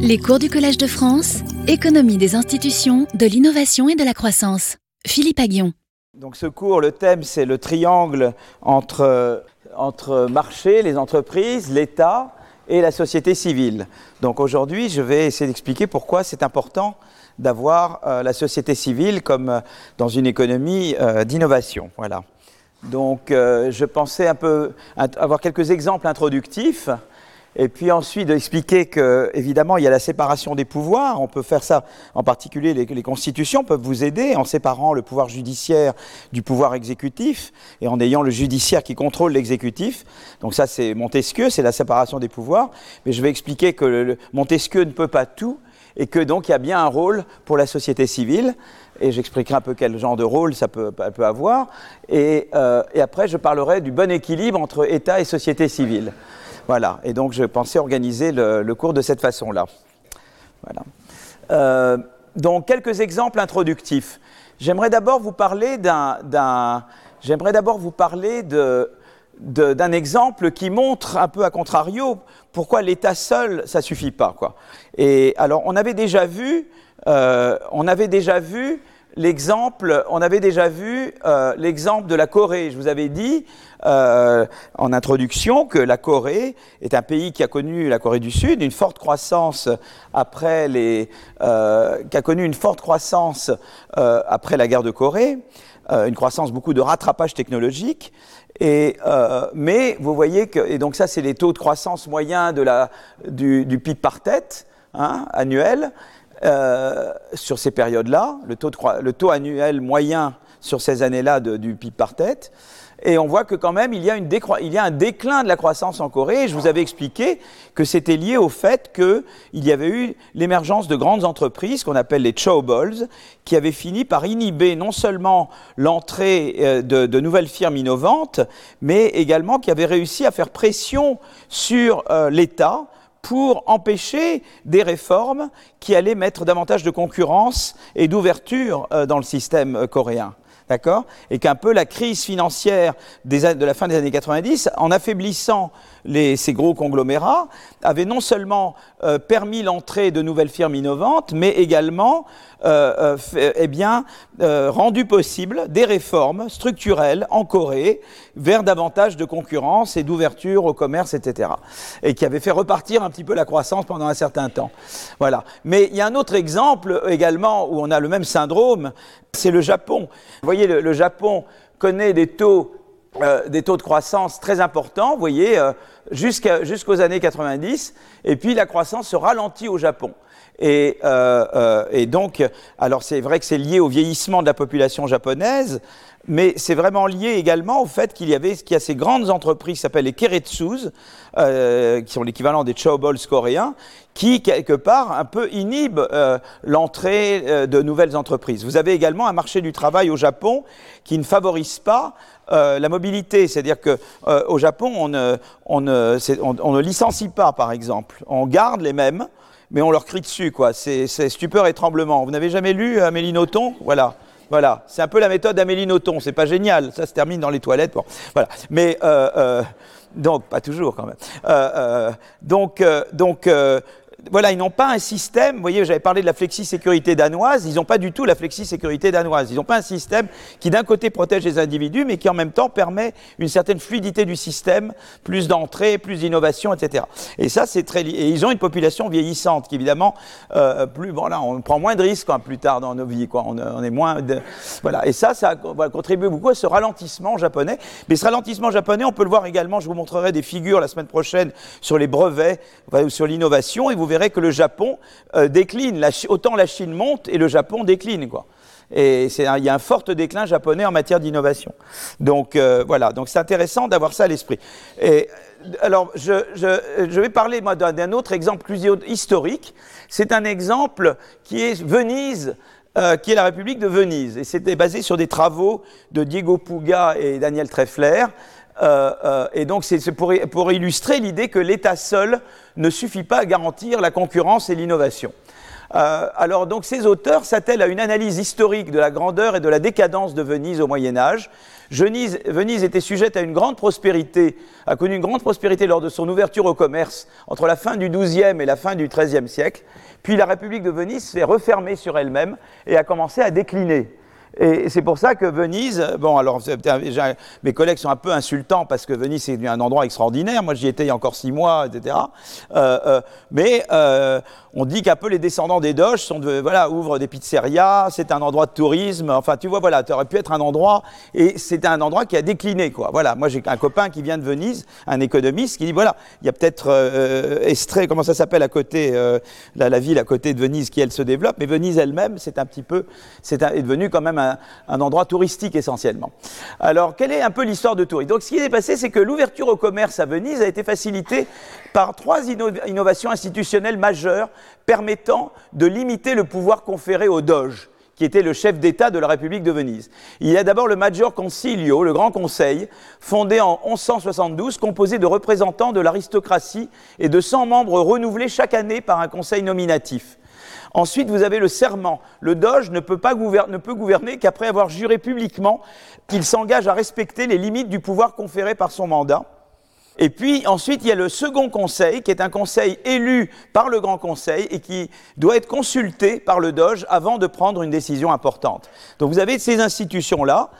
Les cours du Collège de France, économie des institutions, de l'innovation et de la croissance. Philippe Aguillon. Donc ce cours, le thème, c'est le triangle entre, entre marché, les entreprises, l'État et la société civile. Donc aujourd'hui, je vais essayer d'expliquer pourquoi c'est important d'avoir euh, la société civile comme euh, dans une économie euh, d'innovation. Voilà. Donc euh, je pensais un peu avoir quelques exemples introductifs. Et puis ensuite d'expliquer que, évidemment, il y a la séparation des pouvoirs. On peut faire ça, en particulier les, constitutions peuvent vous aider en séparant le pouvoir judiciaire du pouvoir exécutif et en ayant le judiciaire qui contrôle l'exécutif. Donc ça, c'est Montesquieu, c'est la séparation des pouvoirs. Mais je vais expliquer que Montesquieu ne peut pas tout et que donc il y a bien un rôle pour la société civile. Et j'expliquerai un peu quel genre de rôle ça peut, avoir. Euh, et après, je parlerai du bon équilibre entre État et société civile. Voilà, et donc je pensais organiser le, cours de cette façon-là. Voilà. Euh, donc quelques exemples introductifs. J'aimerais d'abord vous parler d'un, j'aimerais d'abord vous parler de, de, d'un exemple qui montre un peu à contrario pourquoi l'État seul ça suffit pas quoi. Et alors on avait déjà vu, euh, on avait déjà vu l'exemple, on avait déjà vu euh, l'exemple de la Corée. Je vous avais dit euh, en introduction que la Corée est un pays qui a connu, la Corée du Sud, une forte croissance après les, euh, qui a connu une forte croissance euh, après la guerre de Corée, une croissance beaucoup de rattrapage technologique. Et, mais vous voyez que, et donc ça c'est les taux de croissance moyens de la, du, PIB par tête hein, annuel. Sur ces périodes-là, le, le, taux annuel moyen sur ces années-là du PIB par tête. Et on voit que quand même, il y, a une il un déclin de la croissance en Corée. Et je vous avais expliqué que c'était lié au fait qu'il y avait eu l'émergence de grandes entreprises qu'on appelle les chaebols, qui avaient fini par inhiber non seulement l'entrée euh, de, nouvelles firmes innovantes, mais également qui avaient réussi à faire pression sur euh, l'État pour empêcher des réformes qui allaient mettre davantage de concurrence et d'ouverture euh, dans le système coréen. D'accord Et qu'un peu la crise financière de la fin des années 90, en affaiblissant ces gros conglomérats, avait non seulement euh, permis l'entrée de nouvelles firmes innovantes, mais également euh, euh, eh bien, euh, rendu possible des réformes structurelles en Corée vers davantage de concurrence et d'ouverture au commerce, etc. Et qui avait fait repartir un petit peu la croissance pendant un certain temps. Voilà. Mais il y a un autre exemple également où on a le même syndrome, c'est le Japon. Vous voyez, le, Japon connaît des taux des taux de croissance très importants, vous voyez, euh, jusqu'aux jusqu années 90, et puis la croissance se ralentit au Japon. Et, euh, euh, et donc, alors c'est vrai que c'est lié au vieillissement de la population japonaise, mais c'est vraiment lié également au fait qu'il y avait qu'il y a ces grandes entreprises qui s'appellent les Keretsus, euh, qui sont l'équivalent des Chobols coréens, qui quelque part un peu inhibent euh, l'entrée euh, de nouvelles entreprises. Vous avez également un marché du travail au Japon qui ne favorise pas euh, la mobilité, c'est-à-dire que au Japon, on ne, on, ne, on ne, licencie pas, par exemple. On garde les mêmes, mais on leur crie dessus, quoi. C'est stupeur et tremblement. Vous n'avez jamais lu Amélie Nothomb? Voilà. Voilà, c'est un peu la méthode d'Amélie Nothomb. C'est pas génial, ça se termine dans les toilettes. Voilà. Mais euh, euh, donc pas toujours quand même. Euh, donc donc voilà, ils n'ont pas un système, vous voyez, j'avais parlé de la flexi-sécurité danoise, ils n'ont pas du tout la flexi-sécurité danoise. Ils n'ont pas un système qui d'un côté protège les individus, mais qui en même temps permet une certaine fluidité du système, plus d'entrée, plus d'innovation, etc. Et ça, c'est très... Et ils ont une population vieillissante, qui évidemment, euh, plus... Bon, on prend moins de risques quoi, plus tard dans nos vies, quoi. On, est moins... De... Voilà, et ça, ça va contribuer beaucoup à ce ralentissement japonais. Mais ce ralentissement japonais, on peut le voir également, je vous montrerai des figures la semaine prochaine sur les brevets, ou sur l'innovation, et vous verrez que le Japon euh, décline. Autant la Chine monte et le Japon décline, quoi. Et il y a un fort déclin japonais en matière d'innovation. Donc euh, voilà, donc c'est intéressant d'avoir ça à l'esprit. Et alors, je, vais parler moi d'un autre exemple plus historique. C'est un exemple qui est Venise. Euh, qui est la République de Venise. Et c'était basé sur des travaux de Diego Puga et Daniel Treffler. Euh, euh, et donc, c'est pour, illustrer l'idée que l'État seul ne suffit pas à garantir la concurrence et l'innovation. Euh, alors donc ces auteurs s'attellent à une analyse historique de la grandeur et de la décadence de Venise au Moyen Âge. Venise, était sujette à une grande prospérité, a connu une grande prospérité lors de son ouverture au commerce entre la fin du XIIe et la fin du XIIIe siècle. Puis la République de Venise s'est refermée sur elle-même et a commencé à décliner. Et c'est pour ça que Venise, bon, alors mes collègues sont un peu insultants parce que Venise c'est un endroit extraordinaire. Moi, j'y étais il y a encore six mois, etc. Euh, euh, mais euh, on dit qu'un peu les descendants des Doges ouvrent des pizzerias, c'est un endroit de tourisme. Enfin, tu vois, voilà, tu aurais pu être un endroit et c'est un endroit qui a décliné, quoi. Voilà, moi j'ai un copain qui vient de Venise, un économiste, qui dit voilà, il y a peut-être Estrée, comment ça s'appelle à côté, la, la, ville à côté de Venise qui elle se développe, mais Venise elle-même, c'est un petit peu, c'est est devenu quand même un un, endroit touristique essentiellement. Alors, quelle est un peu l'histoire de tourisme? Donc, ce qui est passé, c'est que l'ouverture au commerce à Venise a été facilitée par trois innovations institutionnelles majeures permettant de limiter le pouvoir conféré au Doge qui était le chef d'État de la République de Venise. Il y a d'abord le Maggior Concilio, le Grand Conseil, fondé en 1172, composé de représentants de l'aristocratie et de 100 membres renouvelés chaque année par un conseil nominatif. Ensuite, vous avez le serment. Le Doge ne peut, pas gouverner, gouverner qu'après avoir juré publiquement qu'il s'engage à respecter les limites du pouvoir conféré par son mandat. Et puis ensuite, il y a le second conseil, qui est un conseil élu par le Grand Conseil et qui doit être consulté par le Doge avant de prendre une décision importante. Donc vous avez ces institutions-là,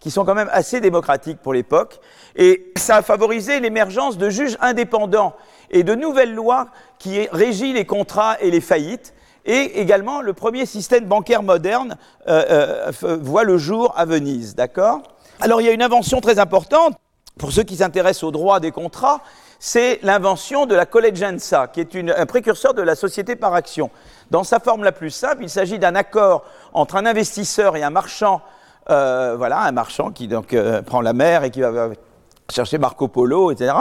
qui sont quand même assez démocratiques pour l'époque, et ça a favorisé l'émergence de juges indépendants et de nouvelles lois qui régissent les contrats et les faillites, et également, le premier système bancaire moderne euh, euh, voit le jour à Venise, d'accord? Alors, il y a une invention très importante, pour ceux qui s'intéressent au droit des contrats, c'est l'invention de la collegianza, qui est un précurseur de la société par action. Dans sa forme la plus simple, il s'agit d'un accord entre un investisseur et un marchand, euh, voilà, un marchand qui prend la mer et qui va chercher Marco Polo, etc.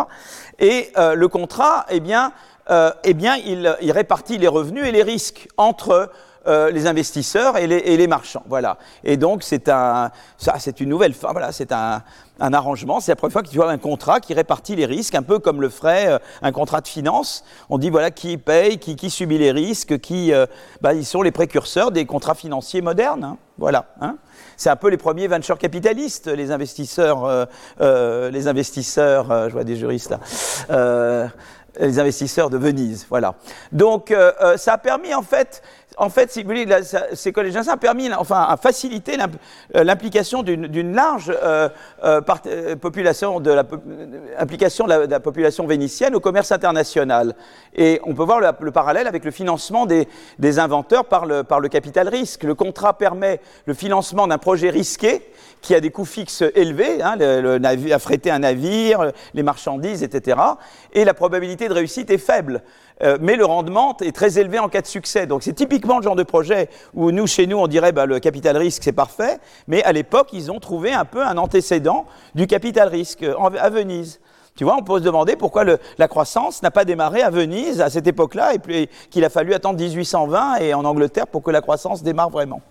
Et le contrat, eh bien, euh, eh bien, il, répartit les revenus et les risques entre euh, les investisseurs et les, marchands. Voilà. Et donc, c'est un, ça, c'est une nouvelle, voilà, c'est un, arrangement. C'est la première fois que tu vois un contrat qui répartit les risques, un peu comme le ferait euh, un contrat de finance. On dit voilà qui paye, qui, subit les risques, qui, bah, ils sont les précurseurs des contrats financiers modernes. Hein. Voilà. Hein. C'est un peu les premiers venture capitalistes, les investisseurs, les investisseurs. je vois des juristes là les investisseurs de Venise. Voilà. Donc, euh, euh, ça a permis en fait en fait, si vous voulez, ces collégiens ça a permis, enfin, à faciliter euh, l'implication d'une large euh, euh, population de la, implication de la, population vénitienne au commerce international. Et on peut voir le, parallèle avec le financement des, inventeurs par le, capital risque. Le contrat permet le financement d'un projet risqué qui a des coûts fixes élevés, hein, le, affréter un navire, les marchandises, etc. Et la probabilité de réussite est faible. Euh, mais le rendement est très élevé en cas de succès. Donc c'est typiquement le genre de projet où nous, chez nous, on dirait bah, le capital risque, c'est parfait, mais à l'époque, ils ont trouvé un peu un antécédent du capital risque à Venise. Tu vois, on peut se demander pourquoi la croissance n'a pas démarré à Venise à cette époque-là et qu'il a fallu attendre 1820 et en Angleterre pour que la croissance démarre vraiment.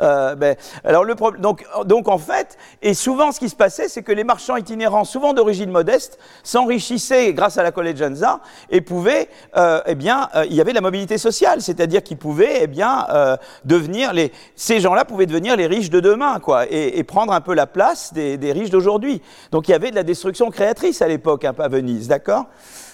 Euh, ben, alors le donc, donc en fait, et souvent ce qui se passait, c'est que les marchands itinérants, souvent d'origine modeste, s'enrichissaient grâce à la collegianza et pouvaient, euh, eh bien, euh, il y avait la mobilité sociale, c'est-à-dire qu'ils pouvaient, eh bien, euh, devenir les, ces gens-là pouvaient devenir les riches de demain, quoi, et, et prendre un peu la place des, des riches d'aujourd'hui. Donc il y avait de la destruction créatrice à l'époque époque, hein, pas Venise, d'accord?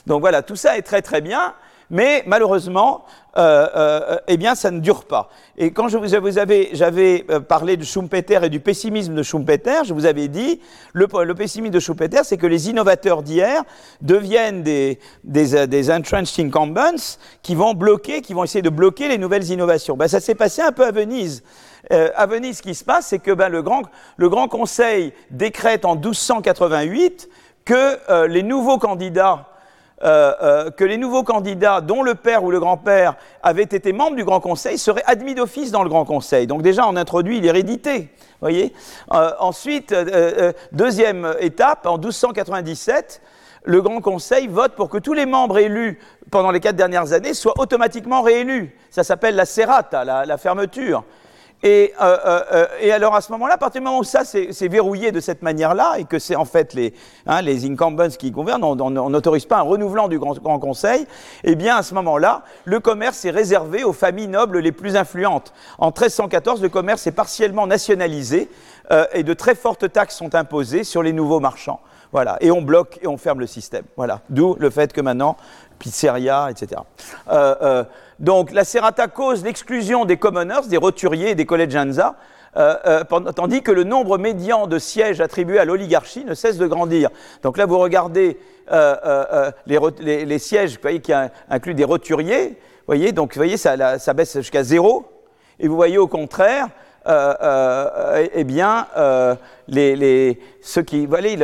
Donc voilà, tout ça est très très bien, mais malheureusement, euh, euh, eh bien, ça ne dure pas. Et quand je vous, avais, j'avais euh, parlé de Schumpeter et du pessimisme de Schumpeter, je vous avais dit, le, pessimisme de Schumpeter, c'est que les innovateurs d'hier deviennent des, entrenched incumbents qui vont bloquer, qui vont essayer de bloquer les nouvelles innovations. Ben, ça s'est passé un peu à Venise. À Venise, ce qui se passe, c'est que ben, le, grand, le Grand Conseil décrète en 1288 que euh, les nouveaux candidats euh, euh, que les nouveaux candidats dont le père ou le grand-père avaient été membres du Grand Conseil seraient admis d'office dans le Grand Conseil. Donc déjà, on introduit l'hérédité. Voyez ensuite, deuxième étape, en 1297, le Grand Conseil vote pour que tous les membres élus pendant les quatre dernières années soient automatiquement réélus. Ça s'appelle la serrata, la fermeture. Et, euh, euh, euh, et, alors à ce moment-là, à partir du moment où ça c'est verrouillé de cette manière-là, et que c'est en fait les, hein, les incumbents qui gouvernent, on n'autorise pas un renouvelant du Grand, Grand Conseil, eh bien à ce moment-là, le commerce est réservé aux familles nobles les plus influentes. En 1314, le commerce est partiellement nationalisé et de très fortes taxes sont imposées sur les nouveaux marchands. Voilà, et on bloque et on ferme le système. Voilà, d'où le fait que maintenant, pizzeria, etc. Euh, euh, donc la serrata cause l'exclusion des commoners, des roturiers et des collegianza, euh, tandis que le nombre médian de sièges attribués à l'oligarchie ne cesse de grandir. Donc là, vous regardez les, sièges vous voyez, qui incluent des roturiers, voyez, donc vous voyez, ça, ça baisse jusqu'à zéro, et vous voyez au contraire, eh bien, les, ceux qui, voyez,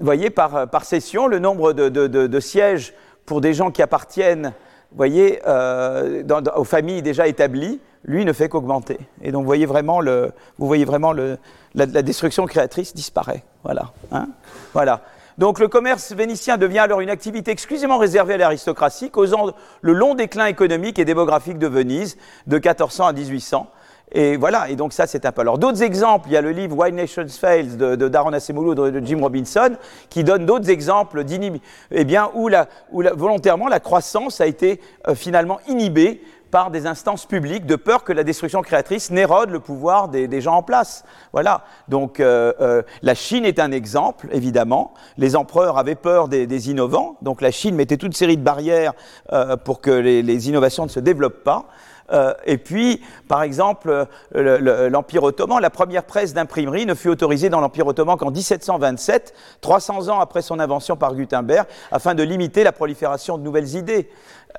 voyez, par, par session, le nombre de, sièges pour des gens qui appartiennent, voyez, euh, aux familles déjà établies, lui ne fait qu'augmenter. Et donc, vous voyez vraiment, le, vous voyez vraiment le, la, destruction créatrice disparaît. Voilà. Hein voilà. Donc, le commerce vénitien devient alors une activité exclusivement réservée à l'aristocratie, causant le long déclin économique et démographique de Venise de 1400 à 1800. Et voilà, et donc ça c'est un peu. Alors d'autres exemples, il y a le livre Why Nations Fails de, de Daron Acemoglu de, Jim Robinson qui donne d'autres exemples eh bien, où, la, où volontairement la croissance a été euh, finalement inhibée par des instances publiques de peur que la destruction créatrice n'érode le pouvoir des, gens en place. Voilà. Donc euh, euh, la Chine est un exemple, évidemment. Les empereurs avaient peur des, innovants, donc la Chine mettait toute série de barrières pour que les, les innovations ne se développent pas. Euh, et puis, par exemple, l'Empire ottoman, la première presse d'imprimerie ne fut autorisée dans l'Empire ottoman qu'en 1727, 300 ans après son invention par Gutenberg, afin de limiter la prolifération de nouvelles idées.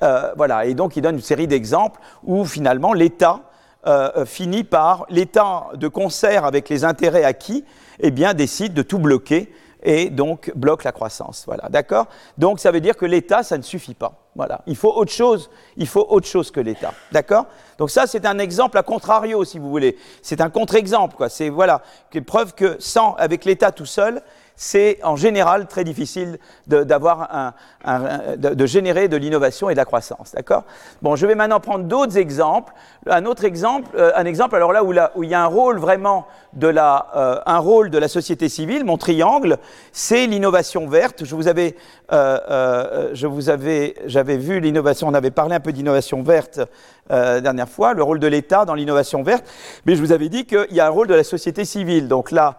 Euh, voilà, et donc il donne une série d'exemples où finalement l'État euh, finit par, l'État de concert avec les intérêts acquis, eh bien, décide de tout bloquer et donc bloque la croissance. Voilà, d'accord? Donc ça veut dire que l'État, ça ne suffit pas. Voilà, il faut autre chose, il faut autre chose que l'État. D'accord? Donc ça, c'est un exemple à contrario, si vous voulez. C'est un contre-exemple, quoi. C'est voilà, preuve que sans, avec l'État tout seul, c'est en général très difficile d'avoir un, de, générer de l'innovation et de la croissance. D'accord? Bon, je vais maintenant prendre d'autres exemples. Un autre exemple, euh, un exemple alors là où, il y a un rôle vraiment de la, euh, un rôle de la société civile, mon triangle, c'est l'innovation verte. Je vous avais, euh, je vous avais, j'avais vu l'innovation, on avait parlé un peu d'innovation verte la dernière fois, le rôle de l'État dans l'innovation verte, mais je vous avais dit qu'il y a un rôle de la société civile. Donc là,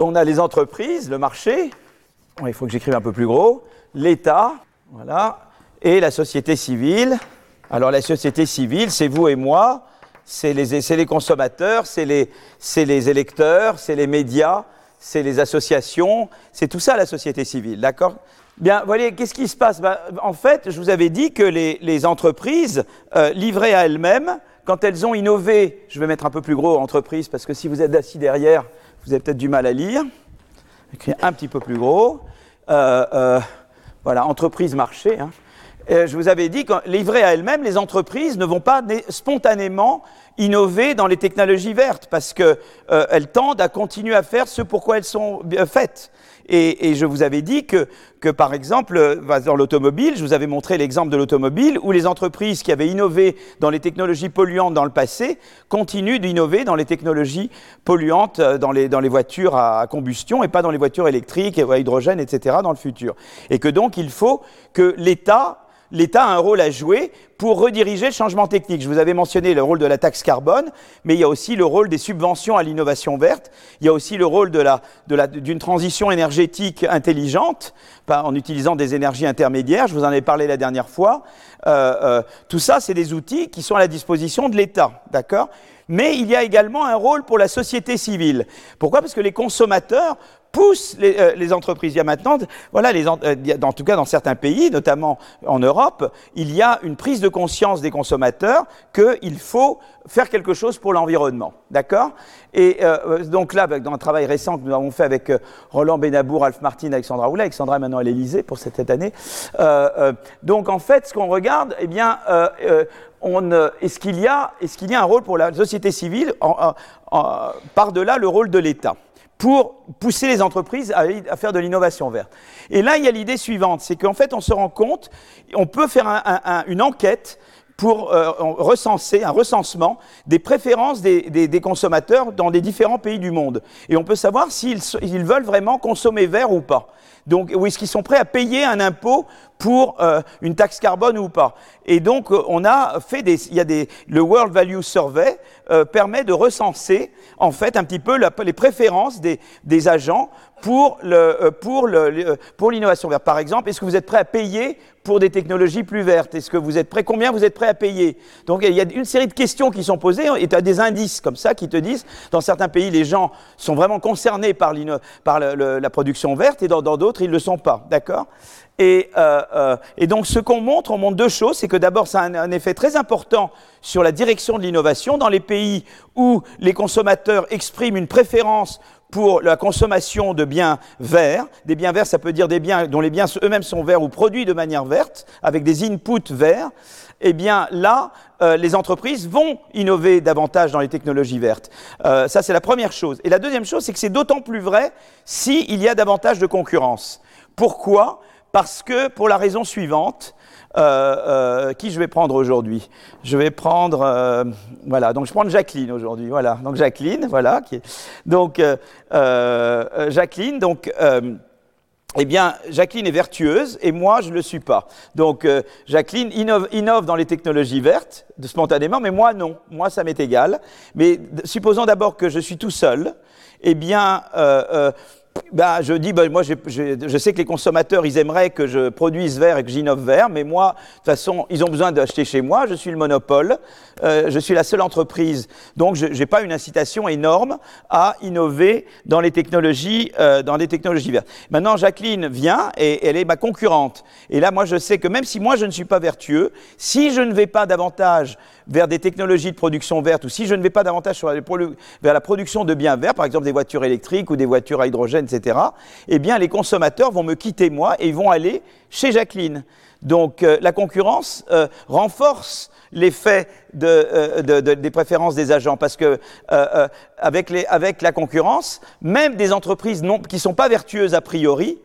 on a les entreprises, le marché, il faut que j'écrive un peu plus gros, l'État, voilà, et la société civile. Alors la société civile, c'est vous et moi, c'est les, consommateurs, c'est les, électeurs, c'est les médias, c'est les associations, c'est tout ça la société civile, d'accord? Bien, voyez, qu'est-ce qui se passe? Ben, En fait, je vous avais dit que les, entreprises euh, livrées à elles-mêmes, quand elles ont innové, je vais mettre un peu plus gros entreprise, parce que si vous êtes assis derrière, vous avez peut-être du mal à lire. Écrit un petit peu plus gros. Euh, euh, voilà, entreprise marché. Hein. je vous avais dit que livrées à elles-mêmes, les entreprises ne vont pas spontanément innover dans les technologies vertes parce qu'elles euh, tendent à continuer à faire ce pour quoi elles sont faites. Et, je vous avais dit que, que par exemple, euh, dans l'automobile, je vous avais montré l'exemple de l'automobile, où les entreprises qui avaient innové dans les technologies polluantes dans le passé continuent d'innover dans les technologies polluantes euh, dans les, dans les voitures à combustion et pas dans les voitures électriques à hydrogène, etc. dans le futur. Et que donc il faut que l'État l'État a un rôle à jouer pour rediriger le changement technique. Je vous avais mentionné le rôle de la taxe carbone, mais il y a aussi le rôle des subventions à l'innovation verte. Il y a aussi le rôle d'une transition énergétique intelligente, en utilisant des énergies intermédiaires. Je vous en ai parlé la dernière fois. Euh, euh, tout ça, c'est des outils qui sont à la disposition de l'État, d'accord? Mais il y a également un rôle pour la société civile. Pourquoi? Parce que les consommateurs pousse euh, les, entreprises. Il y a maintenant, voilà, les, euh, en tout cas dans certains pays, notamment en Europe, il y a une prise de conscience des consommateurs qu'il faut faire quelque chose pour l'environnement. D'accord? Et euh, donc là, dans un travail récent que nous avons fait avec Roland Benabour, Alf Martin, Alexandra Oula, Alexandra est maintenant à l'Elysée pour cette année. donc en fait, ce qu'on regarde, eh bien, est-ce qu'il y, est y, a un rôle pour la société civile par-delà le rôle de l'État? Pour pousser les entreprises à, faire de l'innovation verte. Et là, il y a l'idée suivante, c'est qu'en fait, on se rend compte, on peut faire une enquête pour euh, recenser un recensement des préférences des, consommateurs dans des différents pays du monde. Et on peut savoir s'ils veulent vraiment consommer vert ou pas. Donc, ou est-ce qu'ils sont prêts à payer un impôt pour euh, une taxe carbone ou pas Et donc, euh, on a fait des, il y a des, le World Value Survey permet de recenser en fait un petit peu les préférences des agents pour le, pour l'innovation verte. Par exemple, est-ce que vous êtes prêt à payer pour des technologies plus vertes? Est-ce que vous êtes prêt Combien vous êtes prêt à payer? Donc il y a une série de questions qui sont posées et tu as des indices comme ça qui te disent, dans certains pays, les gens sont vraiment concernés par, la production verte et dans d'autres, ils ne le sont pas. D'accord? Et, euh, euh, et, donc ce qu'on montre, on montre deux choses, c'est que d'abord ça a un, effet très important sur la direction de l'innovation. Dans les pays où les consommateurs expriment une préférence pour la consommation de biens verts. Des biens verts, ça peut dire des biens dont les biens eux-mêmes sont verts ou produits de manière verte, avec des inputs verts. Eh bien là, euh, les entreprises vont innover davantage dans les technologies vertes. Euh, ça, c'est la première chose. Et la deuxième chose, c'est que c'est d'autant plus vrai s'il y a davantage de concurrence. Pourquoi? Parce que, pour la raison suivante, euh, euh, qui je vais prendre aujourd'hui Je vais prendre, euh, voilà, donc je prends Jacqueline aujourd'hui, voilà, donc Jacqueline, voilà, qui est, donc Jacqueline, donc eh bien, Jacqueline est vertueuse et moi, je ne le suis pas. Donc, Jacqueline innove, innove, dans les technologies vertes, spontanément, mais moi, non. Moi, ça m'est égal. Mais supposons d'abord que je suis tout seul, eh bien, bah, je dis, bah, moi, je, sais que les consommateurs, ils aimeraient que je produise vert et que j'innove vert, mais moi, de toute façon, ils ont besoin d'acheter chez moi. Je suis le monopole, euh, je suis la seule entreprise, donc je n'ai pas une incitation énorme à innover dans les technologies, euh, dans les technologies vertes. Maintenant, Jacqueline vient et elle est ma concurrente. Et là, moi, je sais que même si moi, je ne suis pas vertueux, si je ne vais pas davantage vers des technologies de production verte ou si je ne vais pas davantage vers la production de biens verts, par exemple des voitures électriques ou des voitures à hydrogène, etc., eh bien les consommateurs vont me quitter moi et vont aller chez Jacqueline. Donc euh, la concurrence euh, renforce l'effet euh, des préférences des agents parce que avec, la concurrence, même des entreprises qui ne sont pas vertueuses a priori,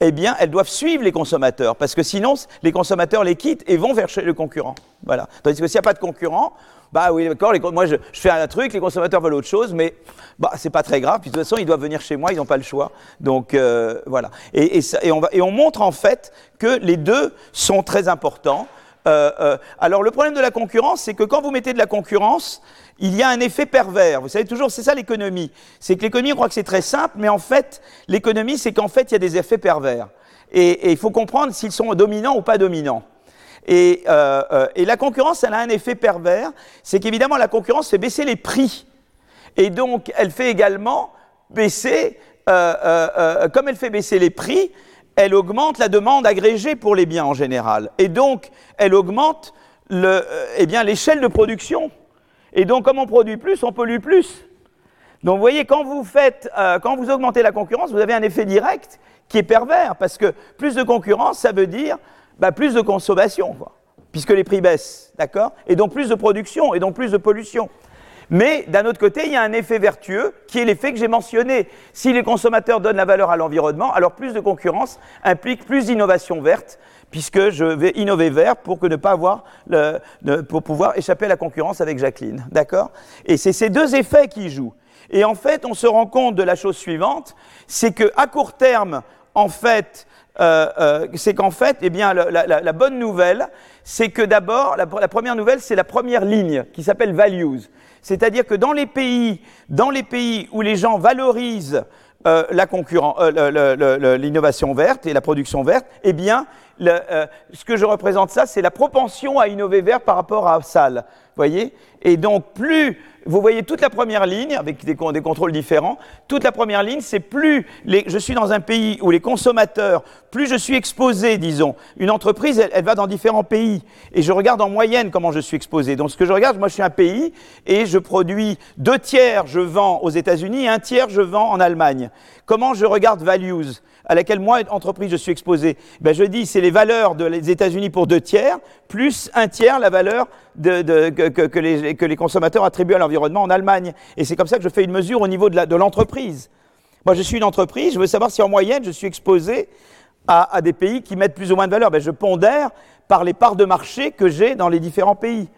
eh bien, elles doivent suivre les consommateurs, parce que sinon, les consommateurs les quittent et vont vers le concurrent. Voilà. Tandis que s'il n'y a pas de concurrent, bah oui, d'accord, moi je, fais un truc, les consommateurs veulent autre chose, mais bah, c'est pas très grave, puis de toute façon, ils doivent venir chez moi, ils n'ont pas le choix. Donc, euh, voilà. Et, on montre en fait que les deux sont très importants. Euh, euh, alors le problème de la concurrence, c'est que quand vous mettez de la concurrence, il y a un effet pervers. Vous savez toujours, c'est ça l'économie. C'est que l'économie, on croit que c'est très simple, mais en fait, l'économie, c'est qu'en fait, il y a des effets pervers. Et, il faut comprendre s'ils sont dominants ou pas dominants. Et, euh, et, la concurrence, elle a un effet pervers, c'est qu'évidemment, la concurrence fait baisser les prix. Et donc, elle fait également baisser, comme elle fait baisser les prix, elle augmente la demande agrégée pour les biens en général. Et donc, elle augmente euh, eh l'échelle de production. Et donc, comme on produit plus, on pollue plus. Donc, vous voyez, quand vous, faites, euh, quand vous augmentez la concurrence, vous avez un effet direct qui est pervers, parce que plus de concurrence, ça veut dire bah, plus de consommation, puisque les prix baissent, d'accord? Et donc plus de production, et donc plus de pollution. Mais d'un autre côté, il y a un effet vertueux qui est l'effet que j'ai mentionné. Si les consommateurs donnent la valeur à l'environnement, alors plus de concurrence implique plus d'innovation verte, puisque je vais innover vert pour ne pas avoir le, pour pouvoir échapper à la concurrence avec Jacqueline. D'accord? Et c'est ces deux effets qui jouent. Et en fait, on se rend compte de la chose suivante, c'est que à court terme, en fait, euh, euh, c'est qu'en fait, eh bien, la, bonne nouvelle, c'est que d'abord, la, première nouvelle, c'est la première ligne qui s'appelle values. C'est-à-dire que dans les pays, dans les pays où les gens valorisent euh, la euh, l'innovation verte et la production verte, eh bien, euh, ce que je représente ça, c'est la propension à innover vert par rapport à sale. Voyez? Et donc, plus vous voyez toute la première ligne, avec des, contrôles différents, toute la première ligne, c'est plus je suis dans un pays où les consommateurs, plus je suis exposé, disons, une entreprise, elle, va dans différents pays, et je regarde en moyenne comment je suis exposé. Donc ce que je regarde, moi je suis un pays, et je produis deux tiers, je vends aux États-Unis, un tiers, je vends en Allemagne. Comment je regarde values? À laquelle moi, entreprise, je suis exposé ben, Je dis, c'est les valeurs des États-Unis pour deux tiers, plus un tiers la valeur que, les, consommateurs attribuent à l'environnement en Allemagne. Et c'est comme ça que je fais une mesure au niveau de l'entreprise. moi, je suis une entreprise, je veux savoir si en moyenne, je suis exposé à, des pays qui mettent plus ou moins de valeur. Ben, je pondère par les parts de marché que j'ai dans les différents pays.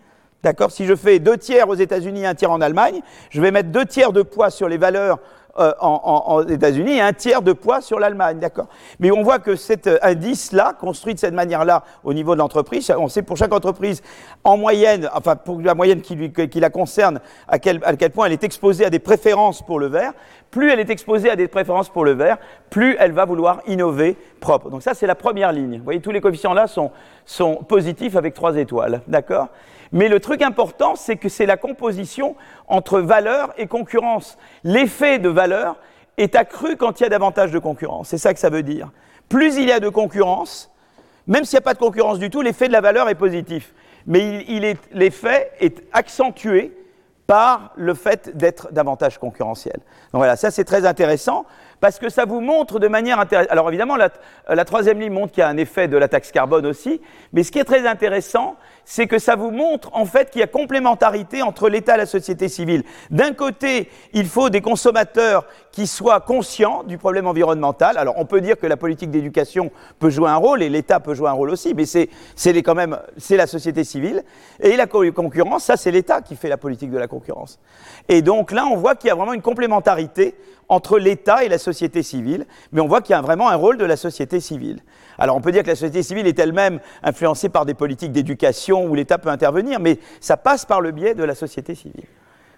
D'accord? Si je fais deux tiers aux États-Unis un tiers en Allemagne, je vais mettre deux tiers de poids sur les valeurs euh, en, États-Unis et un tiers de poids sur l'Allemagne, d'accord. Mais on voit que cet euh, indice-là, construit de cette manière-là au niveau de l'entreprise, on sait pour chaque entreprise, en moyenne, enfin pour la moyenne qui, qui la concerne, à quel, à quel point elle est exposée à des préférences pour le vert. Plus elle est exposée à des préférences pour le vert, plus elle va vouloir innover propre. Donc ça, c'est la première ligne. Vous voyez, tous les coefficients là sont, sont positifs avec trois étoiles, d'accord mais le truc important, c'est que c'est la composition entre valeur et concurrence. L'effet de valeur est accru quand il y a davantage de concurrence. C'est ça que ça veut dire. Plus il y a de concurrence, même s'il n'y a pas de concurrence du tout, l'effet de la valeur est positif. Mais l'effet est accentué par le fait d'être davantage concurrentiel. Donc voilà, ça c'est très intéressant parce que ça vous montre de manière intéressante. Alors évidemment, la, la troisième ligne montre qu'il y a un effet de la taxe carbone aussi, mais ce qui est très intéressant, c'est que ça vous montre en fait qu'il y a complémentarité entre l'État et la société civile. D'un côté, il faut des consommateurs qui soient conscients du problème environnemental. Alors on peut dire que la politique d'éducation peut jouer un rôle et l'État peut jouer un rôle aussi, mais c'est quand même c'est la société civile et la concurrence, ça c'est l'État qui fait la politique de la concurrence. Et donc là, on voit qu'il y a vraiment une complémentarité entre l'État et la société civile, mais on voit qu'il y a vraiment un rôle de la société civile. Alors on peut dire que la société civile est elle-même influencée par des politiques d'éducation où l'État peut intervenir, mais ça passe par le biais de la société civile.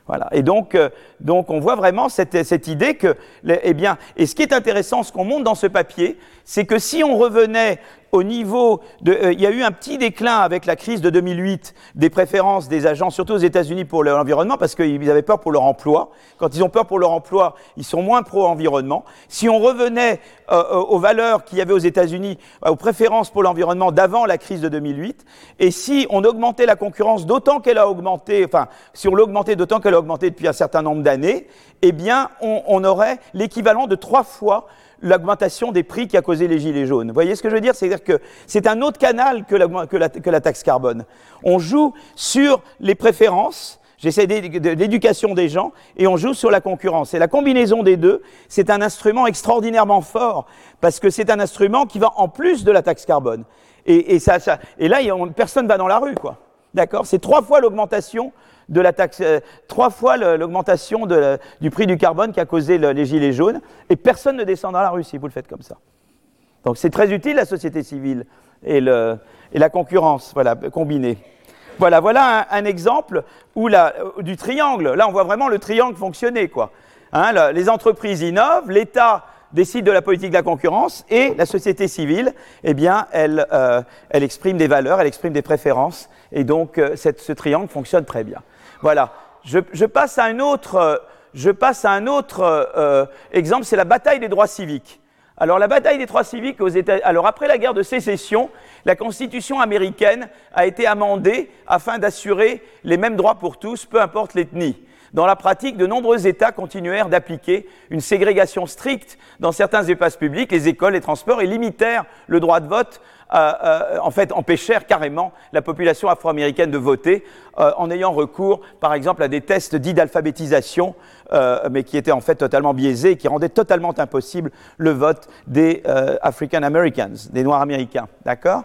Voilà. Et donc, euh, on voit vraiment cette, cette idée que, eh bien, et ce qui est intéressant, ce qu'on montre dans ce papier, c'est que si on revenait au niveau euh, il y a eu un petit déclin avec la crise de 2008 des préférences des agents, surtout aux États-Unis pour l'environnement, parce qu'ils avaient peur pour leur emploi. Quand ils ont peur pour leur emploi, ils sont moins pro-environnement. Si on revenait euh, euh, aux valeurs qu'il y avait aux États-Unis, aux préférences pour l'environnement d'avant la crise de 2008, et si on augmentait la concurrence d'autant qu'elle a augmenté, enfin, si on l'augmentait d'autant qu'elle a augmenté depuis un certain nombre d'années, eh bien, on aurait l'équivalent de trois fois l'augmentation des prix qui a causé les gilets jaunes. Vous voyez ce que je veux dire? C'est-à-dire que c'est un autre canal que la, taxe carbone. On joue sur les préférences, j'essaie de l'éducation des gens, et on joue sur la concurrence. Et la combinaison des deux, c'est un instrument extraordinairement fort, parce que c'est un instrument qui va en plus de la taxe carbone. Et, et là, personne ne va dans la rue, quoi. D'accord? C'est trois fois l'augmentation de la taxe, euh, trois fois l'augmentation du prix du carbone qui a causé les gilets jaunes, et personne ne descend dans la rue si vous le faites comme ça. Donc c'est très utile la société civile et, la concurrence, voilà, combinée. Voilà, voilà un, exemple où la, euh, du triangle. Là, on voit vraiment le triangle fonctionner, quoi. Hein, les entreprises innovent, l'État décide de la politique de la concurrence et la société civile, eh bien, elle, euh, elle exprime des valeurs, elle exprime des préférences, et donc ce triangle fonctionne très bien. Voilà. Je, passe à un autre, euh, je passe à un autre euh, euh, exemple, c'est la bataille des droits civiques. Alors la bataille des droits civiques aux États alors après la guerre de sécession, la Constitution américaine a été amendée afin d'assurer les mêmes droits pour tous, peu importe l'ethnie. Dans la pratique, de nombreux États continuèrent d'appliquer une ségrégation stricte dans certains espaces publics, les écoles, les transports, et limitèrent le droit de vote euh, euh, en fait, empêchèrent carrément la population afro-américaine de voter euh, en ayant recours, par exemple, à des tests dits d'alphabétisation, mais qui étaient en fait totalement biaisés et qui rendaient totalement impossible le vote des African Americans, des Noirs américains. D'accord?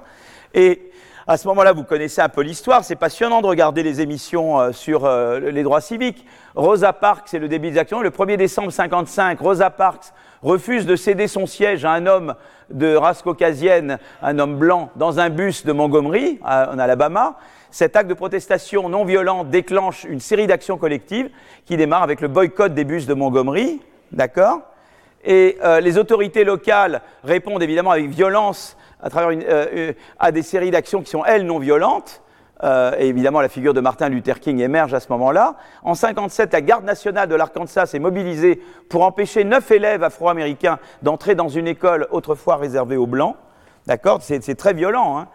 À ce moment-là, vous connaissez un peu l'histoire. C'est passionnant de regarder les émissions sur les droits civiques. Rosa Parks, c'est le début des actions. Le 1er décembre 55, Rosa Parks refuse de céder son siège à un homme de race caucasienne, un homme blanc, dans un bus de Montgomery, en Alabama. Cet acte de protestation non violent déclenche une série d'actions collectives qui démarrent avec le boycott des bus de Montgomery, d'accord? Et euh, les autorités locales répondent évidemment avec violence à travers euh, euh, à des séries d'actions qui sont, elles, non violentes. Euh, et évidemment, la figure de Martin Luther King émerge à ce moment-là. En 57, la garde nationale de l'Arkansas est mobilisée pour empêcher neuf élèves afro-américains d'entrer dans une école autrefois réservée aux blancs. D'accord? C'est très violent. Hein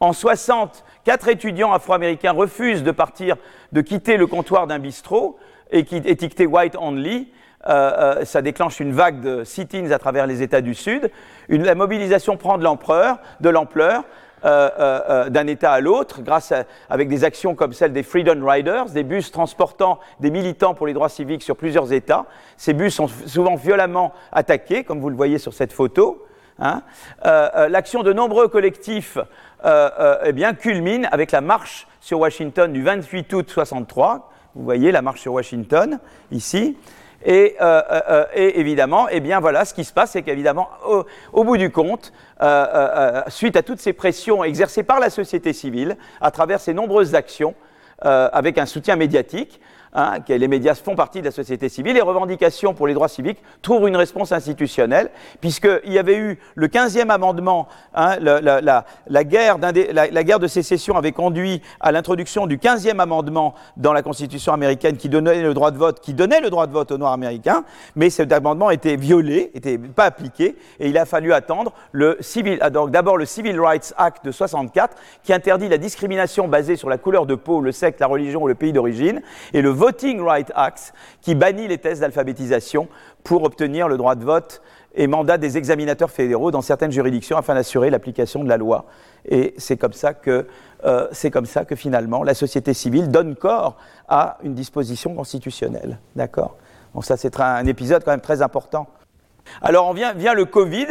en 60, quatre étudiants afro-américains refusent de partir, de quitter le comptoir d'un bistrot et qui étiqueté White Only. Euh, euh, ça déclenche une vague de sit-ins à travers les États du Sud. la mobilisation prend de l'ampleur. Euh, euh, euh, d'un État à l'autre, grâce à, avec des actions comme celle des Freedom Riders, des bus transportant des militants pour les droits civiques sur plusieurs États. Ces bus sont souvent violemment attaqués, comme vous le voyez sur cette photo. Hein. L'action de nombreux collectifs eh bien, culmine avec la marche sur Washington du 28 août 63. Vous voyez la marche sur Washington ici. Et, évidemment, eh bien voilà, ce qui se passe, c'est qu'évidemment, au, bout du compte, suite à toutes ces pressions exercées par la société civile, à travers ces nombreuses actions, avec un soutien médiatique, hein, les médias font partie de la société civile, les revendications pour les droits civiques trouvent une réponse institutionnelle, puisqu'il y avait eu le 15e amendement, hein, la, guerre de sécession avait conduit à l'introduction du 15e amendement dans la Constitution américaine qui donnait le droit de vote, qui donnait le droit de vote aux Noirs américains, mais cet amendement était violé, était pas appliqué, et il a fallu attendre le civil, ah, d'abord le Civil Rights Act de 64, qui interdit la discrimination basée sur la couleur de peau, le sexe, la religion ou le pays d'origine, et le Voting Rights Act, qui bannit les tests d'alphabétisation pour obtenir le droit de vote et mandat des examinateurs fédéraux dans certaines juridictions afin d'assurer l'application de la loi. Et c'est comme ça que euh, c'est comme ça que finalement la société civile donne corps à une disposition constitutionnelle. D'accord? Donc ça c'est un épisode quand même très important. Alors on vient, vient le Covid.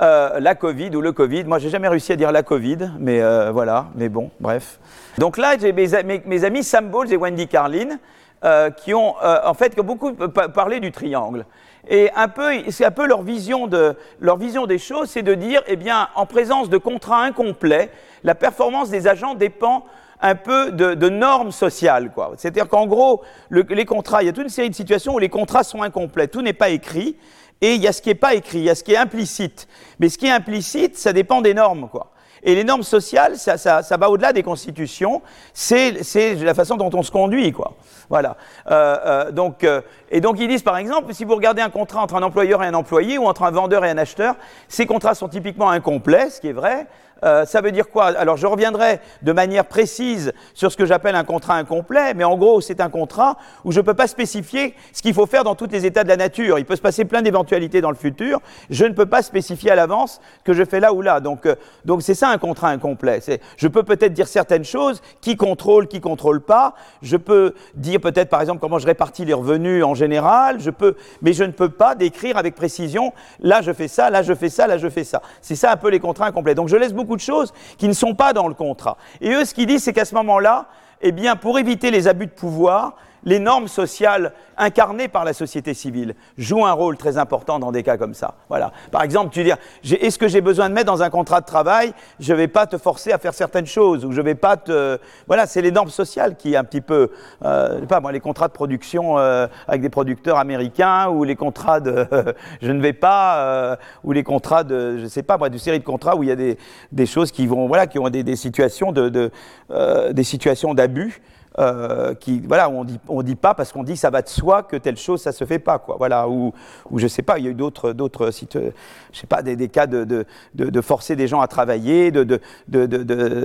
Euh, la Covid ou le Covid. Moi, j'ai jamais réussi à dire la Covid, mais euh, voilà, mais bon, bref. Donc là, j'ai mes, mes, amis Sam Bowles et Wendy Carlin euh, qui ont euh, en fait beaucoup parlé du triangle. Et un peu, c'est un peu leur vision, de, leur vision des choses, c'est de dire, eh bien, en présence de contrats incomplets, la performance des agents dépend un peu de, de normes sociales. C'est-à-dire qu'en gros, les contrats, il y a toute une série de situations où les contrats sont incomplets, tout n'est pas écrit, et il y a ce qui n'est pas écrit, il y a ce qui est implicite. Mais ce qui est implicite, ça dépend des normes. Quoi. Et les normes sociales, ça, ça, ça va au-delà des constitutions, c'est la façon dont on se conduit, quoi. Voilà. Euh, euh, donc, euh, et donc ils disent par exemple, si vous regardez un contrat entre un employeur et un employé ou entre un vendeur et un acheteur, ces contrats sont typiquement incomplets, ce qui est vrai. Euh, ça veut dire quoi? Alors je reviendrai de manière précise sur ce que j'appelle un contrat incomplet, mais en gros c'est un contrat où je ne peux pas spécifier ce qu'il faut faire dans tous les états de la nature. Il peut se passer plein d'éventualités dans le futur. Je ne peux pas spécifier à l'avance que je fais là ou là. Donc euh, donc c'est ça un contrat incomplet. Je peux peut-être dire certaines choses, qui contrôle, qui contrôle pas? Je peux dire peut-être par exemple comment je répartis les revenus en général. Je peux, mais je ne peux pas décrire avec précision. Là je fais ça, là je fais ça, là je fais ça. C'est ça un peu les contrats incomplets. Donc je laisse beaucoup de choses qui ne sont pas dans le contrat. Et eux, ce qu'ils disent, c'est qu'à ce moment-là, eh bien, pour éviter les abus de pouvoir, les normes sociales incarnées par la société civile jouent un rôle très important dans des cas comme ça. Voilà. Par exemple, tu dis, est-ce que j'ai besoin de mettre dans un contrat de travail, je ne vais pas te forcer à faire certaines choses, ou je vais pas te... Voilà, c'est les normes sociales qui, un petit peu, euh, pas moi, les contrats de production euh, avec des producteurs américains, ou les contrats de... je ne vais pas, euh, ou les contrats de, je ne sais pas, moi, d'une série de contrats où il y a des, des, choses qui vont, voilà, qui ont des, des situations de, de euh, des situations d'abus. Euh, qui, voilà, on dit, on dit pas parce qu'on dit ça va de soi que telle chose ça se fait pas, quoi. Voilà, ou, ou je sais pas, il y a eu d'autres, d'autres, je sais pas, des, des cas de, de, de, forcer des gens à travailler, de,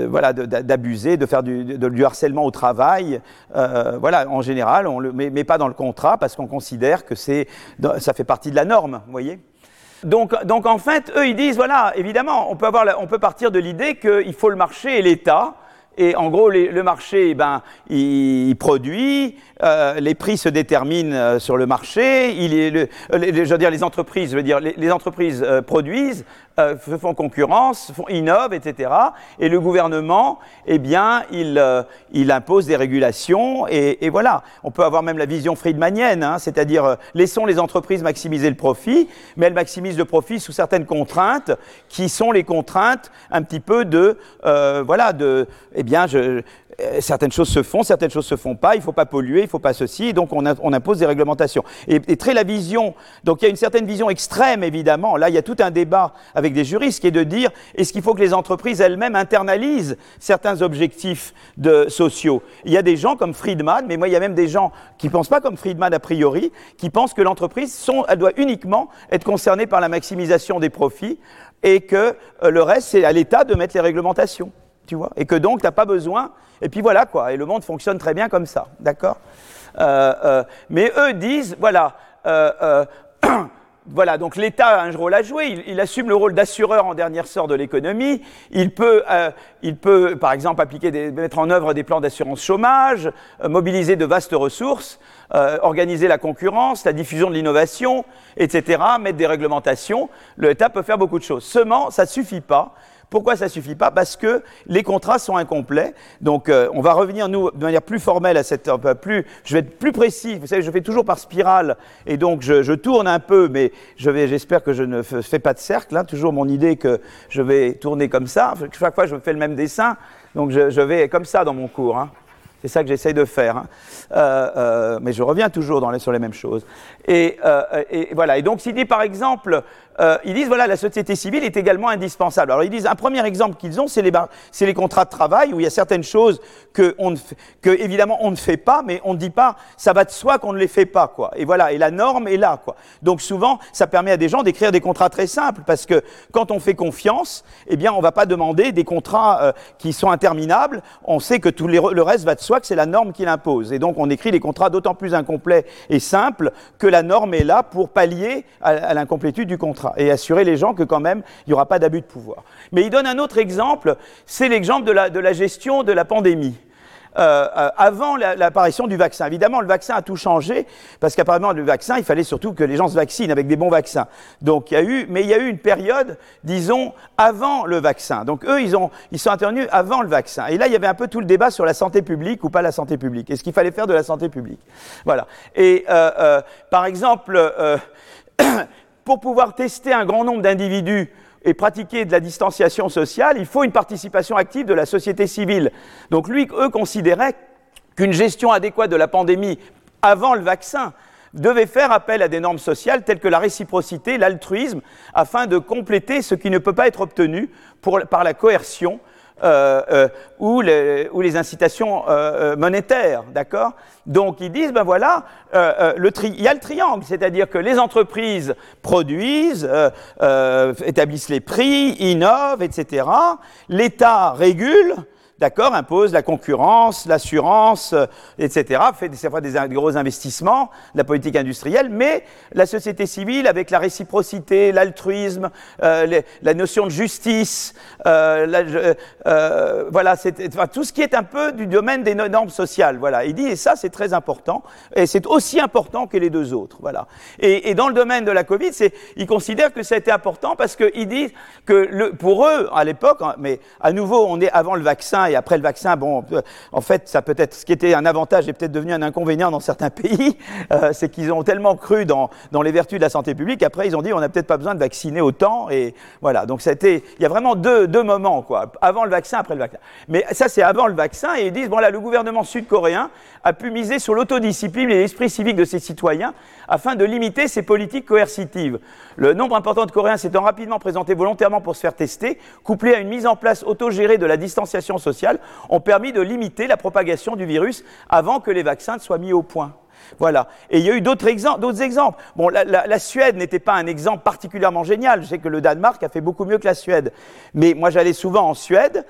voilà, d'abuser, de faire du, harcèlement au travail, euh, voilà, en général, on le met, pas dans le contrat parce qu'on considère que c'est, ça fait partie de la norme, voyez. Donc, donc en fait, eux ils disent voilà, évidemment, on peut avoir, on peut partir de l'idée qu'il faut le marché et l'État et en gros, le marché, eh ben, il, produit, euh, les prix se déterminent euh, sur le marché. Il est le, je veux dire, les entreprises, je veux dire, les, entreprises euh, font concurrence, font, innovent, etc. Et le gouvernement, eh bien, il, il impose des régulations. Et, voilà, on peut avoir même la vision friedmanienne, hein, c'est-à-dire laissons les entreprises maximiser le profit, mais elles maximisent le profit sous certaines contraintes, qui sont les contraintes un petit peu de, voilà, de, eh bien, je, euh, certaines choses se font, certaines choses se font pas, il ne faut pas polluer, il ne faut pas ceci, donc on, impose des réglementations. Et, très la vision, donc il y a une certaine vision extrême évidemment, là il y a tout un débat avec des juristes qui est de dire est-ce qu'il faut que les entreprises elles-mêmes internalisent certains objectifs sociaux? Il y a des gens comme Friedman, mais moi il y a même des gens qui ne pensent pas comme Friedman a priori, qui pensent que l'entreprise elle doit uniquement être concernée par la maximisation des profits et que euh, le reste c'est à l'État de mettre les réglementations tu vois, et que donc tu n'as pas besoin, et puis voilà quoi, et le monde fonctionne très bien comme ça, d'accord euh, euh, Mais eux disent, voilà, euh, voilà, donc l'État a un rôle à jouer. Il, assume le rôle d'assureur en dernier sort de l'économie. Il peut, il peut, par exemple, appliquer des, mettre en œuvre des plans d'assurance chômage, mobiliser de vastes ressources, organiser la concurrence, la diffusion de l'innovation, etc., mettre des réglementations. L'État peut faire beaucoup de choses. Seulement, ça ne suffit pas. Pourquoi ça suffit pas? Parce que les contrats sont incomplets. Donc, euh, on va revenir, nous, de manière plus formelle à cette. plus, je vais être plus précis. Vous savez, je fais toujours par spirale. Et donc, je, tourne un peu, mais j'espère que je ne fais pas de cercle. Hein. toujours mon idée que je vais tourner comme ça. Chaque fois, je fais le même dessin. Donc, je, vais comme ça dans mon cours. Hein. C'est ça que j'essaye de faire. Hein. Euh, euh, mais je reviens toujours dans les, sur les mêmes choses. Et, et voilà. Et donc, s'il dit par exemple, euh, ils disent voilà, la société civile est également indispensable. Alors ils disent un premier exemple qu'ils ont, c'est les, contrats de travail où il y a certaines choses que, on ne, évidemment on ne fait pas, mais on ne dit pas ça va de soi qu'on ne les fait pas quoi. Et voilà, et la norme est là quoi. Donc souvent, ça permet à des gens d'écrire des contrats très simples parce que quand on fait confiance, eh bien on va pas demander des contrats euh, qui sont interminables. On sait que tout le reste va de soi, que c'est la norme qui l'impose. Et donc on écrit des contrats d'autant plus incomplets et simples que la norme est là pour pallier à l'incomplétude du contrat et assurer les gens que quand même, il n'y aura pas d'abus de pouvoir. Mais il donne un autre exemple, c'est l'exemple de la, gestion de la pandémie. Euh, euh, avant l'apparition du vaccin. Évidemment, le vaccin a tout changé, parce qu'apparemment, le vaccin, il fallait surtout que les gens se vaccinent avec des bons vaccins. Donc, il y a eu, mais il y a eu une période, disons, avant le vaccin. Donc, eux, ils, ont, ils sont intervenus avant le vaccin. Et là, il y avait un peu tout le débat sur la santé publique ou pas la santé publique. Est-ce qu'il fallait faire de la santé publique? Voilà. Et, euh, par exemple, pour pouvoir tester un grand nombre d'individus et pratiquer de la distanciation sociale, il faut une participation active de la société civile. Donc lui, eux considéraient qu'une gestion adéquate de la pandémie avant le vaccin devait faire appel à des normes sociales telles que la réciprocité, l'altruisme, afin de compléter ce qui ne peut pas être obtenu par la coercion euh, euh, ou, les, ou, les, incitations euh, monétaires, d'accord? Donc ils disent, ben voilà, le il y a le triangle, c'est-à-dire que les entreprises produisent, établissent les prix, innovent, etc. L'État régule, d'accord, impose la concurrence, l'assurance, euh, etc., fait des, des, gros investissements, la politique industrielle, mais la société civile, avec la réciprocité, l'altruisme, euh, la notion de justice, euh, voilà, tout ce qui est un peu du domaine des normes sociales, voilà. Il dit, et ça, c'est très important, et c'est aussi important que les deux autres, voilà. Et, dans le domaine de la Covid, c'est, ils considèrent que ça a été important parce qu'ils disent que pour eux, à l'époque, hein, mais à nouveau, on est avant le vaccin, et après le vaccin, bon, en fait, ça peut être ce qui était un avantage est peut-être devenu un inconvénient dans certains pays, euh, c'est qu'ils ont tellement cru dans, les vertus de la santé publique, après ils ont dit on n'a peut-être pas besoin de vacciner autant, et voilà. Donc il y a vraiment deux, deux moments, quoi, avant le vaccin, après le vaccin. Mais ça c'est avant le vaccin, et ils disent bon là, le gouvernement sud-coréen a pu miser sur l'autodiscipline et l'esprit civique de ses citoyens afin de limiter ses politiques coercitives. Le nombre important de Coréens s'étant rapidement présenté volontairement pour se faire tester, couplé à une mise en place autogérée de la distanciation sociale, ont permis de limiter la propagation du virus avant que les vaccins ne soient mis au point. Voilà. Et il y a eu d'autres exemples. Bon, la, Suède n'était pas un exemple particulièrement génial. Je sais que le Danemark a fait beaucoup mieux que la Suède. Mais moi, j'allais souvent en Suède.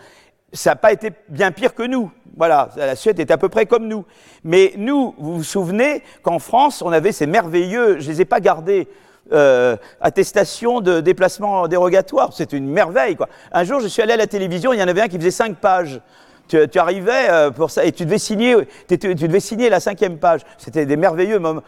Ça n'a pas été bien pire que nous. Voilà, la Suède est à peu près comme nous. Mais nous, vous vous souvenez qu'en France, on avait ces merveilleux, je ne les ai pas gardés, euh, attestation de déplacement dérogatoire. C'est une merveille, quoi. Un jour, je suis allé à la télévision, il y en avait un qui faisait cinq pages. Tu, arrivais euh, pour ça et tu devais signer, tu devais signer la cinquième page. C'était des merveilleux moments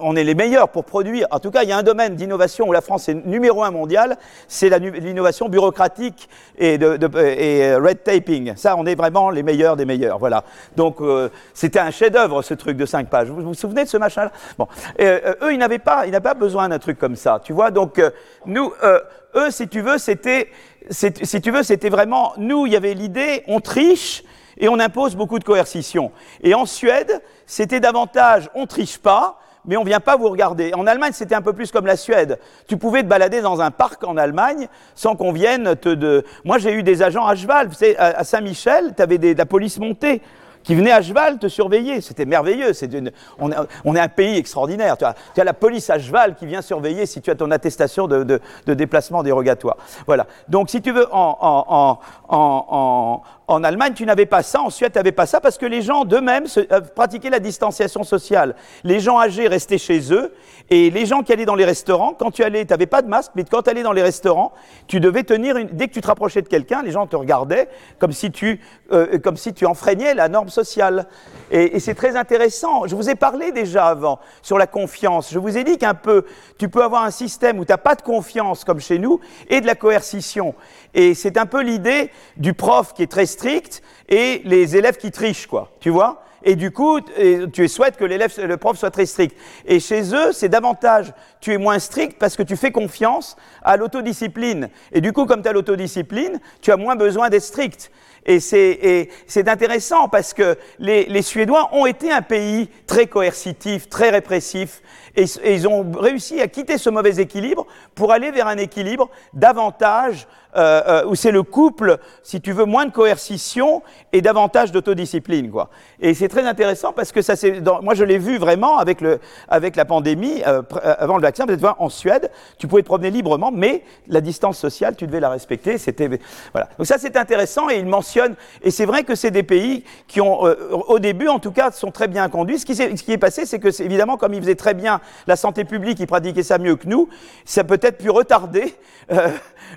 on est les meilleurs pour produire. En tout cas, il y a un domaine d'innovation où la France est numéro un mondial, c'est l'innovation bureaucratique et, red taping. Ça, on est vraiment les meilleurs des meilleurs. Voilà. Donc, euh, c'était un chef-d'œuvre ce truc de cinq pages. Vous vous souvenez de ce machin-là? Bon, euh, eux, ils n'avaient pas, ils n'avaient pas besoin d'un truc comme ça. Tu vois Donc, nous, eux, si tu veux, c'était, si tu veux, c'était vraiment nous. Il y avait l'idée, on triche et on impose beaucoup de coercition. Et en Suède, c'était davantage, on triche pas mais on vient pas vous regarder. En Allemagne, c'était un peu plus comme la Suède. Tu pouvais te balader dans un parc en Allemagne sans qu'on vienne te... De... Moi, j'ai eu des agents à cheval. À Saint-Michel, tu avais de la police montée qui venait à cheval te surveiller. C'était merveilleux. on, est un pays extraordinaire. Tu as, la police à cheval qui vient surveiller si tu as ton attestation de, déplacement dérogatoire. Voilà. Donc, si tu veux, en, en Allemagne, tu n'avais pas ça, en Suède, tu n'avais pas ça, parce que les gens d'eux-mêmes euh, pratiquaient la distanciation sociale. Les gens âgés restaient chez eux, et les gens qui allaient dans les restaurants, quand tu allais, tu n'avais pas de masque, mais quand tu allais dans les restaurants, tu devais tenir une... Dès que tu te rapprochais de quelqu'un, les gens te regardaient comme si tu, euh, comme si tu enfreignais la norme sociale. Et, et c'est très intéressant. Je vous ai parlé déjà avant sur la confiance. Je vous ai dit qu'un peu, tu peux avoir un système où tu n'as pas de confiance, comme chez nous, et de la coercition. Et c'est un peu l'idée du prof qui est très strict et les élèves qui trichent, quoi. Tu vois? Et du coup, tu souhaites que l'élève, le prof soit très strict. Et chez eux, c'est davantage, tu es moins strict parce que tu fais confiance à l'autodiscipline. Et du coup, comme tu as l'autodiscipline, tu as moins besoin d'être strict. Et c'est intéressant parce que les, les, Suédois ont été un pays très coercitif, très répressif, et, ils ont réussi à quitter ce mauvais équilibre pour aller vers un équilibre davantage euh, euh, où c'est le couple, si tu veux, moins de coercition et davantage d'autodiscipline, quoi. Et c'est très intéressant parce que ça, c'est, moi, je l'ai vu vraiment avec le, avec la pandémie, euh, euh avant le vaccin. Voir en Suède, tu pouvais te promener librement, mais la distance sociale, tu devais la respecter. C'était, voilà. Donc ça, c'est intéressant et il mentionne. Et c'est vrai que c'est des pays qui ont, euh, au début, en tout cas, sont très bien conduits. Ce qui, ce qui est passé, c'est que, c'est, évidemment, comme ils faisaient très bien la santé publique, ils pratiquaient ça mieux que nous, ça peut-être pu retarder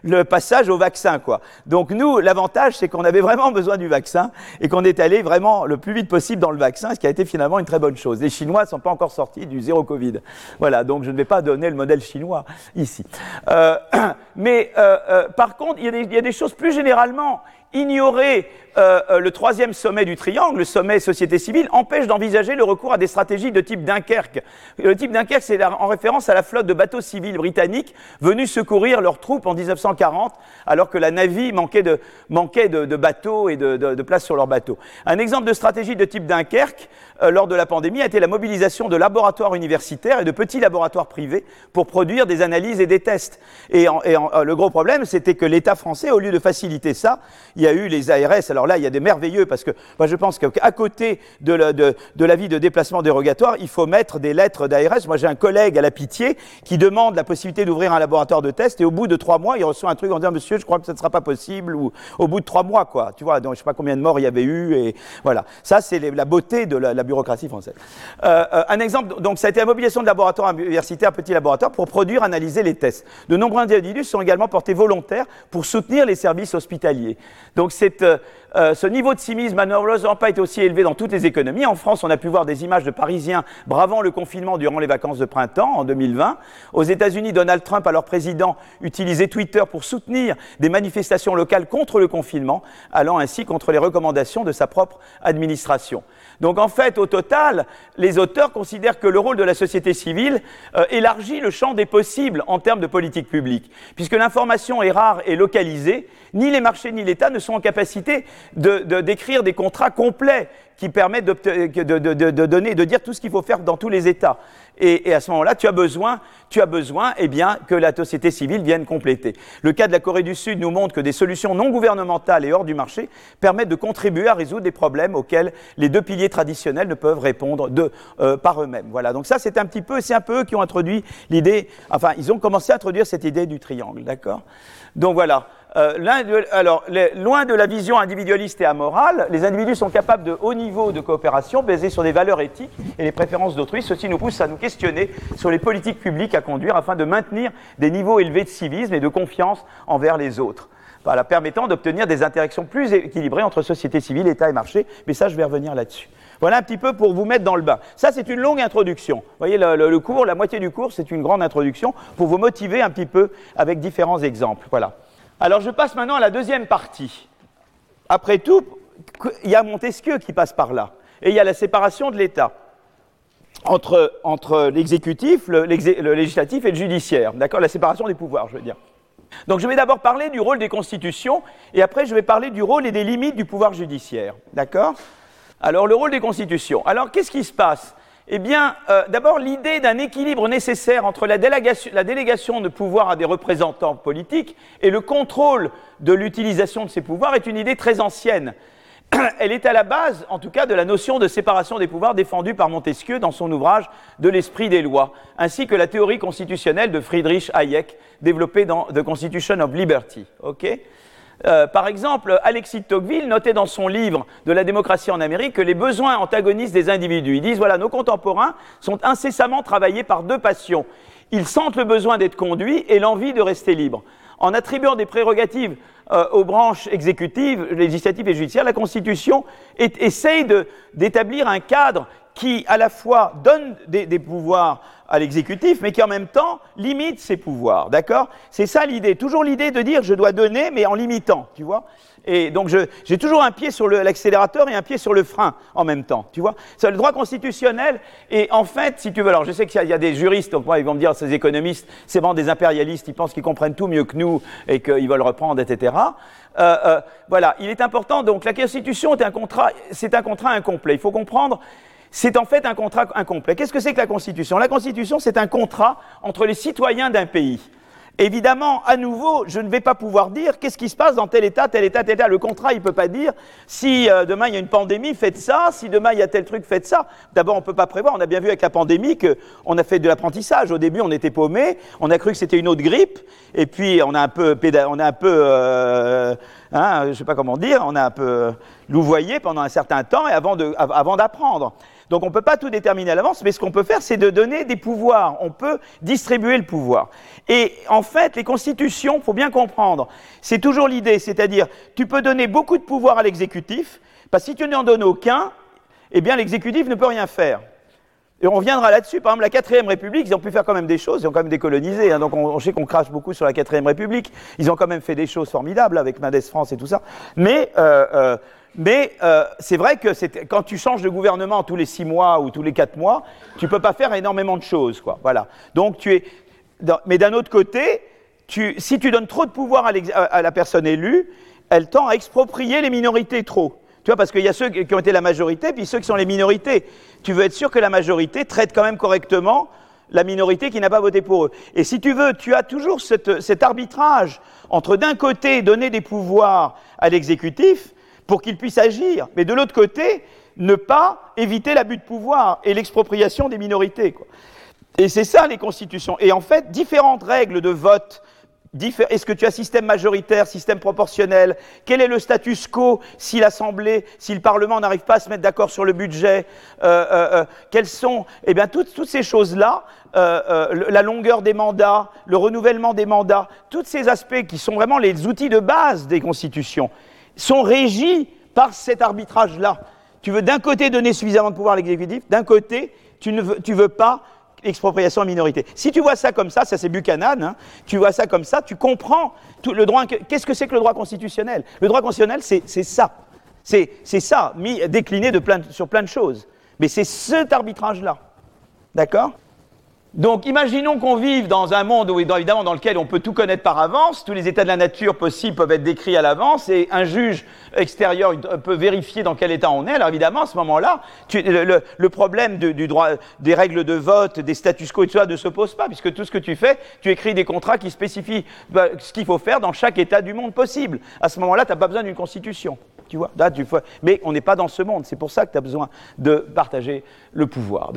le passage au vaccin, quoi. Donc nous, l'avantage, c'est qu'on avait vraiment besoin du vaccin et qu'on est allé vraiment le plus vite possible dans le vaccin, ce qui a été finalement une très bonne chose. Les Chinois ne sont pas encore sortis du zéro Covid. Voilà, donc je ne vais pas donner le modèle chinois ici. Euh, mais euh, euh, par contre, il y, a des choses plus généralement ignorer euh, euh, le troisième sommet du triangle, le sommet société civile, empêche d'envisager le recours à des stratégies de type Dunkerque. Le type Dunkerque, c'est en référence à la flotte de bateaux civils britanniques venus secourir leurs troupes en 1940, alors que la navie manquait de, de, de bateaux et de, de, place sur leurs bateaux. Un exemple de stratégie de type Dunkerque, euh, lors de la pandémie, a été la mobilisation de laboratoires universitaires et de petits laboratoires privés pour produire des analyses et des tests. Et, en, et en, euh, le gros problème, c'était que l'État français, au lieu de faciliter ça, il y a eu les ARS. Alors là, il y a des merveilleux parce que moi, je pense qu'à côté de, la, de, de l'avis de déplacement dérogatoire, il faut mettre des lettres d'ARS. Moi, j'ai un collègue à la Pitié qui demande la possibilité d'ouvrir un laboratoire de test et au bout de trois mois, il reçoit un truc en disant Monsieur, je crois que ça ne sera pas possible ou au bout de trois mois, quoi. Tu vois, donc je sais pas combien de morts il y avait eu et voilà. Ça, c'est la beauté de la bureaucratie française. Euh, euh, un exemple, donc ça a été la mobilisation de laboratoires universitaires, petits laboratoires, pour produire, analyser les tests. De nombreux individus sont également portés volontaires pour soutenir les services hospitaliers. Donc euh, ce niveau de cynisme n'a malheureusement pas été aussi élevé dans toutes les économies. En France, on a pu voir des images de Parisiens bravant le confinement durant les vacances de printemps en 2020. Aux États-Unis, Donald Trump, alors président, utilisait Twitter pour soutenir des manifestations locales contre le confinement, allant ainsi contre les recommandations de sa propre administration. Donc en fait, au total, les auteurs considèrent que le rôle de la société civile euh, élargit le champ des possibles en termes de politique publique, puisque l'information est rare et localisée, ni les marchés ni l'État ne sont en capacité de, d'écrire des contrats complets qui permettent de, donner, de dire tout ce qu'il faut faire dans tous les États. Et, à ce moment-là, tu as besoin, tu as besoin, eh que la société civile vienne compléter. Le cas de la Corée du Sud nous montre que des solutions non gouvernementales et hors du marché permettent de contribuer à résoudre des problèmes auxquels les deux piliers traditionnels ne peuvent répondre euh, par eux-mêmes. Voilà. Donc ça, c'est un petit peu, c'est un peu eux qui ont introduit l'idée. Enfin, ils ont commencé à introduire cette idée du triangle, d'accord? Donc voilà. Euh, alors, loin de la vision individualiste et amorale, les individus sont capables de haut niveau de coopération basés sur des valeurs éthiques et les préférences d'autrui. Ceci nous pousse à nous questionner sur les politiques publiques à conduire afin de maintenir des niveaux élevés de civisme et de confiance envers les autres. Voilà, permettant d'obtenir des interactions plus équilibrées entre société civile, État et marché. Mais ça, je vais revenir là-dessus. Voilà un petit peu pour vous mettre dans le bain. Ça, c'est une longue introduction. Vous voyez, le cours, la moitié du cours, c'est une grande introduction pour vous motiver un petit peu avec différents exemples. Voilà. Alors je passe maintenant à la deuxième partie. Après tout, il y a Montesquieu qui passe par là. Et il y a la séparation de l'État entre, l'exécutif, le, le, législatif et le judiciaire. D'accord? La séparation des pouvoirs, je veux dire. Donc je vais d'abord parler du rôle des constitutions et après je vais parler du rôle et des limites du pouvoir judiciaire. D'accord? Alors le rôle des constitutions. Alors qu'est-ce qui se passe? Eh bien, euh, d'abord, l'idée d'un équilibre nécessaire entre la délégation, de pouvoir à des représentants politiques et le contrôle de l'utilisation de ces pouvoirs est une idée très ancienne. Elle est à la base, en tout cas, de la notion de séparation des pouvoirs défendue par Montesquieu dans son ouvrage De l'esprit des lois, ainsi que la théorie constitutionnelle de Friedrich Hayek, développée dans The Constitution of Liberty. Euh, par exemple, Alexis de Tocqueville notait dans son livre de la démocratie en Amérique que les besoins antagonistes des individus. Ils disent voilà, nos contemporains sont incessamment travaillés par deux passions. Ils sentent le besoin d'être conduits et l'envie de rester libres. En attribuant des prérogatives euh, aux branches exécutives, législatives et judiciaires, la Constitution essaye d'établir un cadre qui, à la fois, donne des pouvoirs à l'exécutif, mais qui en même temps limite ses pouvoirs. D'accord? C'est ça l'idée. Toujours l'idée de dire je dois donner, mais en limitant, tu vois? Et donc j'ai toujours un pied sur l'accélérateur et un pied sur le frein en même temps, tu vois? C'est le droit constitutionnel. Et en fait, si tu veux, alors je sais qu'il y, a des juristes, donc moi ils vont me dire, ces économistes, c'est vraiment des impérialistes, ils pensent qu'ils comprennent tout mieux que nous et qu'ils veulent reprendre, etc. Euh, euh, voilà, il est important, donc la Constitution est un contrat, c'est un contrat incomplet. Il faut comprendre c'est en fait un contrat incomplet. Qu'est-ce que c'est que la Constitution? La Constitution, c'est un contrat entre les citoyens d'un pays. Évidemment, à nouveau, je ne vais pas pouvoir dire qu'est-ce qui se passe dans tel État, tel État, tel État. Le contrat, il ne peut pas dire si euh, demain il y a une pandémie, faites ça, si demain il y a tel truc, faites ça. D'abord, on ne peut pas prévoir. On a bien vu avec la pandémie qu'on a fait de l'apprentissage. Au début, on était paumé, on a cru que c'était une autre grippe, et puis on a un peu, on a un peu euh, hein, je sais pas comment dire, on a un peu louvoyé pendant un certain temps et avant d'apprendre. Donc on ne peut pas tout déterminer à l'avance, mais ce qu'on peut faire, c'est de donner des pouvoirs. On peut distribuer le pouvoir. Et en fait, les constitutions, il faut bien comprendre, c'est toujours l'idée, c'est-à-dire tu peux donner beaucoup de pouvoir à l'exécutif, parce que si tu n'en donnes aucun, eh bien l'exécutif ne peut rien faire. Et on reviendra là-dessus. Par exemple, la quatrième République, ils ont pu faire quand même des choses. Ils ont quand même décolonisé. Hein, donc on, sait qu'on crache beaucoup sur la quatrième République. Ils ont quand même fait des choses formidables avec Mendes France et tout ça. Mais euh, euh, mais euh, c'est vrai que quand tu changes de gouvernement tous les six mois ou tous les quatre mois, tu peux pas faire énormément de choses. Quoi. Voilà. Donc tu es. Mais d'un autre côté, si tu donnes trop de pouvoir à, la personne élue, elle tend à exproprier les minorités trop. Tu vois, parce qu'il y a ceux qui ont été la majorité, puis ceux qui sont les minorités. Tu veux être sûr que la majorité traite quand même correctement la minorité qui n'a pas voté pour eux. Et si tu veux, tu as toujours cet arbitrage entre d'un côté donner des pouvoirs à l'exécutif pour qu'il puisse agir, mais de l'autre côté, ne pas éviter l'abus de pouvoir et l'expropriation des minorités. Et c'est ça les constitutions. Et en fait, différentes règles de vote est-ce que tu as système majoritaire, système proportionnel? Quel est le status quo si l'Assemblée, si le Parlement n'arrive pas à se mettre d'accord sur le budget? Euh, euh, euh Quelles sont Eh bien, toutes, ces choses-là, la longueur des mandats, le renouvellement des mandats, tous ces aspects qui sont vraiment les outils de base des constitutions, sont régis par cet arbitrage-là. Tu veux d'un côté donner suffisamment de pouvoir à l'exécutif, d'un côté, tu ne veux, pas expropriation à minorité. Si tu vois ça comme ça, ça c'est Buchanan, hein, tu vois ça comme ça, tu comprends tout le droit. Qu'est-ce que c'est que le droit constitutionnel? Le droit constitutionnel, c'est ça. C'est ça, mis, décliné sur plein de choses. Mais c'est cet arbitrage-là. D'accord? Donc imaginons qu'on vive dans un monde où, évidemment dans lequel on peut tout connaître par avance, tous les états de la nature possibles peuvent être décrits à l'avance et un juge extérieur peut vérifier dans quel état on est. Alors évidemment, à ce moment-là, le, problème du droit, des règles de vote, des status quo et tout ça ne se pose pas, puisque tout ce que tu fais, tu écris des contrats qui spécifient bah, ce qu'il faut faire dans chaque état du monde possible. À ce moment-là, tu n'as pas besoin d'une constitution. Tu vois, Mais on n'est pas dans ce monde. C'est pour ça que tu as besoin de partager le pouvoir.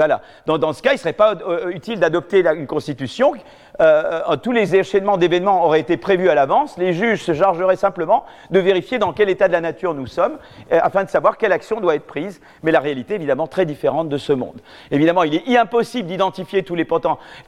Dans, ce cas, il ne serait pas euh, utile d'adopter une constitution. Euh, euh, tous les enchaînements d'événements auraient été prévus à l'avance. Les juges se chargeraient simplement de vérifier dans quel état de la nature nous sommes, afin de savoir quelle action doit être prise. Mais la réalité est évidemment très différente de ce monde. Évidemment, il est impossible d'identifier tous les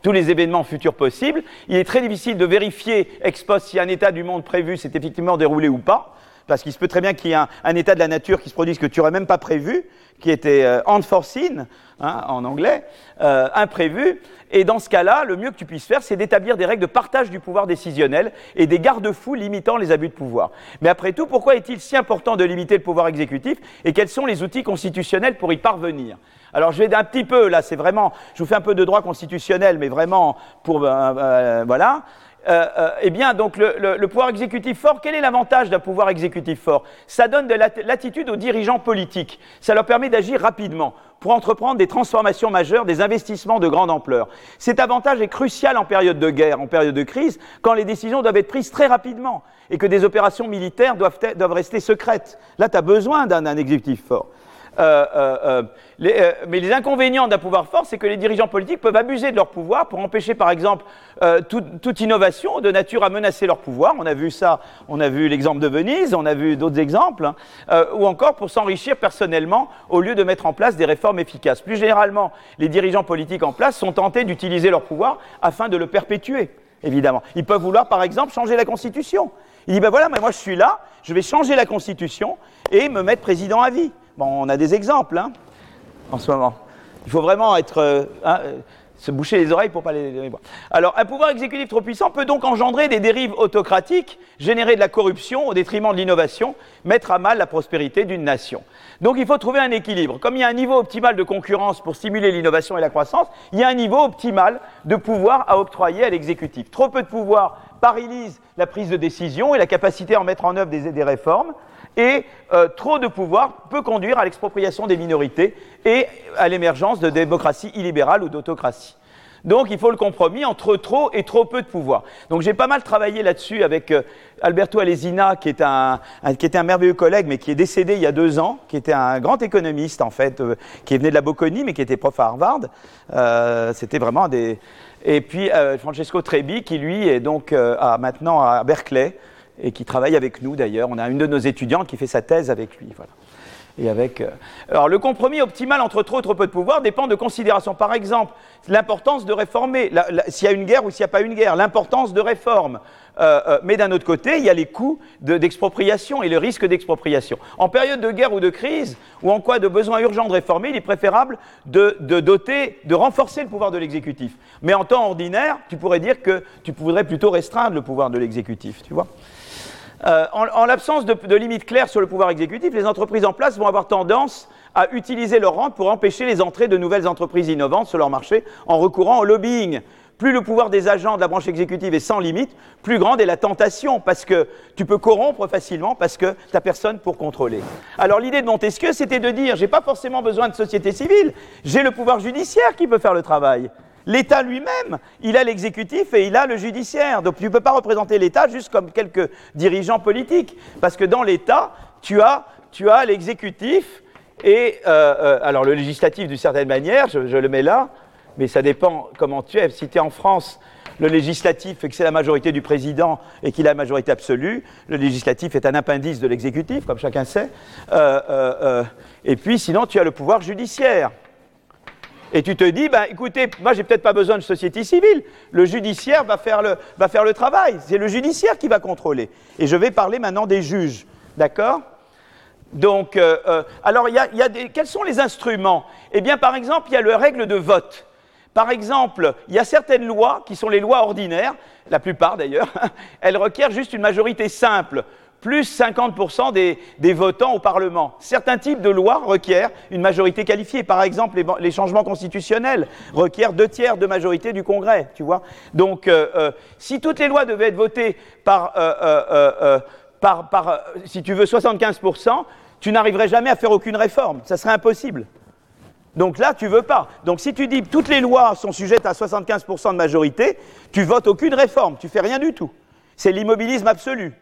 tous les événements futurs possibles. Il est très difficile de vérifier ex post si un état du monde prévu s'est effectivement déroulé ou pas parce qu'il se peut très bien qu'il y ait un, état de la nature qui se produise que tu n'aurais même pas prévu, qui était euh, unforeseen, hein, en anglais, euh, imprévu. Et dans ce cas-là, le mieux que tu puisses faire, c'est d'établir des règles de partage du pouvoir décisionnel et des garde-fous limitant les abus de pouvoir. Mais après tout, pourquoi est-il si important de limiter le pouvoir exécutif et quels sont les outils constitutionnels pour y parvenir? Alors je vais un petit peu, là c'est vraiment, je vous fais un peu de droit constitutionnel, mais vraiment pour, euh, voilà. Euh, euh, eh bien, donc le, pouvoir exécutif fort, quel est l'avantage d'un pouvoir exécutif fort? Ça donne de l'attitude aux dirigeants politiques. Ça leur permet d'agir rapidement pour entreprendre des transformations majeures, des investissements de grande ampleur. Cet avantage est crucial en période de guerre, en période de crise, quand les décisions doivent être prises très rapidement et que des opérations militaires doivent, doivent rester secrètes. Là, tu as besoin d'un exécutif fort. Euh, euh, euh, mais les inconvénients d'un pouvoir fort, c'est que les dirigeants politiques peuvent abuser de leur pouvoir pour empêcher, par exemple, toute innovation de nature à menacer leur pouvoir. On a vu ça, on a vu l'exemple de Venise, on a vu d'autres exemples, hein. ou encore pour s'enrichir personnellement au lieu de mettre en place des réformes efficaces. Plus généralement, les dirigeants politiques en place sont tentés d'utiliser leur pouvoir afin de le perpétuer, évidemment. Ils peuvent vouloir, par exemple, changer la Constitution. Il dit, ben voilà, mais moi je suis là, je vais changer la Constitution et me mettre président à vie. On a des exemples hein, en ce moment. Il faut vraiment être, euh, hein, euh, se boucher les oreilles pour pas les, voir. Alors, un pouvoir exécutif trop puissant peut donc engendrer des dérives autocratiques, générer de la corruption au détriment de l'innovation, mettre à mal la prospérité d'une nation. Donc, il faut trouver un équilibre. Comme il y a un niveau optimal de concurrence pour stimuler l'innovation et la croissance, il y a un niveau optimal de pouvoir à octroyer à l'exécutif. Trop peu de pouvoir paralyse la prise de décision et la capacité à en mettre en œuvre des réformes et euh, trop de pouvoir peut conduire à l'expropriation des minorités et à l'émergence de démocraties illibérales ou d'autocraties. Donc il faut le compromis entre trop et trop peu de pouvoir. Donc j'ai pas mal travaillé là-dessus avec euh, Alberto Alesina, qui, est un, qui était un merveilleux collègue, mais qui est décédé il y a deux ans, qui était un grand économiste en fait, euh, qui venait de la Bocconi, mais qui était prof à Harvard. C'était vraiment des... Et puis Francesco Trebi, qui lui est donc maintenant à Berkeley, et qui travaille avec nous d'ailleurs. On a une de nos étudiantes qui fait sa thèse avec lui. Voilà. Et avec, euh, Alors, le compromis optimal entre trop et trop peu de pouvoir dépend de considérations. Par exemple, l'importance de réformer, s'il y a une guerre ou s'il n'y a pas une guerre, l'importance de réforme. Euh, euh, mais d'un autre côté, il y a les coûts d'expropriation et le risque d'expropriation. En période de guerre ou de crise, ou en quoi de besoin urgent de réformer, il est préférable de, de doter, de renforcer le pouvoir de l'exécutif. Mais en temps ordinaire, tu pourrais dire que tu voudrais plutôt restreindre le pouvoir de l'exécutif, tu vois euh, en, l'absence de, limites claires sur le pouvoir exécutif, les entreprises en place vont avoir tendance à utiliser leur rente pour empêcher les entrées de nouvelles entreprises innovantes sur leur marché en recourant au lobbying. Plus le pouvoir des agents de la branche exécutive est sans limite, plus grande est la tentation, parce que tu peux corrompre facilement, parce que tu n'as personne pour contrôler. Alors l'idée de Montesquieu, c'était de dire, j'ai pas forcément besoin de société civile, j'ai le pouvoir judiciaire qui peut faire le travail. L'État lui-même, il a l'exécutif et il a le judiciaire. Donc tu ne peux pas représenter l'État juste comme quelques dirigeants politiques. Parce que dans l'État, tu as, l'exécutif et, euh, euh, alors le législatif d'une certaine manière, je, le mets là, mais ça dépend comment tu es. Si tu es en France, le législatif, et que c'est la majorité du président et qu'il a la majorité absolue, le législatif est un appendice de l'exécutif, comme chacun sait. Euh, et puis sinon, tu as le pouvoir judiciaire. Et tu te dis, ben, écoutez, moi j'ai peut-être pas besoin de société civile, le judiciaire va faire le, travail, c'est le judiciaire qui va contrôler. Et je vais parler maintenant des juges, d'accord? Donc, euh, euh, alors, quels sont les instruments? Eh bien, par exemple, il y a le règle de vote. Par exemple, il y a certaines lois qui sont les lois ordinaires, la plupart d'ailleurs, elles requièrent juste une majorité simple plus 50% des, votants au Parlement. Certains types de lois requièrent une majorité qualifiée. Par exemple, les, changements constitutionnels requièrent deux tiers de majorité du Congrès, tu vois. Donc, euh, euh, si toutes les lois devaient être votées par, euh, si tu veux, 75%, tu n'arriverais jamais à faire aucune réforme. Ça serait impossible. Donc là, tu veux pas. Donc si tu dis toutes les lois sont sujettes à 75% de majorité, tu votes aucune réforme, tu fais rien du tout. C'est l'immobilisme absolu.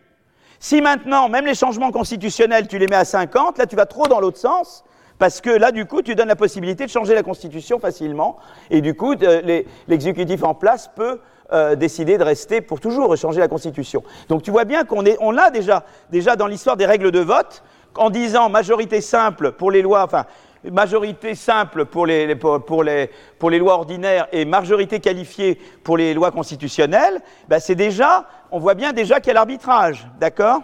Si maintenant, même les changements constitutionnels, tu les mets à 50, là tu vas trop dans l'autre sens, parce que là, du coup, tu donnes la possibilité de changer la Constitution facilement, et du coup, euh, l'exécutif en place peut euh, décider de rester pour toujours et changer la Constitution. Donc tu vois bien qu'on on l'a déjà, déjà dans l'histoire des règles de vote, en disant majorité simple pour les lois, enfin, majorité simple pour les, lois ordinaires et majorité qualifiée pour les lois constitutionnelles, ben c'est déjà, on voit bien déjà qu'il y a l'arbitrage, d'accord?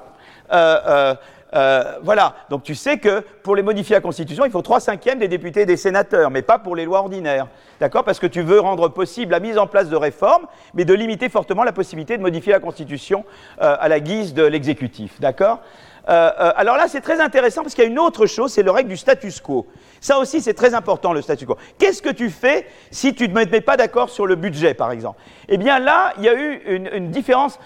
Euh, euh, euh, voilà, donc tu sais que pour les modifier la Constitution, il faut 3 cinquièmes des députés et des sénateurs, mais pas pour les lois ordinaires. D'accord? Parce que tu veux rendre possible la mise en place de réformes, mais de limiter fortement la possibilité de modifier la Constitution à la guise de l'exécutif. D'accord? Euh, euh, alors là, c'est très intéressant parce qu'il y a une autre chose, c'est le règle du status quo. Ça aussi, c'est très important, le status quo. Qu'est-ce que tu fais si tu ne te mets pas d'accord sur le budget, par exemple? Eh bien là, il y a eu une, différence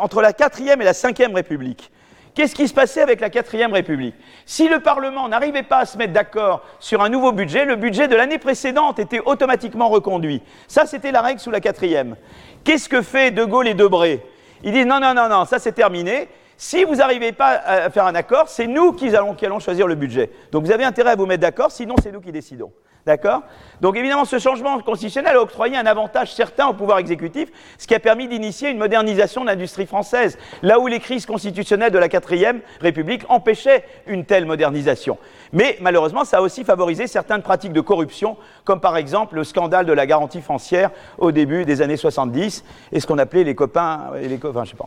entre la quatrième et la cinquième République. Qu'est-ce qui se passait avec la quatrième République? Si le Parlement n'arrivait pas à se mettre d'accord sur un nouveau budget, le budget de l'année précédente était automatiquement reconduit. Ça, c'était la règle sous la quatrième. Qu'est-ce que fait De Gaulle et Debré? Ils disent non, non, non, non, ça c'est terminé Si vous n'arrivez pas à faire un accord, c'est nous qui allons, qui allons choisir le budget. Donc vous avez intérêt à vous mettre d'accord, sinon c'est nous qui décidons. D'accord Donc évidemment, ce changement constitutionnel a octroyé un avantage certain au pouvoir exécutif, ce qui a permis d'initier une modernisation de l'industrie française, là où les crises constitutionnelles de la 4ème République empêchaient une telle modernisation. Mais malheureusement, ça a aussi favorisé certaines pratiques de corruption, comme par exemple le scandale de la garantie foncière au début des années 70, et ce qu'on appelait les copains, les copains, je sais pas,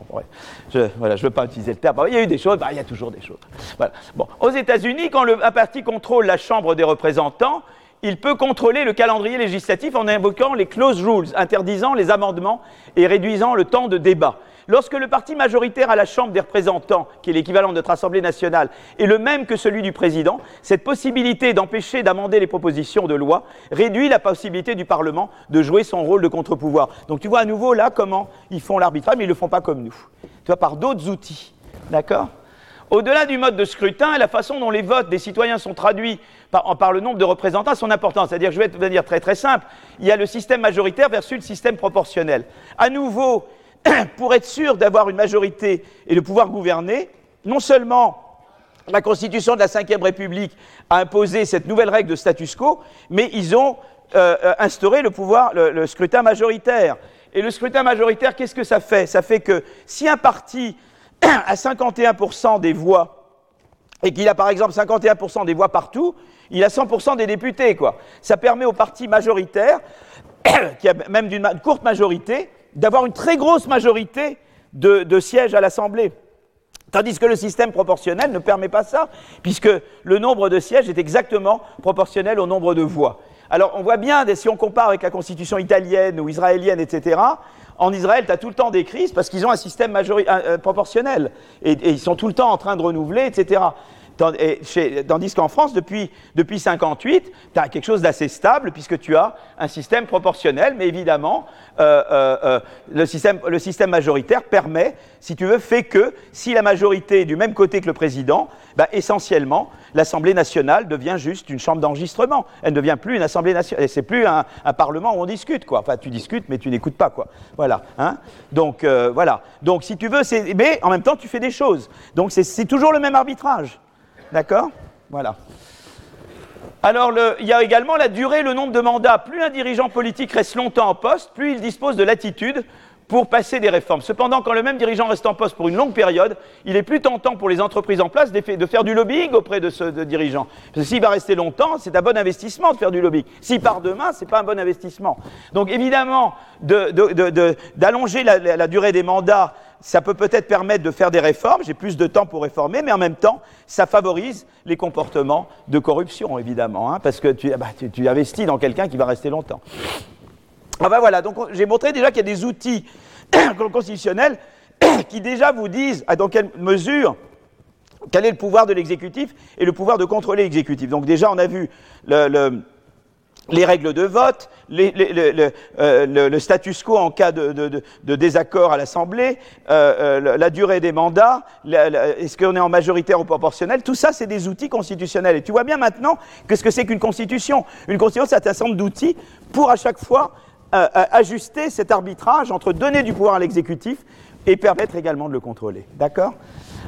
je, voilà, veux pas utiliser le terme, il y a eu des choses, bah, il y a toujours des choses. Voilà. Aux États-Unis, quand le, un parti contrôle la Chambre des représentants, il peut contrôler le calendrier législatif en invoquant les close rules, interdisant les amendements et réduisant le temps de débat. Lorsque le parti majoritaire à la Chambre des représentants, qui est l'équivalent de notre Assemblée nationale, est le même que celui du président, cette possibilité d'empêcher d'amender les propositions de loi réduit la possibilité du Parlement de jouer son rôle de contre-pouvoir. Donc tu vois à nouveau là comment ils font l'arbitrage, mais ils ne le font pas comme nous. Tu vois, par d'autres outils. D'accord? Au-delà du mode de scrutin, la façon dont les votes des citoyens sont traduits par, le nombre de représentants sont importants. C'est-à-dire, je vais te dire très très simple, il y a le système majoritaire versus le système proportionnel. À nouveau, pour être sûr d'avoir une majorité et de pouvoir gouverner, non seulement la Constitution de la Ve République a imposé cette nouvelle règle de status quo, mais ils ont euh, euh, instauré le pouvoir, le scrutin majoritaire. Et le scrutin majoritaire, qu'est-ce que ça fait? Ça fait que si un parti à 51% des voix, et qu'il a par exemple 51% des voix partout, il a 100% des députés, quoi. Ça permet au parti majoritaire, qui a même d'une courte majorité, d'avoir une très grosse majorité de, sièges à l'Assemblée. Tandis que le système proportionnel ne permet pas ça, puisque le nombre de sièges est exactement proportionnel au nombre de voix. Alors on voit bien, si on compare avec la constitution italienne ou israélienne, etc., en Israël, tu as tout le temps des crises parce qu'ils ont un système euh, proportionnel. Et, et, ils sont tout le temps en train de renouveler, etc. Tandis qu'en France, depuis, depuis 58, tu as quelque chose d'assez stable puisque tu as un système proportionnel, mais évidemment, euh, euh, euh, le, système, majoritaire permet, si tu veux, fait que si la majorité est du même côté que le président, bah, essentiellement, l'Assemblée nationale devient juste une chambre d'enregistrement. Elle ne devient plus une Assemblée nationale. C'est plus un, un, parlement où on discute, quoi. Enfin, tu discutes, mais tu n'écoutes pas, quoi. Voilà. Hein Donc, voilà. Donc, si tu veux, mais en même temps, tu fais des choses. Donc, c'est toujours le même arbitrage. D'accord Voilà. Alors, il y a également la durée, le nombre de mandats. Plus un dirigeant politique reste longtemps en poste, plus il dispose de latitude pour passer des réformes. Cependant, quand le même dirigeant reste en poste pour une longue période, il est plus tentant pour les entreprises en place de faire du lobbying auprès de ce dirigeant. Parce que s'il va rester longtemps, c'est un bon investissement de faire du lobbying. S'il part demain, ce n'est pas un bon investissement. Donc évidemment, d'allonger la durée des mandats ça peut peut-être permettre de faire des réformes, j'ai plus de temps pour réformer, mais en même temps, ça favorise les comportements de corruption, évidemment, hein, parce que ah bah, tu, investis dans quelqu'un qui va rester longtemps. Ah ben voilà, donc j'ai montré déjà qu'il y a des outils constitutionnels qui déjà vous disent dans quelle mesure quel est le pouvoir de l'exécutif et le pouvoir de contrôler l'exécutif. Donc déjà, on a vu le les règles de vote, euh, le, status quo en cas de, désaccord à l'Assemblée, euh, euh, la durée des mandats, est-ce qu'on est en majoritaire ou proportionnel, tout ça c'est des outils constitutionnels. Et tu vois bien maintenant qu'est-ce que c'est qu'une constitution. Une constitution c'est un certain d'outils pour à chaque fois ajuster cet arbitrage entre donner du pouvoir à l'exécutif et permettre également de le contrôler. D'accord?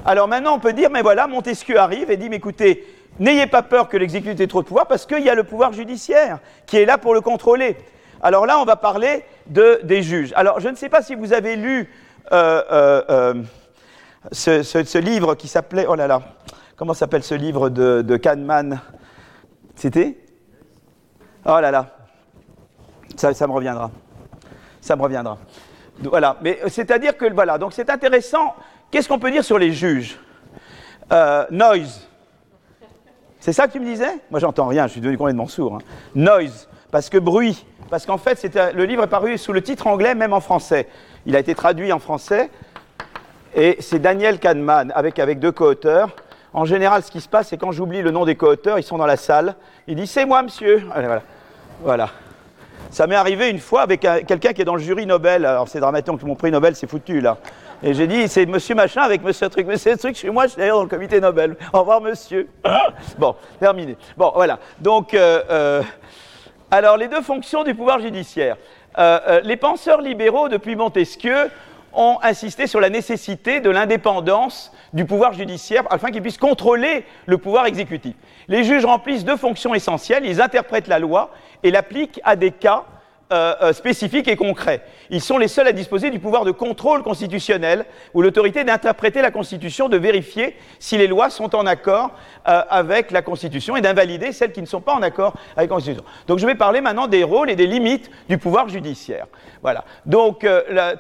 Alors maintenant on peut dire, mais voilà, Montesquieu arrive et dit, mais écoutez, N'ayez pas peur que l'exécutif ait trop de pouvoir parce qu'il y a le pouvoir judiciaire qui est là pour le contrôler. Alors là, on va parler de, des juges. Alors, je ne sais pas si vous avez lu euh, euh, euh, ce, livre qui s'appelait. Oh là là, comment s'appelle ce livre de Kahneman? C'était? Oh là là, ça, me reviendra. Ça me reviendra. Voilà, mais c'est-à-dire que, voilà, donc c'est intéressant. Qu'est-ce qu'on peut dire sur les juges? Noise. C'est ça que tu me disais? Moi, j'entends rien, je suis devenu complètement sourd. Hein. Noise, parce que bruit. Parce qu'en fait, le livre est paru sous le titre anglais, même en français. Il a été traduit en français. Et c'est Daniel Kahneman, avec deux co-auteurs. En général, ce qui se passe, c'est quand j'oublie le nom des co-auteurs, ils sont dans la salle. Il dit C'est moi, monsieur. voilà. voilà. Ça m'est arrivé une fois avec quelqu'un qui est dans le jury Nobel. Alors, c'est dramatique, mon prix Nobel, c'est foutu, là. Et j'ai dit, c'est monsieur machin avec monsieur truc. C'est truc chez moi, je suis d'ailleurs dans le comité Nobel. Au revoir, monsieur. bon, terminé. Bon, voilà. Donc, euh, euh, alors, les deux fonctions du pouvoir judiciaire. Euh, les penseurs libéraux, depuis Montesquieu, ont insisté sur la nécessité de l'indépendance du pouvoir judiciaire afin qu'il puisse contrôler le pouvoir exécutif. Les juges remplissent deux fonctions essentielles, ils interprètent la loi et l'appliquent à des cas euh, euh, spécifiques et concrets. Ils sont les seuls à disposer du pouvoir de contrôle constitutionnel ou l'autorité d'interpréter la Constitution, de vérifier si les lois sont en accord euh, avec la Constitution et d'invalider celles qui ne sont pas en accord avec la Constitution. Donc je vais parler maintenant des rôles et des limites du pouvoir judiciaire. Voilà. Donc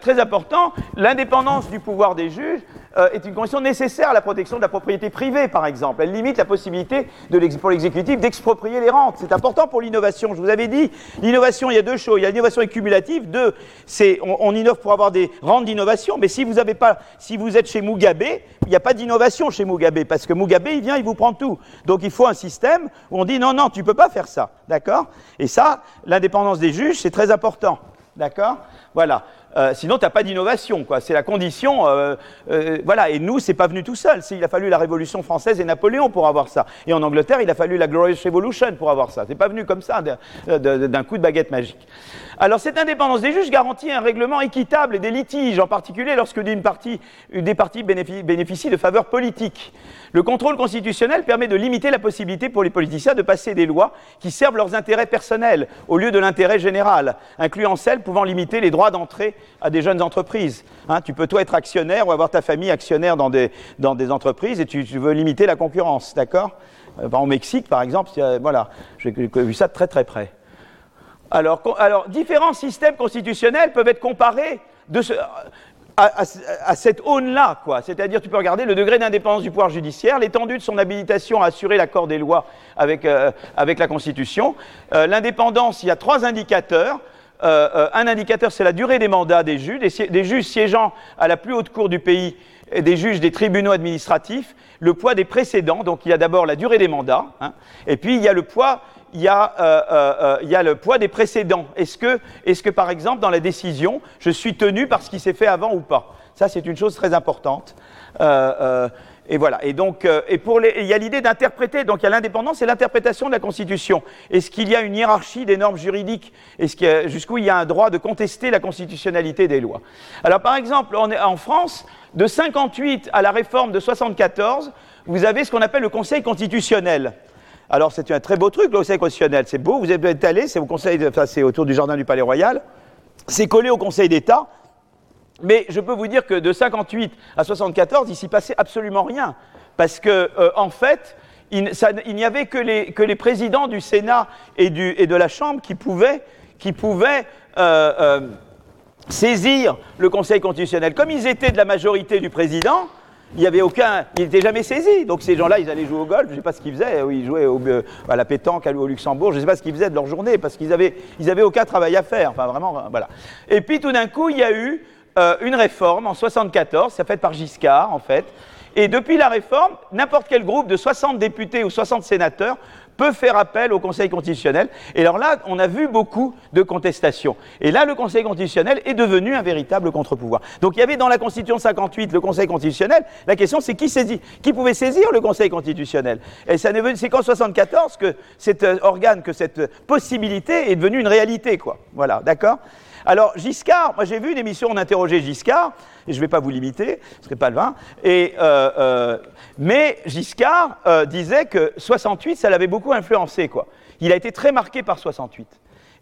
très important, l'indépendance du pouvoir des juges est une condition nécessaire à la protection de la propriété privée, par exemple. Elle limite la possibilité de pour l'exécutif d'exproprier les rentes. C'est important pour l'innovation. Je vous avais dit, l'innovation, il y a deux choses il y a l'innovation cumulative. Deux, c'est on, innove pour avoir des rentes d'innovation. Mais si vous pas, si vous êtes chez Mugabe, il n'y a pas d'innovation chez Mugabe parce que Mugabe, il vient, il vous prend tout. Donc il faut un système où on dit non, non, tu peux pas faire ça, d'accord? Et ça, l'indépendance des juges, c'est très important, d'accord? Voilà. Euh, sinon, tu n'as pas d'innovation, quoi. C'est la condition. Euh, euh, voilà. Et nous, c'est pas venu tout seul. Il a fallu la Révolution française et Napoléon pour avoir ça. Et en Angleterre, il a fallu la Glorious Revolution pour avoir ça. C'est pas venu comme ça, d'un coup de baguette magique. Alors, cette indépendance des juges garantit un règlement équitable des litiges, en particulier lorsque partie, des parties bénéficient de faveurs politiques. Le contrôle constitutionnel permet de limiter la possibilité pour les politiciens de passer des lois qui servent leurs intérêts personnels au lieu de l'intérêt général, incluant celles pouvant limiter les droits d'entrée à des jeunes entreprises. Hein, tu peux toi être actionnaire ou avoir ta famille actionnaire dans des, entreprises et tu, veux limiter la concurrence, d'accord? Euh, Au Mexique, par exemple, voilà, j'ai vu ça de très très près. Alors, différents systèmes constitutionnels peuvent être comparés à, cette aune-là, quoi. C'est-à-dire, tu peux regarder le degré d'indépendance du pouvoir judiciaire, l'étendue de son habilitation à assurer l'accord des lois avec, euh, la Constitution. Euh, l'indépendance, il y a trois indicateurs. Euh, un indicateur, c'est la durée des mandats des juges, des, juges siégeant à la plus haute cour du pays et des juges des tribunaux administratifs, le poids des précédents, donc il y a d'abord la durée des mandats, hein, et puis il y a le poids il y, a, euh, euh, euh, il y a le poids des précédents. Est-ce que, par exemple, dans la décision, je suis tenu par ce qui s'est fait avant ou pas? Ça, c'est une chose très importante. et voilà. Et donc, pour les, il y a l'idée d'interpréter. Donc, il y a l'indépendance et l'interprétation de la Constitution. Est-ce qu'il y a une hiérarchie des normes juridiques? Est-ce jusqu'où il y a un droit de contester la constitutionnalité des lois? Alors, par exemple, en France, de 58 à la réforme de 74, vous avez ce qu'on appelle le Conseil constitutionnel. Alors c'est un très beau truc, le Conseil constitutionnel. C'est beau, vous êtes allé, c'est au Conseil, enfin, autour du jardin du Palais Royal. C'est collé au Conseil d'État. Mais je peux vous dire que de 58 à 74, il s'y passait absolument rien. Parce que, euh, en fait, il, n'y avait que les, présidents du Sénat et, de la Chambre qui pouvaient, qui pouvaient euh, euh, saisir le Conseil constitutionnel. Comme ils étaient de la majorité du président, il n'y avait aucun, il n'était jamais saisi. Donc ces gens-là, ils allaient jouer au golf, je ne sais pas ce qu'ils faisaient, ils jouaient euh, à la pétanque au Luxembourg, je ne sais pas ce qu'ils faisaient de leur journée, parce qu'ils n'avaient ils avaient aucun travail à faire. Enfin vraiment, voilà. Et puis tout d'un coup, il y a eu euh, une réforme en 74, ça fait par Giscard en fait. Et depuis la réforme, n'importe quel groupe de 60 députés ou 60 sénateurs peut faire appel au Conseil constitutionnel. Et alors là, on a vu beaucoup de contestations. Et là, le Conseil constitutionnel est devenu un véritable contre-pouvoir. Donc il y avait dans la Constitution 58 le Conseil constitutionnel. La question, c'est qui pouvait saisir le Conseil constitutionnel? Et ça c'est qu'en 74 que cet euh, organe, que cette possibilité est devenue une réalité, quoi. Voilà, d'accord? Alors, Giscard, moi j'ai vu une émission, on interrogeait Giscard, et je ne vais pas vous limiter, ce serait pas le vin, euh, euh, mais Giscard euh, disait que 68, ça l'avait beaucoup influencé. Il a été très marqué par 68.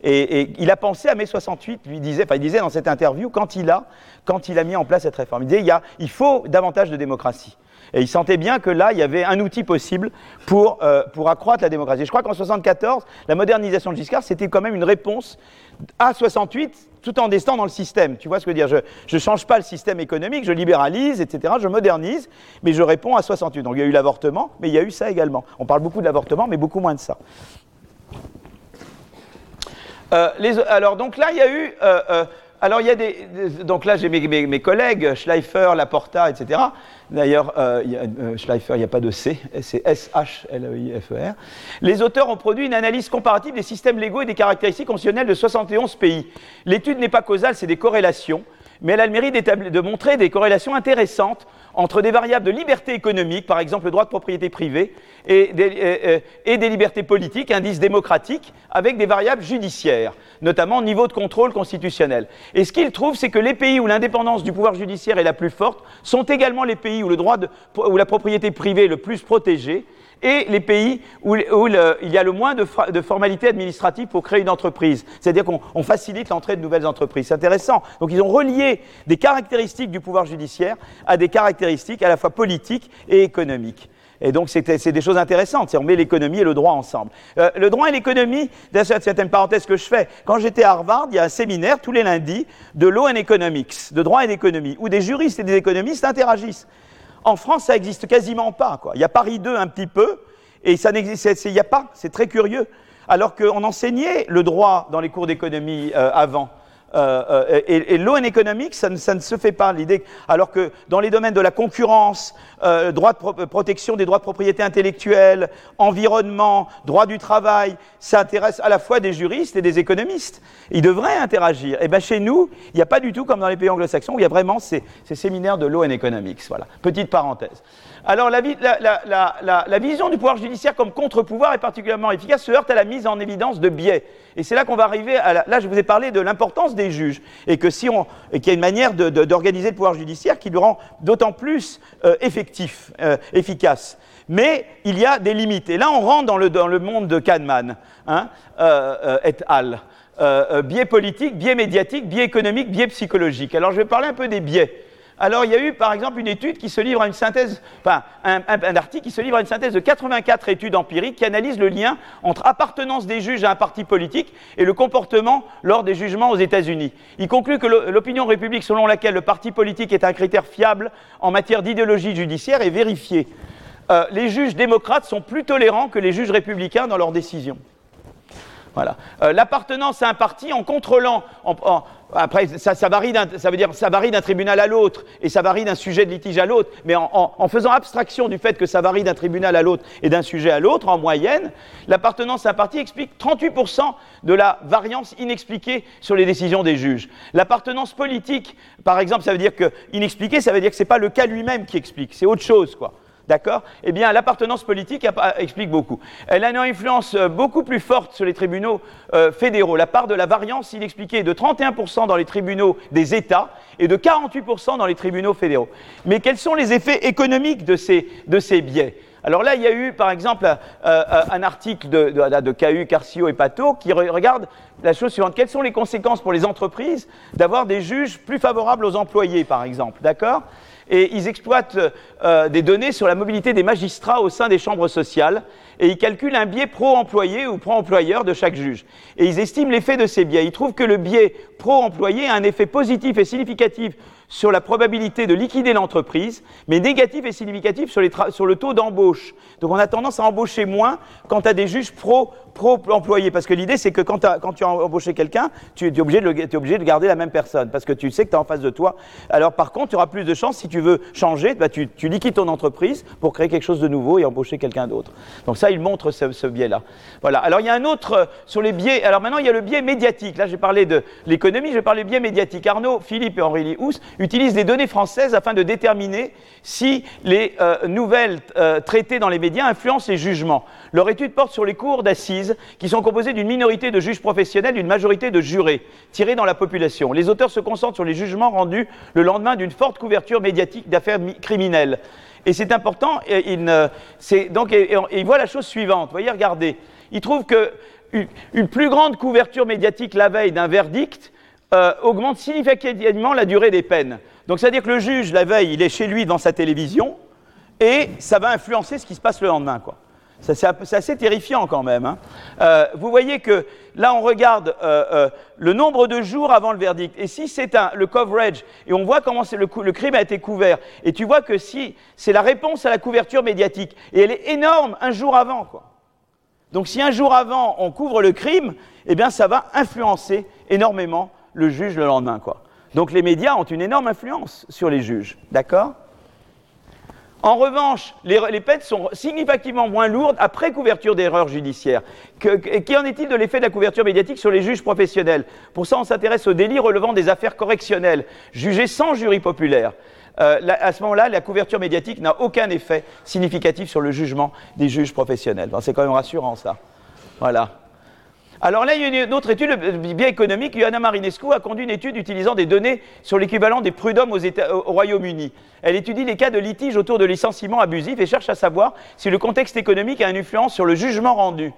Et, il a pensé à mai 68, lui disait, enfin il disait dans cette interview, quand il a, mis en place cette réforme, il disait il, faut davantage de démocratie. Et il sentait bien que là, il y avait un outil possible pour, pour accroître la démocratie. Je crois qu'en 74, la modernisation de Giscard, c'était quand même une réponse à 68 tout en destant dans le système. Tu vois ce que je veux dire? Je ne change pas le système économique, je libéralise, etc., je modernise, mais je réponds à 68. Donc il y a eu l'avortement, mais il y a eu ça également. On parle beaucoup de l'avortement, mais beaucoup moins de ça. Euh, alors donc là, il y a eu... Euh, euh, alors il y a des, donc là j'ai mes, collègues Schleifer, Laporta, etc. D'ailleurs euh, euh, Schleifer, il n'y a pas de C, c'est S-H-L-E-I-F-E-R. Les auteurs ont produit une analyse comparative des systèmes légaux et des caractéristiques constitutionnelles de 71 pays. L'étude n'est pas causale, c'est des corrélations, mais elle a le mérite de montrer des corrélations intéressantes entre des variables de liberté économique, par exemple le droit de propriété privée, et des, libertés politiques, indices démocratiques, avec des variables judiciaires, notamment niveau de contrôle constitutionnel. Et ce qu'il trouve, c'est que les pays où l'indépendance du pouvoir judiciaire est la plus forte sont également les pays où, le droit où la propriété privée est le plus protégée, et les pays où, il y a le moins de, formalités administratives pour créer une entreprise. C'est-à-dire qu'on facilite l'entrée de nouvelles entreprises. C'est intéressant. Donc ils ont relié des caractéristiques du pouvoir judiciaire à des caractéristiques à la fois politiques et économiques. Et donc, c'est des choses intéressantes. On met l'économie et le droit ensemble. Euh, le droit et l'économie, c'est une parenthèse que je fais. Quand j'étais à Harvard, il y a un séminaire tous les lundis de law and economics, de droit et d'économie, où des juristes et des économistes interagissent. En France, ça n'existe quasiment pas. Il y a Paris 2 un petit peu, et ça n'existe, il n'y a pas. C'est très curieux. Alors qu'on enseignait le droit dans les cours d'économie euh, avant. Euh, euh, et, et law économique, ça ne, se fait pas. L'idée, alors que dans les domaines de la concurrence, euh, droit de protection des droits de propriété intellectuelle, environnement, droit du travail, ça intéresse à la fois des juristes et des économistes. Ils devraient interagir. Et bien chez nous, il n'y a pas du tout comme dans les pays anglo-saxons où il y a vraiment ces, séminaires de law and economics. Voilà. Petite parenthèse. Alors la, vision du pouvoir judiciaire comme contre-pouvoir est particulièrement efficace, se heurte à la mise en évidence de biais. Et c'est là qu'on va arriver à Là, je vous ai parlé de l'importance des juges, et que si on... qu'il y a une manière d'organiser le pouvoir judiciaire qui le rend d'autant plus euh, effectif, euh, efficace. Mais il y a des limites. Et là, on rentre dans le, dans le monde de Kahneman hein, euh, et al. biais politique, biais médiatique, biais économique, biais psychologique. Alors je vais parler un peu des biais. Alors, il y a eu, par exemple, une étude qui se livre à une synthèse, enfin, un, article qui se livre à une synthèse de 84 études empiriques qui analysent le lien entre appartenance des juges à un parti politique et le comportement lors des jugements aux États-Unis. Il conclut que l'opinion république selon laquelle le parti politique est un critère fiable en matière d'idéologie judiciaire est vérifiée. Euh, les juges démocrates sont plus tolérants que les juges républicains dans leurs décisions. Voilà. Euh, l'appartenance à un parti en contrôlant, après, ça, varie ça veut dire ça varie d'un tribunal à l'autre et ça varie d'un sujet de litige à l'autre, mais en, faisant abstraction du fait que ça varie d'un tribunal à l'autre et d'un sujet à l'autre, en moyenne, l'appartenance à un parti explique 38% de la variance inexpliquée sur les décisions des juges. L'appartenance politique, par exemple, ça veut dire que inexpliquée, ça veut dire que ce n'est pas le cas lui-même qui explique, c'est autre chose, quoi. D'accord? Eh bien, l'appartenance politique explique beaucoup. Elle a une influence euh, beaucoup plus forte sur les tribunaux euh, fédéraux. La part de la variance inexpliquée est de 31% dans les tribunaux des États et de 48% dans les tribunaux fédéraux. Mais quels sont les effets économiques de ces, biais? Alors là, il y a eu, par exemple, euh, un article de, de, Carcio et Pato qui regarde la chose suivante. Quelles sont les conséquences pour les entreprises d'avoir des juges plus favorables aux employés, par exemple? D'accord? Et ils exploitent euh, des données sur la mobilité des magistrats au sein des chambres sociales et ils calculent un biais pro-employé ou pro-employeur de chaque juge. Et ils estiment l'effet de ces biais. Ils trouvent que le biais pro-employé a un effet positif et significatif sur la probabilité de liquider l'entreprise, mais négatif et significatif sur, le taux d'embauche. Donc on a tendance à embaucher moins quand as des juges pro, pro-employés, parce que l'idée c'est que quand, tu as embauché quelqu'un, tu es obligé, de garder la même personne, parce que tu sais que tu es en face de toi. Alors par contre, tu auras plus de chance, si tu veux changer, bah, tu, liquides ton entreprise pour créer quelque chose de nouveau et embaucher quelqu'un d'autre. Donc ça, il montre ce, biais-là. Voilà. Alors il y a un autre euh, sur les biais. Alors maintenant, il y a le biais médiatique. Là, j'ai parlé de l'économie, je vais parler biais médiatique. Arnaud, Philippe et Henri Housse utilisent des données françaises afin de déterminer si les euh, nouvelles euh, traitées dans les médias influencent les jugements. Leur étude porte sur les cours d'assises qui sont composés d'une minorité de juges professionnels d'une majorité de jurés tirés dans la population. Les auteurs se concentrent sur les jugements rendus le lendemain d'une forte couverture médiatique d'affaires criminelles. Et c'est important, et, il, voit la chose suivante. Voyez, regardez. Il trouve que une plus grande couverture médiatique la veille d'un verdict euh, augmente significativement la durée des peines. Donc, c'est-à-dire que le juge, la veille, il est chez lui devant sa télévision, et ça va influencer ce qui se passe le lendemain. Quoi. C'est assez terrifiant quand même. Hein. Euh, vous voyez que là, on regarde euh, le nombre de jours avant le verdict. Et si c'est le coverage, et on voit comment le, le, crime a été couvert, et tu vois que si c'est la réponse à la couverture médiatique, et elle est énorme un jour avant. Quoi. Donc si un jour avant on couvre le crime, eh bien ça va influencer énormément le juge le lendemain. Quoi. Donc les médias ont une énorme influence sur les juges. D'accord? En revanche, les, peines sont significativement moins lourdes après couverture d'erreurs judiciaires. Qu'en est-il de l'effet de la couverture médiatique sur les juges professionnels? Pour ça, on s'intéresse aux délits relevant des affaires correctionnelles, jugées sans jury populaire. euh, à ce moment-là, la couverture médiatique n'a aucun effet significatif sur le jugement des juges professionnels. c'est quand même rassurant ça. Voilà. Alors là, il y a une autre étude, le biais économique. Johanna Marinescu a conduit une étude utilisant des données sur l'équivalent des prud'hommes au Royaume-Uni. Elle étudie les cas de litige autour de licenciements abusifs et cherche à savoir si le contexte économique a une influence sur le jugement rendu.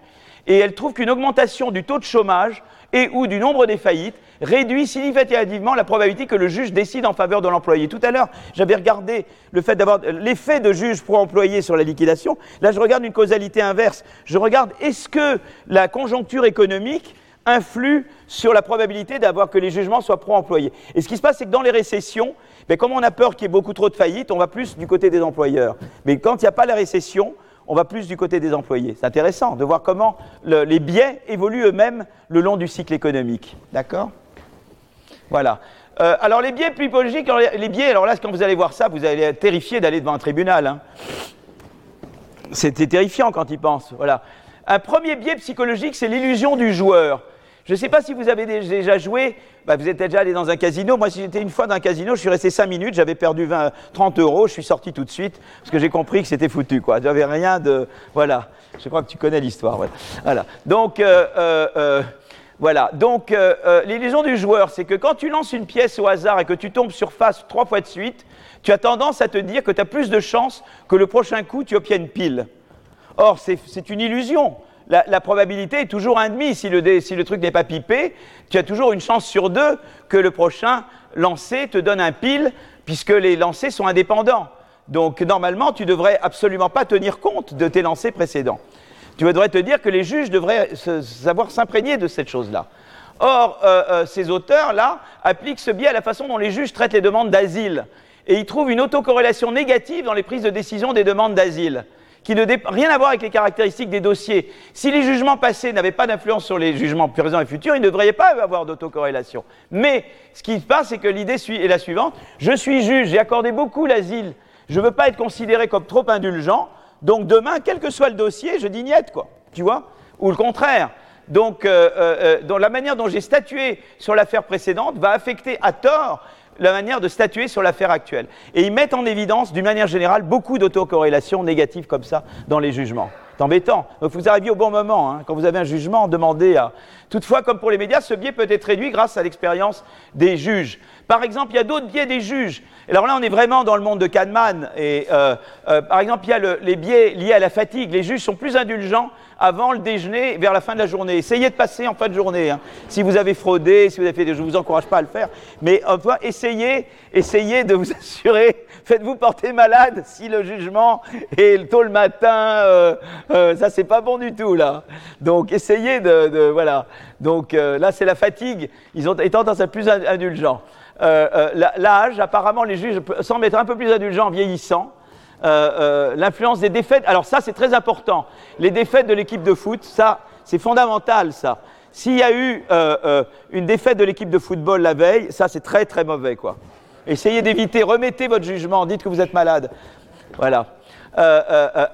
Et elle trouve qu'une augmentation du taux de chômage et ou du nombre des faillites réduit significativement la probabilité que le juge décide en faveur de l'employé. Tout à l'heure, j'avais regardé d'avoir l'effet de juge pour employé sur la liquidation. Là, je regarde une causalité inverse. Je regarde est-ce que la conjoncture économique influe sur la probabilité d'avoir que les jugements soient pro-employés? Et ce qui se passe, c'est que dans les récessions, ben, comme on a peur qu'il y ait beaucoup trop de faillites, on va plus du côté des employeurs. Mais quand il n'y a pas la récession, on va plus du côté des employés. C'est intéressant de voir comment les biais évoluent eux-mêmes le long du cycle économique. D'accord? Voilà. Euh, alors les biais psychologiques, les alors là, quand vous allez voir ça, vous allez être terrifié d'aller devant un tribunal. Hein. C'était terrifiant quand il pense. Voilà. Un premier biais psychologique, c'est l'illusion du joueur. Je ne sais pas si vous avez déjà joué, bah, vous êtes déjà allé dans un casino. Moi, si j'étais une fois dans un casino, je suis resté 5 minutes, j'avais perdu 20, 30 euros, je suis sorti tout de suite, parce que j'ai compris que c'était foutu. Quoi. J'avais rien de. Voilà. Je crois que tu connais l'histoire. Voilà. Donc, euh, euh, euh, voilà. Donc, l'illusion du joueur, c'est que quand tu lances une pièce au hasard et que tu tombes sur face trois fois de suite, tu as tendance à te dire que tu as plus de chances que le prochain coup, tu obtiennes pile. Or, c'est une illusion la, probabilité est toujours un demi. Si le, truc n'est pas pipé, tu as toujours une chance sur deux que le prochain lancé te donne un pile, puisque les lancers sont indépendants. Donc normalement, tu devrais absolument pas tenir compte de tes lancers précédents. Tu devrais te dire que les juges devraient savoir s'imprégner de cette chose-là. Or, euh, euh, ces auteurs-là appliquent ce biais à la façon dont les juges traitent les demandes d'asile. Et ils trouvent une autocorrélation négative dans les prises de décision des demandes d'asile qui n'a rien à voir avec les caractéristiques des dossiers. Si les jugements passés n'avaient pas d'influence sur les jugements présents et futurs, il ne devrait pas avoir d'autocorrélation. Mais ce qui se passe, c'est que l'idée est la suivante. Je suis juge, j'ai accordé beaucoup l'asile, je ne veux pas être considéré comme trop indulgent, donc demain, quel que soit le dossier, je dis niette, quoi. Tu vois? Ou le contraire. Donc, euh, euh, euh, la manière dont j'ai statué sur l'affaire précédente va affecter à tort la manière de statuer sur l'affaire actuelle. Et ils mettent en évidence, d'une manière générale, beaucoup d'autocorrélations négatives comme ça dans les jugements. C'est embêtant. Donc vous arrivez au bon moment. Hein. Quand vous avez un jugement, demandez à. Toutefois, comme pour les médias, ce biais peut être réduit grâce à l'expérience des juges. Par exemple, il y a d'autres biais des juges. Alors là, on est vraiment dans le monde de Kahneman. Et euh, euh, par exemple, il y a les biais liés à la fatigue. Les juges sont plus indulgents avant le déjeuner vers la fin de la journée. Essayez de passer en fin de journée. Hein. Si vous avez fraudé, si vous avez fait des je ne vous encourage pas à le faire. Mais enfin, essayez, essayez de vous assurer. Faites-vous porter malade si le jugement est tôt le matin. Euh, euh, ça, c'est pas bon du tout là. Donc, essayez de, voilà. Donc là, c'est la fatigue. Ils ont tendance à être plus indulgents. Euh, euh, l'âge, apparemment, les juges semblent être un peu plus indulgents en vieillissant. Euh, l'influence des défaites, alors ça c'est très important. Les défaites de l'équipe de foot, ça c'est fondamental ça. S'il y a eu une défaite de l'équipe de football la veille, ça c'est très très mauvais quoi. Essayez d'éviter, remettez votre jugement, dites que vous êtes malade. Voilà.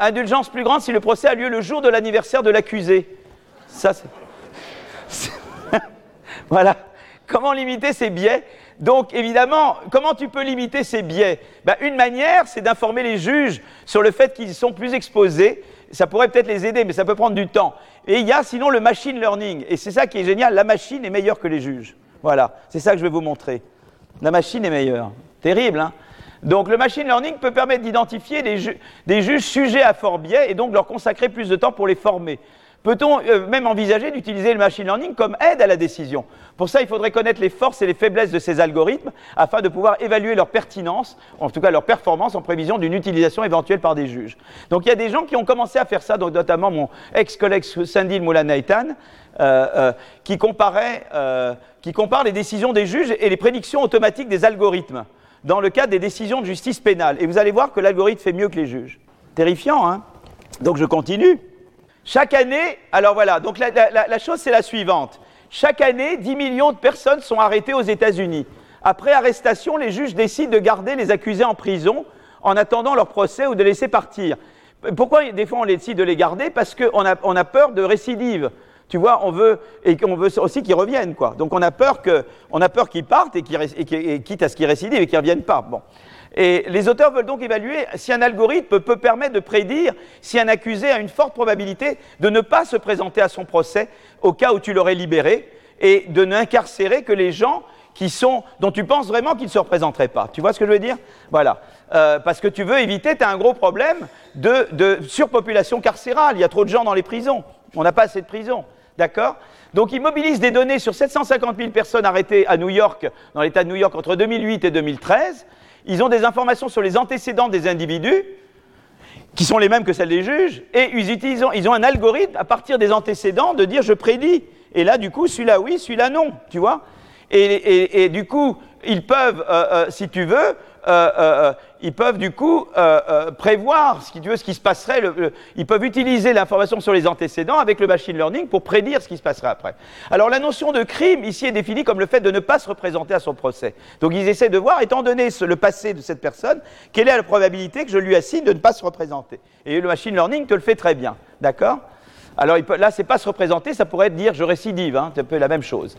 indulgence plus grande si le procès a lieu le jour de l'anniversaire de l'accusé. Ça c'est. voilà. Comment limiter ces biais donc évidemment, comment tu peux limiter ces biais? Ben, Une manière, c'est d'informer les juges sur le fait qu'ils sont plus exposés. Ça pourrait peut-être les aider, mais ça peut prendre du temps. Et il y a sinon le machine learning. Et c'est ça qui est génial, la machine est meilleure que les juges. Voilà, c'est ça que je vais vous montrer. La machine est meilleure. Terrible, hein? Donc le machine learning peut permettre d'identifier des, des, juges sujets à fort biais et donc leur consacrer plus de temps pour les former. Peut-on euh, même envisager d'utiliser le machine learning comme aide à la décision Pour ça, il faudrait connaître les forces et les faiblesses de ces algorithmes afin de pouvoir évaluer leur pertinence, en tout cas leur performance en prévision d'une utilisation éventuelle par des juges. Donc il y a des gens qui ont commencé à faire ça, donc, notamment mon ex-collègue Sandy Moulin Nathan, euh, euh, qui, comparait, qui compare les décisions des juges et les prédictions automatiques des algorithmes dans le cadre des décisions de justice pénale. Et vous allez voir que l'algorithme fait mieux que les juges. Terrifiant, hein? Donc je continue. Chaque année, alors voilà, donc la, chose c'est la suivante. Chaque année, 10 millions de personnes sont arrêtées aux États-Unis. Après arrestation, les juges décident de garder les accusés en prison en attendant leur procès ou de laisser partir. Pourquoi des fois on décide de les garder? Parce qu'on a, peur de récidive. Tu vois, on veut aussi qu'ils reviennent, quoi. Donc on a peur a peur qu'ils partent et, quitte à ce qu'ils récidivent et qu'ils reviennent pas. Et les auteurs veulent donc évaluer si un algorithme peut permettre de prédire si un accusé a une forte probabilité de ne pas se présenter à son procès au cas où tu l'aurais libéré et de n'incarcérer que les gens qui sont, dont tu penses vraiment qu'ils ne se représenteraient pas. Tu vois ce que je veux dire? Voilà. Euh, parce que tu veux éviter, tu as un gros problème de, de surpopulation carcérale. Il y a trop de gens dans les prisons. On n'a pas assez de prisons. D'accord? Donc ils mobilisent des données sur 750 000 personnes arrêtées à New York, dans l'État de New York entre 2008 et 2013. Ils ont des informations sur les antécédents des individus, qui sont les mêmes que celles des juges, et ils, ont un algorithme à partir des antécédents de dire je prédis. Et là, du coup, celui-là oui, celui-là non, tu vois et, du coup, ils peuvent, euh, euh, si tu veux, euh, ils peuvent du coup prévoir, si tu veux, ce qui se passerait. ils peuvent utiliser l'information sur les antécédents avec le machine learning pour prédire ce qui se passerait après. Alors la notion de crime ici est définie comme le fait de ne pas se représenter à son procès. Donc ils essaient de voir, étant donné le passé de cette personne, quelle est la probabilité que je lui assigne de ne pas se représenter. Et le machine learning te le fait très bien, d'accord? Alors là, c'est pas se représenter, ça pourrait être dire je récidive, hein, c'est un peu la même chose.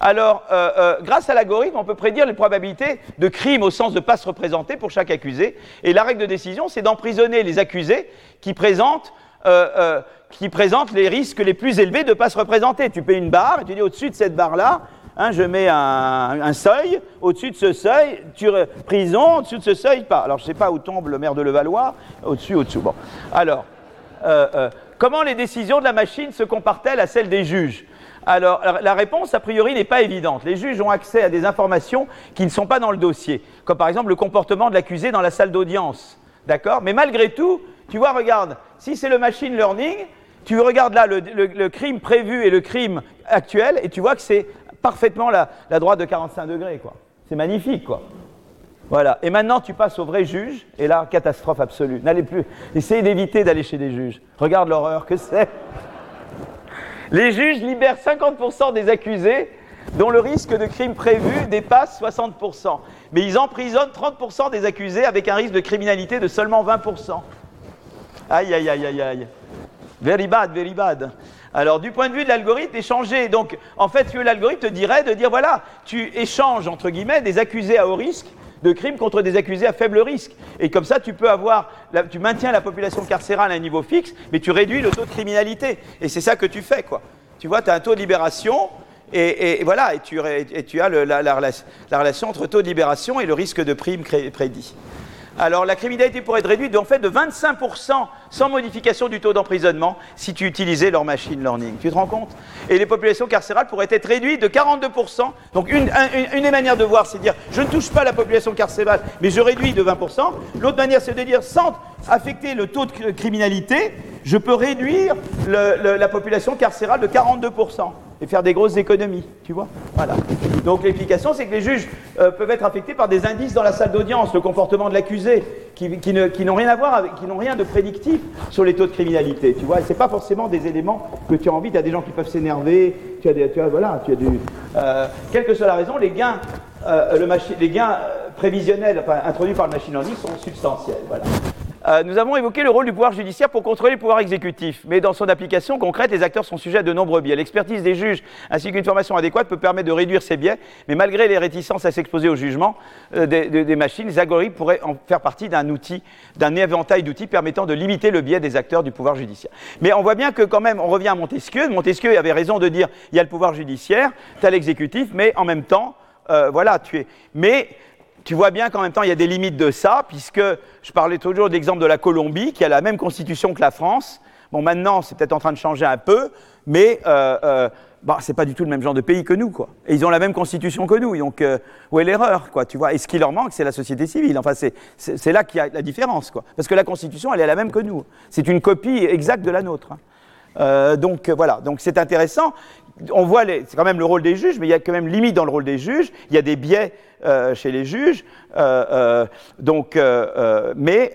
Alors, euh, euh, grâce à l'algorithme, on peut prédire les probabilités de crime au sens de pas se représenter pour chaque accusé. Et la règle de décision, c'est d'emprisonner les accusés qui présentent, euh, qui présentent les risques les plus élevés de ne pas se représenter. Tu payes une barre et tu dis au-dessus de cette barre-là, Hein, je mets un, un seuil, au-dessus de ce seuil, tu, prison, au-dessus de ce seuil, pas. Alors je ne sais pas où tombe le maire de Levallois, au-dessus, au-dessous. Bon. Alors, Comment les décisions de la machine se comparent-elles à celles des juges? Alors, la réponse, a priori, n'est pas évidente. Les juges ont accès à des informations qui ne sont pas dans le dossier, comme par exemple le comportement de l'accusé dans la salle d'audience. D'accord? Mais malgré tout, tu vois, regarde, si c'est le machine learning, tu regardes là le, crime prévu et le crime actuel, et tu vois que c'est parfaitement la, la, droite de 45 degrés, quoi. C'est magnifique, quoi. Voilà. Et maintenant, tu passes au vrai juge, et là, catastrophe absolue. N'allez plus. Essayez d'éviter d'aller chez des juges. Regarde l'horreur que c'est. Les juges libèrent 50% des accusés dont le risque de crime prévu dépasse 60%. Mais ils emprisonnent 30% des accusés avec un risque de criminalité de seulement 20%. Aïe, aïe, aïe, aïe, aïe. Very bad, very bad. Alors, du point de vue de l'algorithme, échanger. Donc, en fait, l'algorithme te dirait de dire voilà, tu échanges, entre guillemets, des accusés à haut risque de crimes contre des accusés à faible risque. Et comme ça, tu peux avoir, tu maintiens la population carcérale à un niveau fixe, mais tu réduis le taux de criminalité. Et c'est ça que tu fais, quoi. Tu vois, tu as un taux de libération, et, voilà, et tu, as la, relation entre taux de libération et le risque de prime prédit. Alors la criminalité pourrait être réduite en fait de 25% sans modification du taux d'emprisonnement si tu utilisais leur machine learning. Tu te rends compte? Et les populations carcérales pourraient être réduites de 42%. Donc une, des manières de voir, c'est de dire je ne touche pas la population carcérale, mais je réduis de 20%. L'autre manière, c'est de dire sans affecter le taux de criminalité, je peux réduire la population carcérale de 42% et faire des grosses économies, tu vois Voilà. Donc l'explication, c'est que les juges euh, peuvent être affectés par des indices dans la salle d'audience, le comportement de l'accusé, qui, n'ont rien à voir qui n'ont rien de prédictif sur les taux de criminalité, tu vois Et c'est pas forcément des éléments que tu as envie. Tu as des gens qui peuvent s'énerver, tu as des, tu as, voilà, tu as du, euh, quelle que soit la raison, les gains, euh, le les gains prévisionnels introduits par le machine learning sont substantiels, voilà. Euh, nous avons évoqué le rôle du pouvoir judiciaire pour contrôler le pouvoir exécutif, mais dans son application concrète, les acteurs sont sujets à de nombreux biais. L'expertise des juges ainsi qu'une formation adéquate peut permettre de réduire ces biais, mais malgré les réticences à s'exposer au jugement euh, des, machines, les algorithmes pourraient en faire partie d'un outil, d'un éventail d'outils permettant de limiter le biais des acteurs du pouvoir judiciaire. Mais on voit bien que quand même, on revient à Montesquieu. Montesquieu avait raison de dire il y a le pouvoir judiciaire, tu as l'exécutif, mais en même temps, euh, voilà, tu es. Tu vois bien qu'en même temps, il y a des limites de ça, puisque je parlais toujours d'exemple de la Colombie, qui a la même constitution que la France. Bon, maintenant, c'est peut-être en train de changer un peu, mais euh, euh, bah, c'est pas du tout le même genre de pays que nous, quoi. Et ils ont la même constitution que nous, donc euh, où est l'erreur, quoi, tu vois? Et ce qui leur manque, c'est la société civile. Enfin, c'est là qu'il y a la différence, quoi. Parce que la constitution, elle est la même que nous. C'est une copie exacte de la nôtre. Hein. Euh, donc voilà, donc c'est intéressant on voit, c'est quand même le rôle des juges, mais il y a quand même limite dans le rôle des juges. Il y a des biais euh, chez les juges. Euh, euh, donc, mais,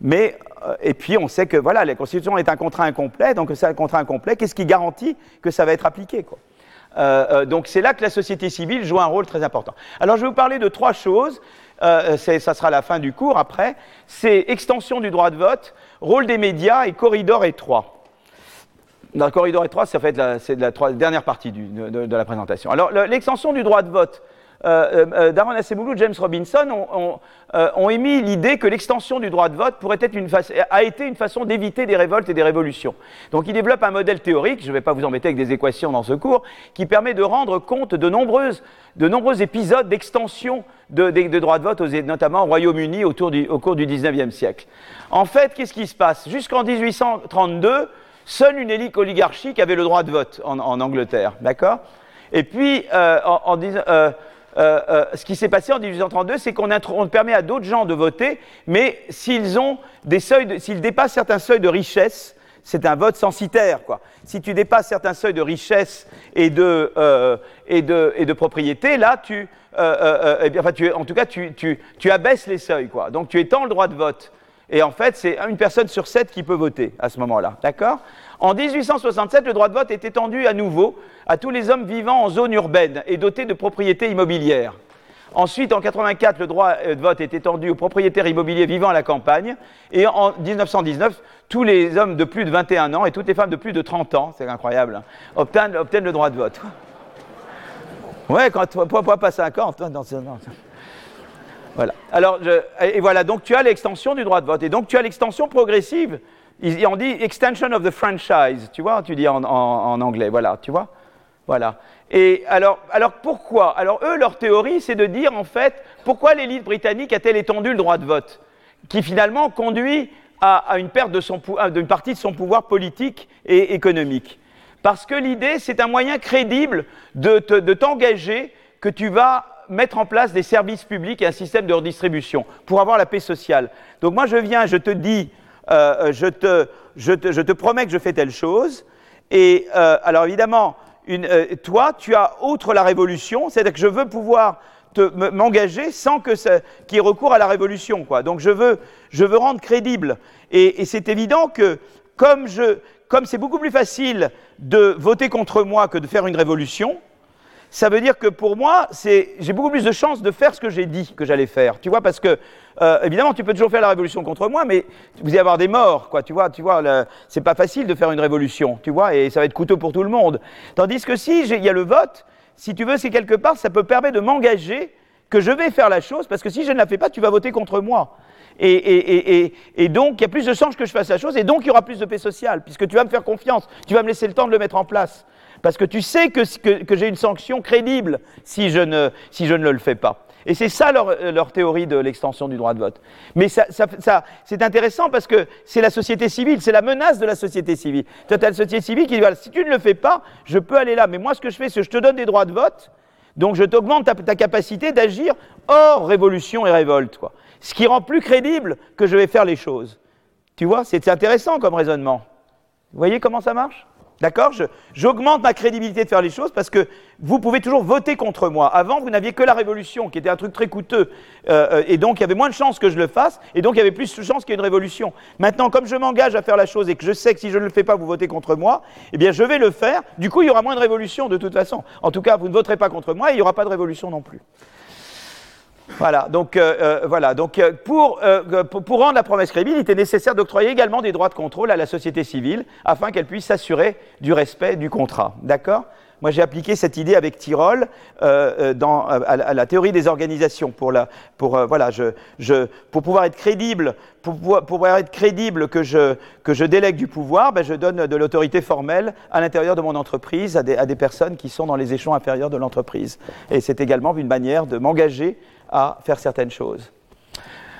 mais et puis on sait que voilà, la Constitution est un contrat incomplet. Donc c'est un contrat incomplet. Qu'est-ce qui garantit que ça va être appliqué quoi? Donc c'est là que la société civile joue un rôle très important. Alors je vais vous parler de trois choses. ça sera la fin du cours après. C'est extension du droit de vote, rôle des médias et corridor étroit. Dans le corridor étroit, ça c'est la, dernière partie de, la présentation. Alors, l'extension du droit de vote, euh, euh, Daron Acemoglu, James Robinson ont, émis l'idée que l'extension du droit de vote pourrait être une a été une façon d'éviter des révoltes et des révolutions. Donc il développe un modèle théorique, je ne vais pas vous embêter avec des équations dans ce cours, qui permet de rendre compte de, nombreuses, nombreux épisodes d'extension de, de, droit de vote, notamment au Royaume-Uni au, au cours du 19e siècle. En fait, qu'est-ce qui se passe? Jusqu'en 1832, seule une élite oligarchique avait le droit de vote en, Angleterre, d'accord? Et puis, euh, euh, euh, ce qui s'est passé en 1832, c'est qu'on permet à d'autres gens de voter, mais s'ils ont des seuils, s'ils dépassent certains seuils de richesse, c'est un vote censitaire. Quoi. Si tu dépasses certains seuils de richesse et de, et de, et de propriété, là, tu, eh bien, enfin, en tout cas, tu, tu, tu, abaisses les seuils. Quoi. Donc tu étends le droit de vote. Et en fait, c'est une personne sur sept qui peut voter à ce moment-là. D'accord? En 1867, le droit de vote est étendu à nouveau à tous les hommes vivant en zone urbaine et dotés de propriétés immobilières. Ensuite, en 84, le droit de vote est étendu aux propriétaires immobiliers vivant à la campagne. Et en 1919, tous les hommes de plus de 21 ans et toutes les femmes de plus de 30 ans, c'est incroyable, obtiennent, le droit de vote. Ouais, quand, pourquoi pas 50 hein, dans ce, voilà. Alors, et voilà, donc tu as l'extension du droit de vote. Et donc tu as l'extension progressive. on dit extension of the franchise, tu vois, tu dis en, anglais, voilà, tu vois. Voilà. Et alors, alors pourquoi? Alors eux, leur théorie, c'est de dire en fait, pourquoi l'élite britannique a-t-elle étendu le droit de vote? Qui finalement conduit à, une perte d'une partie de son pouvoir politique et économique. Parce que l'idée, c'est un moyen crédible de t'engager que tu vas mettre en place des services publics et un système de redistribution pour avoir la paix sociale. Donc moi je viens, je te dis, euh, euh, je, te, je, te, promets que je fais telle chose. Et euh, alors évidemment, toi, tu as outre la révolution, c'est-à-dire que je veux pouvoir m'engager sans que qu'il y ait recours à la révolution. Quoi. Donc je veux, je veux rendre crédible. Et, et c'est évident que comme je, comme c'est beaucoup plus facile de voter contre moi que de faire une révolution, ça veut dire que pour moi, j'ai beaucoup plus de chances de faire ce que j'ai dit que j'allais faire. Tu vois, parce que, euh, évidemment, tu peux toujours faire la révolution contre moi, mais vous y avoir des morts, quoi. Tu vois, tu vois c'est pas facile de faire une révolution, tu vois, et ça va être coûteux pour tout le monde. Tandis que si il y a le vote, si tu veux, c'est quelque part, ça peut permettre de m'engager que je vais faire la chose, parce que si je ne la fais pas, tu vas voter contre moi. Et, et, et, et, donc, il y a plus de chances que je fasse la chose, et donc il y aura plus de paix sociale, puisque tu vas me faire confiance, tu vas me laisser le temps de le mettre en place. Parce que tu sais que, j'ai une sanction crédible si je ne, si je ne le fais pas. Et c'est ça leur, théorie de l'extension du droit de vote. Mais ça, c'est intéressant parce que c'est la société civile, c'est la menace de la société civile. Tu as la société civile qui dit si tu ne le fais pas, je peux aller là. Mais moi, ce que je fais, c'est que je te donne des droits de vote, donc je t'augmente ta, capacité d'agir hors révolution et révolte. Ce qui rend plus crédible que je vais faire les choses. Tu vois, c'est intéressant comme raisonnement. Vous voyez comment ça marche? D'accord J'augmente ma crédibilité de faire les choses parce que vous pouvez toujours voter contre moi. Avant, vous n'aviez que la révolution, qui était un truc très coûteux. Euh, euh, et donc, il y avait moins de chances que je le fasse. Et donc, il y avait plus de chances qu'il y ait une révolution. Maintenant, comme je m'engage à faire la chose et que je sais que si je ne le fais pas, vous votez contre moi, eh bien, je vais le faire. Du coup, il y aura moins de révolution de toute façon. En tout cas, vous ne voterez pas contre moi et il n'y aura pas de révolution non plus. Voilà, donc, euh, euh, voilà. donc euh, pour, pour, rendre la promesse crédible, il était nécessaire d'octroyer également des droits de contrôle à la société civile afin qu'elle puisse s'assurer du respect du contrat. D'accord? Moi, j'ai appliqué cette idée avec Tyrol dans, à, la théorie des organisations pour, la, pour, voilà, je, je, pour pouvoir être crédible, pour pouvoir, être crédible que je, que je délègue du pouvoir, ben, je donne de l'autorité formelle à l'intérieur de mon entreprise à des, à des personnes qui sont dans les échelons inférieurs de l'entreprise. Et c'est également une manière de m'engager à faire certaines choses.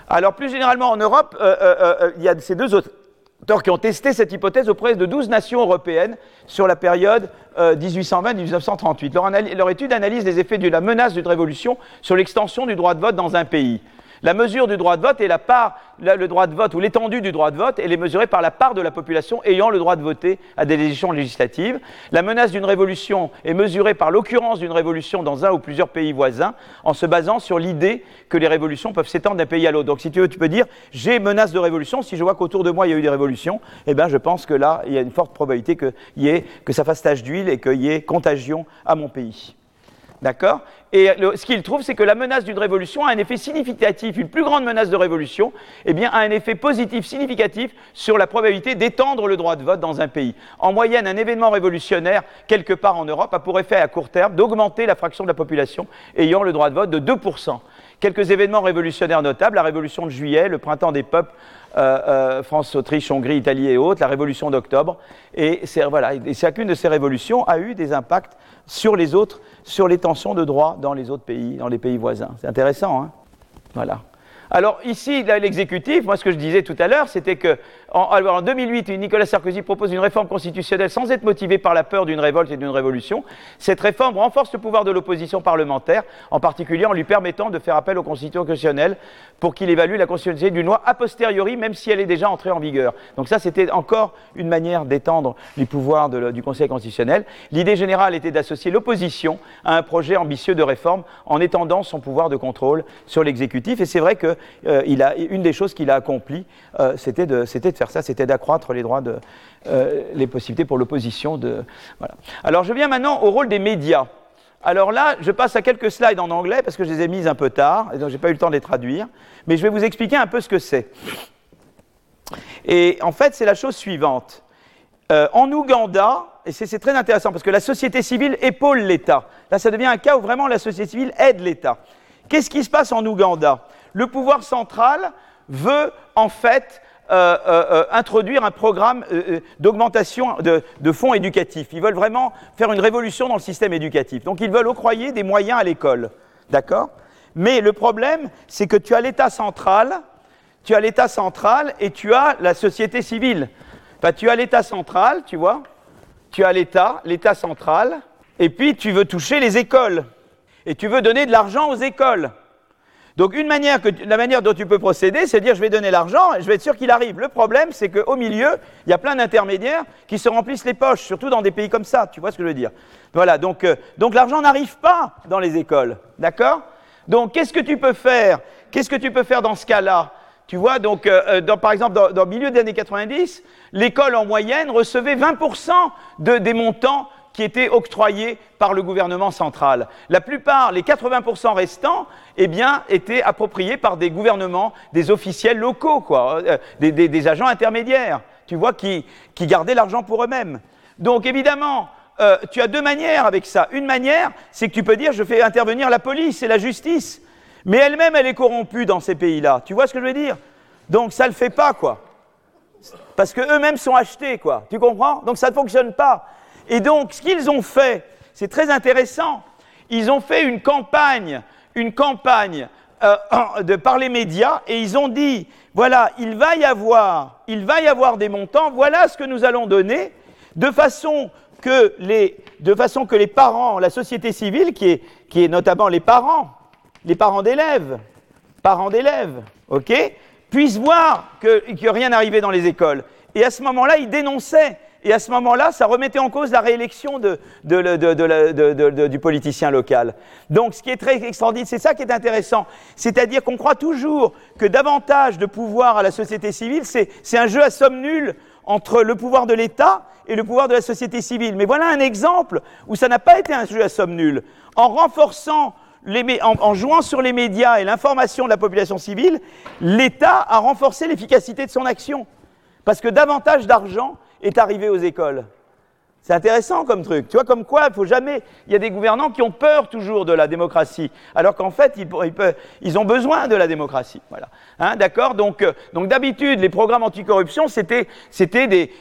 Alors plus généralement en Europe, euh, euh, euh, il y a ces deux auteurs qui ont testé cette hypothèse auprès de 12 nations européennes sur la période 1820-1938. Leur, leur, étude analyse les effets de la menace d'une révolution sur l'extension du droit de vote dans un pays. La mesure du droit de vote est la part, le droit de vote ou l'étendue du droit de vote, elle est mesurée par la part de la population ayant le droit de voter à des élections législatives. La menace d'une révolution est mesurée par l'occurrence d'une révolution dans un ou plusieurs pays voisins, en se basant sur l'idée que les révolutions peuvent s'étendre d'un pays à l'autre. Donc, si tu veux, tu peux dire j'ai menace de révolution. Si je vois qu'autour de moi il y a eu des révolutions, eh bien, je pense que là, il y a une forte probabilité que, y ait, que ça fasse tache d'huile et qu'il y ait contagion à mon pays. D'accord Et ce qu'il trouve, c'est que la menace d'une révolution a un effet significatif, une plus grande menace de révolution, eh bien, a un effet positif significatif sur la probabilité d'étendre le droit de vote dans un pays. En moyenne, un événement révolutionnaire, quelque part en Europe, a pour effet à court terme d'augmenter la fraction de la population ayant le droit de vote de 2%. Quelques événements révolutionnaires notables, la révolution de juillet, le printemps des peuples, euh, euh, France, Autriche, Hongrie, Italie et autres, la révolution d'octobre. Et, voilà, et chacune de ces révolutions a eu des impacts sur les autres, sur les tensions de droit dans les autres pays, dans les pays voisins. C'est intéressant, hein Voilà. Alors ici, l'exécutif, moi ce que je disais tout à l'heure, c'était que en, 2008, Nicolas Sarkozy propose une réforme constitutionnelle sans être motivé par la peur d'une révolte et d'une révolution. Cette réforme renforce le pouvoir de l'opposition parlementaire, en particulier en lui permettant de faire appel au constitutionnel pour qu'il évalue la constitutionnalité d'une loi a posteriori, même si elle est déjà entrée en vigueur. Donc ça, c'était encore une manière d'étendre les pouvoirs du Conseil constitutionnel. L'idée générale était d'associer l'opposition à un projet ambitieux de réforme en étendant son pouvoir de contrôle sur l'exécutif. Et c'est vrai que euh, des choses qu'il a accompli, euh, c'était de, ça, c'était d'accroître les droits, de, euh, les possibilités pour l'opposition. De, Alors je viens maintenant au rôle des médias. Alors là, je passe à quelques slides en anglais parce que je les ai mises un peu tard et donc je n'ai pas eu le temps de les traduire, mais je vais vous expliquer un peu ce que c'est. Et en fait, c'est la chose suivante. en Ouganda, et c'est très intéressant parce que la société civile épaule l'État. Là, ça devient un cas où vraiment la société civile aide l'État. Qu'est-ce qui se passe en Ouganda? Le pouvoir central veut en fait euh, euh, euh, introduire un programme d'augmentation de, fonds éducatifs. Ils veulent vraiment faire une révolution dans le système éducatif. Donc ils veulent octroyer des moyens à l'école. D'accord? Mais le problème, c'est que tu as l'État central, tu as l'État central et tu as la société civile. Enfin, tu as l'État central, tu vois, tu as l'État, l'État central, et puis tu veux toucher les écoles. Et tu veux donner de l'argent aux écoles. Donc une manière que, la manière dont tu peux procéder, c'est de dire je vais donner l'argent et je vais être sûr qu'il arrive. Le problème, c'est qu'au milieu, il y a plein d'intermédiaires qui se remplissent les poches, surtout dans des pays comme ça, tu vois ce que je veux dire? Voilà, donc, euh, l'argent n'arrive pas dans les écoles, d'accord? Donc qu'est-ce que tu peux faire? Qu'est-ce que tu peux faire dans ce cas-là? Tu vois, donc, euh, euh, par exemple, dans, le milieu des années 90, l'école en moyenne recevait 20% de, des montants qui étaient octroyés par le gouvernement central. La plupart, les 80% restants, eh bien, étaient appropriés par des gouvernements, des officiels locaux, quoi, euh, des, agents intermédiaires, tu vois, qui, gardaient l'argent pour eux-mêmes. Donc, évidemment, euh, tu as deux manières avec ça. Une manière, c'est que tu peux dire, je fais intervenir la police et la justice, mais elle-même, elle est corrompue dans ces pays-là. Tu vois ce que je veux dire? Donc, ça ne le fait pas, quoi. Parce qu'eux-mêmes sont achetés, quoi. Tu comprends? Donc, ça ne fonctionne pas. Et donc, ce qu'ils ont fait, c'est très intéressant. Ils ont fait une campagne, une campagne euh, de, par les médias, et ils ont dit voilà, il va y avoir, il va y avoir des montants. Voilà ce que nous allons donner, de façon que les, de façon que les parents, la société civile, qui est, qui est notamment les parents, les parents d'élèves, parents d'élèves, ok, puissent voir qu'il n'y a rien arrivé dans les écoles. Et à ce moment-là, ils dénonçaient et à ce moment-là, ça remettait en cause la réélection du politicien local. Donc, ce qui est très extraordinaire, c'est ça qui est intéressant. C'est-à-dire qu'on croit toujours que davantage de pouvoir à la société civile, c'est un jeu à somme nulle entre le pouvoir de l'État et le pouvoir de la société civile. Mais voilà un exemple où ça n'a pas été un jeu à somme nulle. En renforçant en, jouant sur les médias et l'information de la population civile, l'État a renforcé l'efficacité de son action. Parce que davantage d'argent est arrivé aux écoles. C'est intéressant comme truc. Tu vois, comme quoi, il faut jamais. Il y a des gouvernants qui ont peur toujours de la démocratie, alors qu'en fait, ils, ont besoin de la démocratie. Voilà. Hein, D'accord? Donc, euh, donc d'habitude, les programmes anticorruption, c'était,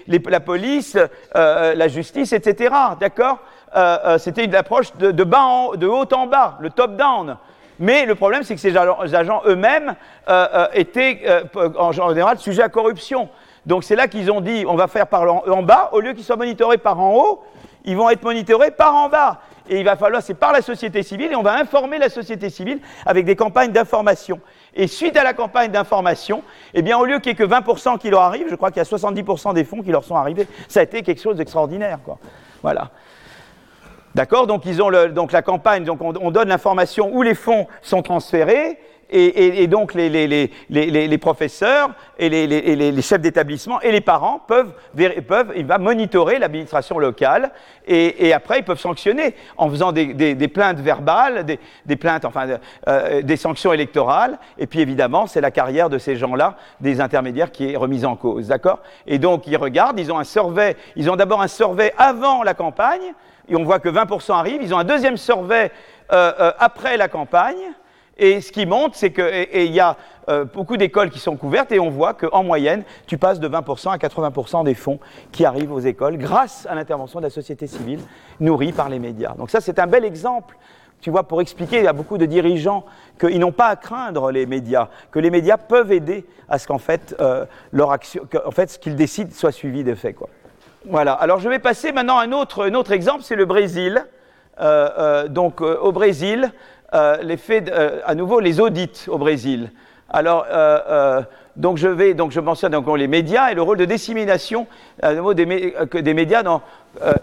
la police, euh, la justice, etc. D'accord? Euh, C'était une approche de, bas en, de haut en bas, le top-down. Mais le problème, c'est que ces agents eux-mêmes étaient en général sujets à corruption. Donc c'est là qu'ils ont dit on va faire par en, bas, au lieu qu'ils soient monitorés par en haut, ils vont être monitorés par en bas. Et il va falloir, c'est par la société civile, et on va informer la société civile avec des campagnes d'information. Et suite à la campagne d'information, eh bien, au lieu qu'il n'y ait que 20% qui leur arrivent, je crois qu'il y a 70% des fonds qui leur sont arrivés. Ça a été quelque chose d'extraordinaire, quoi. Voilà. D'accord? Donc, ils ont la campagne, donc on, on donne l'information où les fonds sont transférés, et, donc les, professeurs et les, chefs d'établissement et les parents peuvent, peuvent il va monitorer l'administration locale et, après ils peuvent sanctionner en faisant des, plaintes verbales, des, plaintes, enfin euh, des sanctions électorales. Et puis évidemment, c'est la carrière de ces gens-là, des intermédiaires, qui est remise en cause, d'accord? Et donc ils regardent, ils ont un survey, ils ont d'abord un survey avant la campagne et on voit que 20% arrivent. Ils ont un deuxième survey euh, euh, après la campagne. Et ce qui montre, c'est qu'il y a euh, beaucoup d'écoles qui sont couvertes et on voit qu'en moyenne, tu passes de 20% à 80% des fonds qui arrivent aux écoles grâce à l'intervention de la société civile nourrie par les médias. Donc ça, c'est un bel exemple, tu vois, pour expliquer à beaucoup de dirigeants qu'ils n'ont pas à craindre les médias, que les médias peuvent aider à ce qu'en fait, action, en fait, ce qu'ils décident soit suivi de fait. Quoi. Voilà. Alors je vais passer maintenant à un autre, exemple, c'est le Brésil. Euh, euh, donc euh, au Brésil, l'effet, à nouveau les audits au Brésil. Alors donc je vais donc je mentionne donc les médias et le rôle de dissémination nouveau des, des médias dans,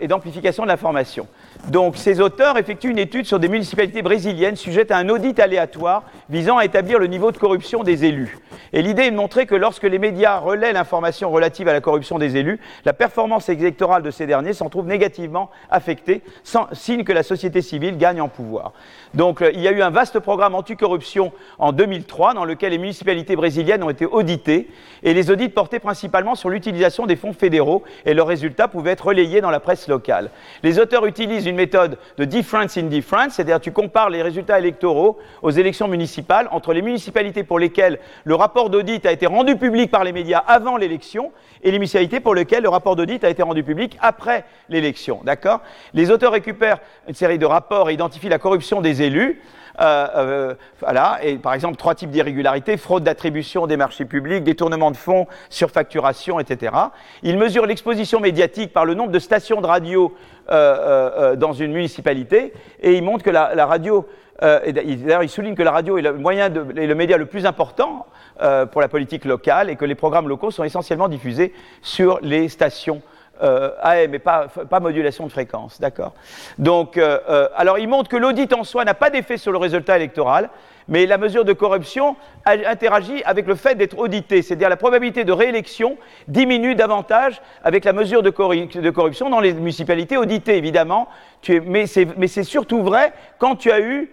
et d'amplification de l'information. Donc, ces auteurs effectuent une étude sur des municipalités brésiliennes sujettes à un audit aléatoire visant à établir le niveau de corruption des élus. Et l'idée est de montrer que lorsque les médias relaient l'information relative à la corruption des élus, la performance électorale de ces derniers s'en trouve négativement affectée, sans, signe que la société civile gagne en pouvoir. Donc, euh, il y a eu un vaste programme anticorruption en 2003 dans lequel les municipalités brésiliennes ont été auditées et les audits portaient principalement sur l'utilisation des fonds fédéraux et leurs résultats pouvaient être relayés dans la presse locale. Les auteurs utilisent une méthode de difference in difference, c'est-à-dire tu compares les résultats électoraux aux élections municipales entre les municipalités pour lesquelles le rapport d'audit a été rendu public par les médias avant l'élection et les municipalités pour lesquelles le rapport d'audit a été rendu public après l'élection. D'accord? Les auteurs récupèrent une série de rapports et identifient la corruption des élus. Euh, euh, voilà, et par exemple trois types d'irrégularités fraude d'attribution des marchés publics, détournement de fonds, surfacturation, etc. Ils mesurent l'exposition médiatique par le nombre de stations de radio euh, dans une municipalité et ils montrent que la, radio, d'ailleurs ils soulignent que la radio est le moyen de, le média le plus important pour la politique locale et que les programmes locaux sont essentiellement diffusés sur les stations euh, AM mais pas, pas, modulation de fréquence, d'accord Donc, euh, euh, alors il montre que l'audit en soi n'a pas d'effet sur le résultat électoral, mais la mesure de corruption interagit avec le fait d'être audité, c'est-à-dire la probabilité de réélection diminue davantage avec la mesure de, corruption dans les municipalités auditées, évidemment. Mais c'est surtout vrai quand tu as eu,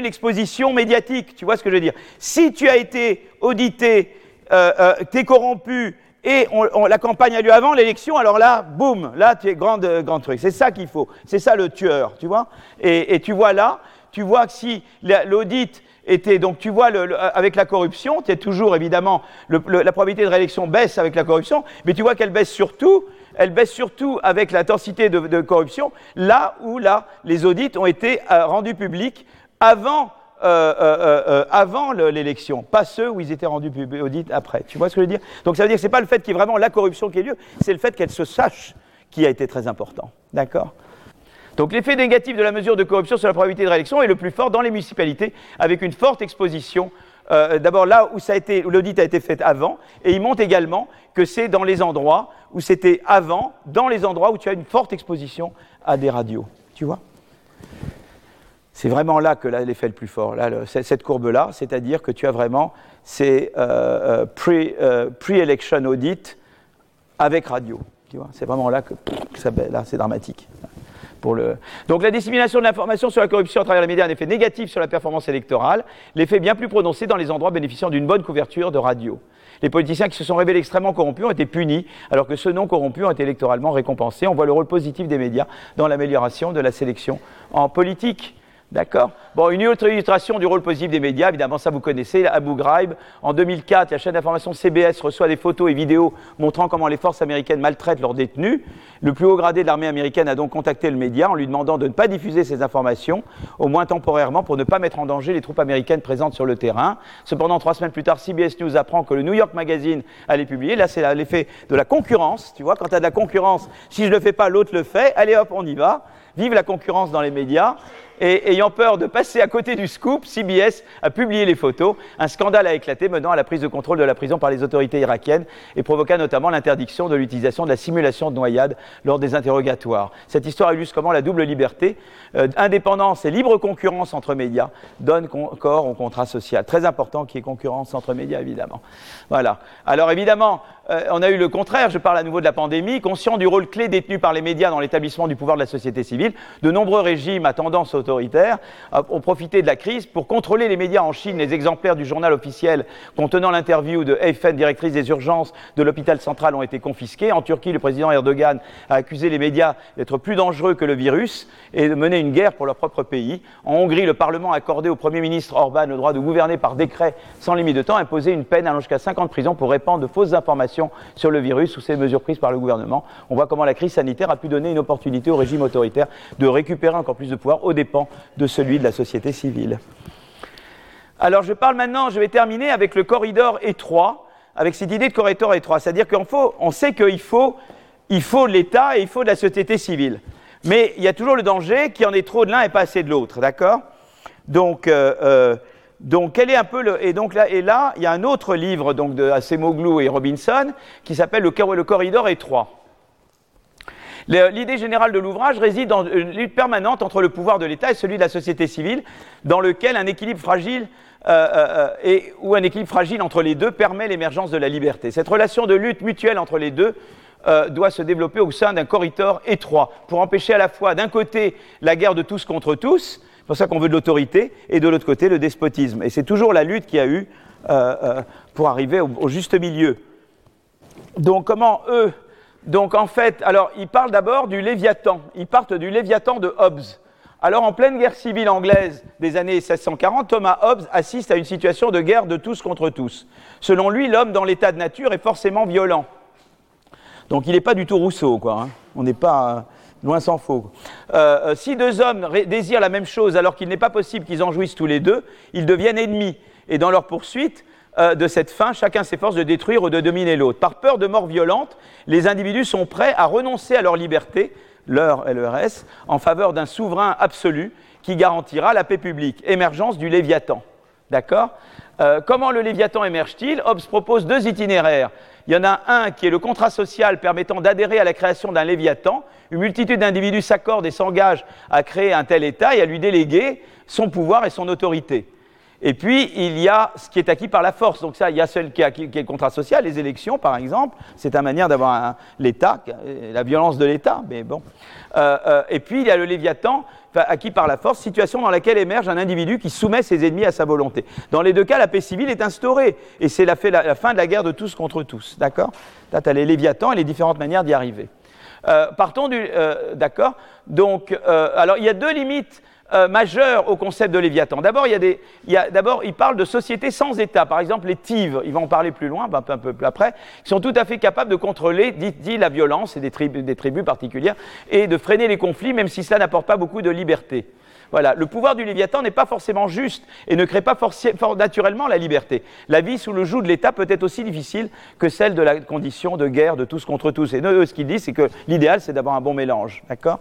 l'exposition médiatique. Tu vois ce que je veux dire Si tu as été audité, euh, t'es corrompu et la campagne a lieu avant l'élection, alors là, boum, là, tu es grand, euh, grand truc. C'est ça qu'il faut. C'est ça le tueur, tu vois. Et, tu vois là, tu vois que si l'audit était, donc tu vois, avec la corruption, tu es toujours, évidemment, la probabilité de réélection baisse avec la corruption, mais tu vois qu'elle baisse surtout, elle baisse surtout avec l'intensité de, de, corruption, là où là, les audits ont été euh, rendus publics avant euh, euh, euh, avant l'élection, pas ceux où ils étaient rendus audit après. Tu vois ce que je veux dire? Donc ça veut dire que ce n'est pas le fait qu'il y ait vraiment la corruption qui ait lieu, c'est le fait qu'elle se sache qui a été très important. D'accord? Donc l'effet négatif de la mesure de corruption sur la probabilité de réélection est le plus fort dans les municipalités, avec une forte exposition. D'abord là où l'audit a été fait avant, et il montre également que c'est dans les endroits où c'était avant, dans les endroits où tu as une forte exposition à des radios. Tu vois? C'est vraiment là que l'effet le plus fort, cette courbe-là, c'est-à-dire que tu as vraiment ces euh, euh, euh, pre-election audit avec radio. c'est vraiment là que, là, c'est dramatique. Donc la dissémination de l'information sur la corruption à travers les médias a un effet négatif sur la performance électorale, l'effet bien plus prononcé dans les endroits bénéficiant d'une bonne couverture de radio. Les politiciens qui se sont révélés extrêmement corrompus ont été punis, alors que ceux non corrompus ont été électoralement récompensés. On voit le rôle positif des médias dans l'amélioration de la sélection en politique. D'accord Bon, une autre illustration du rôle positif des médias, évidemment, ça vous connaissez, Abu Ghraib. En 2004, la chaîne d'information CBS reçoit des photos et vidéos montrant comment les forces américaines maltraitent leurs détenus. Le plus haut gradé de l'armée américaine a donc contacté le média en lui demandant de ne pas diffuser ces informations, au moins temporairement, pour ne pas mettre en danger les troupes américaines présentes sur le terrain. Cependant, trois semaines plus tard, CBS News apprend que le New York Magazine allait publier. Là, c'est l'effet de la concurrence. Tu vois, quand tu as de la concurrence, si je ne le fais pas, l'autre le fait. Allez hop, on y va. Vive la concurrence dans les médias. Et ayant peur de passer à côté du scoop, CBS a publié les photos. Un scandale a éclaté menant à la prise de contrôle de la prison par les autorités irakiennes et provoqua notamment l'interdiction de l'utilisation de la simulation de noyade lors des interrogatoires. Cette histoire illustre comment la double liberté, euh, indépendance et libre concurrence entre médias donnent corps au contrat social. Très important qu'il y ait concurrence entre médias, évidemment. Voilà. Alors évidemment, euh, on a eu le contraire, je parle à nouveau de la pandémie, conscient du rôle clé détenu par les médias dans l'établissement du pouvoir de la société civile, de nombreux régimes à tendance autoritaire ont profité de la crise pour contrôler les médias en Chine. Les exemplaires du journal officiel contenant l'interview de Eyfen, directrice des urgences de l'hôpital central, ont été confisqués. En Turquie, le président Erdogan a accusé les médias d'être plus dangereux que le virus et de mener une guerre pour leur propre pays. En Hongrie, le Parlement a accordé au Premier ministre Orban le droit de gouverner par décret sans limite de temps, imposé une peine allant jusqu'à 50 ans de prison pour répandre de fausses informations sur le virus ou ces mesures prises par le gouvernement. On voit comment la crise sanitaire a pu donner une opportunité au régime autoritaire de récupérer encore plus de pouvoir aux dépens de celui de la société civile. Alors je parle maintenant, je vais terminer avec le corridor étroit, avec cette idée de corridor étroit, c'est-à-dire qu'on sait qu'il faut, il l'État et il faut de la société civile. Mais il y a toujours le danger qu'il y en ait trop de l'un et pas assez de l'autre, d'accord? Donc, euh, euh, donc, quel est un peu le. Et donc là, et là, il y a un autre livre donc, de Acemoglu et Robinson qui s'appelle le, corridor étroit. L'idée générale de l'ouvrage réside dans une lutte permanente entre le pouvoir de l'État et celui de la société civile, dans lequel un équilibre fragile euh, euh, et, ou un équilibre fragile entre les deux permet l'émergence de la liberté. Cette relation de lutte mutuelle entre les deux euh, doit se développer au sein d'un corridor étroit pour empêcher à la fois d'un côté la guerre de tous contre tous, c'est pour ça qu'on veut de l'autorité, et de l'autre côté le despotisme. Et c'est toujours la lutte qu'il y a eu pour arriver au, au juste milieu. Donc comment eux donc en fait, alors ils parlent d'abord du Léviathan. Ils partent du Léviathan de Hobbes. Alors en pleine guerre civile anglaise des années 1640, Thomas Hobbes assiste à une situation de guerre de tous contre tous. Selon lui, l'homme dans l'état de nature est forcément violent. Donc il n'est pas du tout Rousseau, quoi. Hein. On n'est pas euh, loin s'en faut. Euh, euh, si deux hommes désirent la même chose alors qu'il n'est pas possible qu'ils en jouissent tous les deux, ils deviennent ennemis. Et dans leur poursuite, euh, de cette fin, chacun s'efforce de détruire ou de dominer l'autre. Par peur de mort violente, les individus sont prêts à renoncer à leur liberté, leur LRS, en faveur d'un souverain absolu qui garantira la paix publique. Émergence du Léviathan. D'accord? Comment le Léviathan émerge-t-il? Hobbes propose deux itinéraires. Il y en a un qui est le contrat social permettant d'adhérer à la création d'un Léviathan. Une multitude d'individus s'accordent et s'engagent à créer un tel État et à lui déléguer son pouvoir et son autorité. Et puis, il y a ce qui est acquis par la force. Donc il y a celui qui est, le contrat social, les élections, par exemple. C'est une manière d'avoir l'État, la violence de l'État, mais bon. Euh, euh, et puis, il y a le Léviathan, acquis par la force, situation dans laquelle émerge un individu qui soumet ses ennemis à sa volonté. Dans les deux cas, la paix civile est instaurée. Et c'est la, la, fin de la guerre de tous contre tous. D'accord? Là, tu as les Léviathans et les différentes manières d'y arriver. Euh, partons du... D'accord Donc, alors, il y a deux limites euh, majeur au concept de Léviathan. D'abord, il, y a d'abord, il parle de sociétés sans État. Par exemple, les Tives, il va en parler plus loin, un peu, un peu après, sont tout à fait capables de contrôler, dit, la violence et des tribus, des tribus particulières, et de freiner les conflits, même si cela n'apporte pas beaucoup de liberté. Voilà, le pouvoir du Léviathan n'est pas forcément juste et ne crée pas naturellement la liberté. La vie sous le joug de l'État peut être aussi difficile que celle de la condition de guerre de tous contre tous. Et ce qu'ils disent, c'est que l'idéal, c'est d'avoir un bon mélange. D'accord?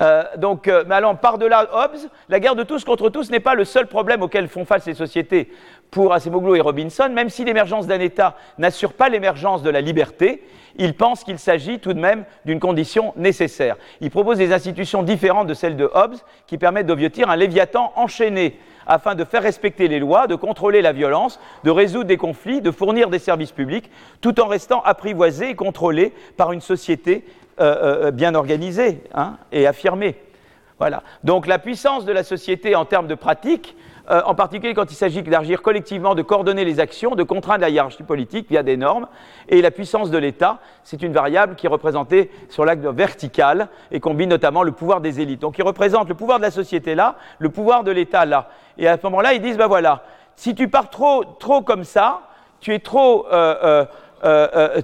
Euh, donc, euh, par-delà Hobbes, la guerre de tous contre tous n'est pas le seul problème auquel font face les sociétés. Pour Acemoglu et Robinson, même si l'émergence d'un État n'assure pas l'émergence de la liberté, ils pensent qu'il s'agit tout de même d'une condition nécessaire. Ils proposent des institutions différentes de celles de Hobbes qui permettent d'obviotir un léviathan enchaîné afin de faire respecter les lois, de contrôler la violence, de résoudre des conflits, de fournir des services publics, tout en restant apprivoisé et contrôlé par une société euh, euh, euh, bien organisée hein, et affirmée. Voilà. Donc la puissance de la société en termes de pratique, en particulier quand il s'agit d'agir collectivement, de coordonner les actions, de contraindre la hiérarchie politique via des normes, et la puissance de l'État, c'est une variable qui est représentée sur l'axe vertical et combine notamment le pouvoir des élites. Donc il représente le pouvoir de la société là, le pouvoir de l'État là. Et à ce moment-là, ils disent, ben voilà, si tu pars trop, trop comme ça, tu es trop...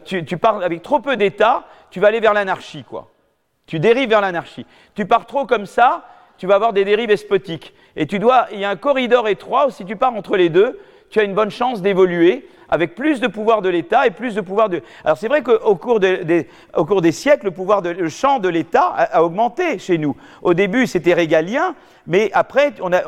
tu, tu pars avec trop peu d'État, tu vas aller vers l'anarchie, quoi. Tu dérives vers l'anarchie. Tu pars trop comme ça, tu vas avoir des dérives despotiques. Et tu dois, il y a un corridor étroit où si tu pars entre les deux, tu as une bonne chance d'évoluer avec plus de pouvoir de l'État et plus de pouvoir de. Alors c'est vrai qu'au cours, des, au cours des siècles, le, pouvoir de, le champ de l'État a, augmenté chez nous. Au début, c'était régalien, mais après, on a,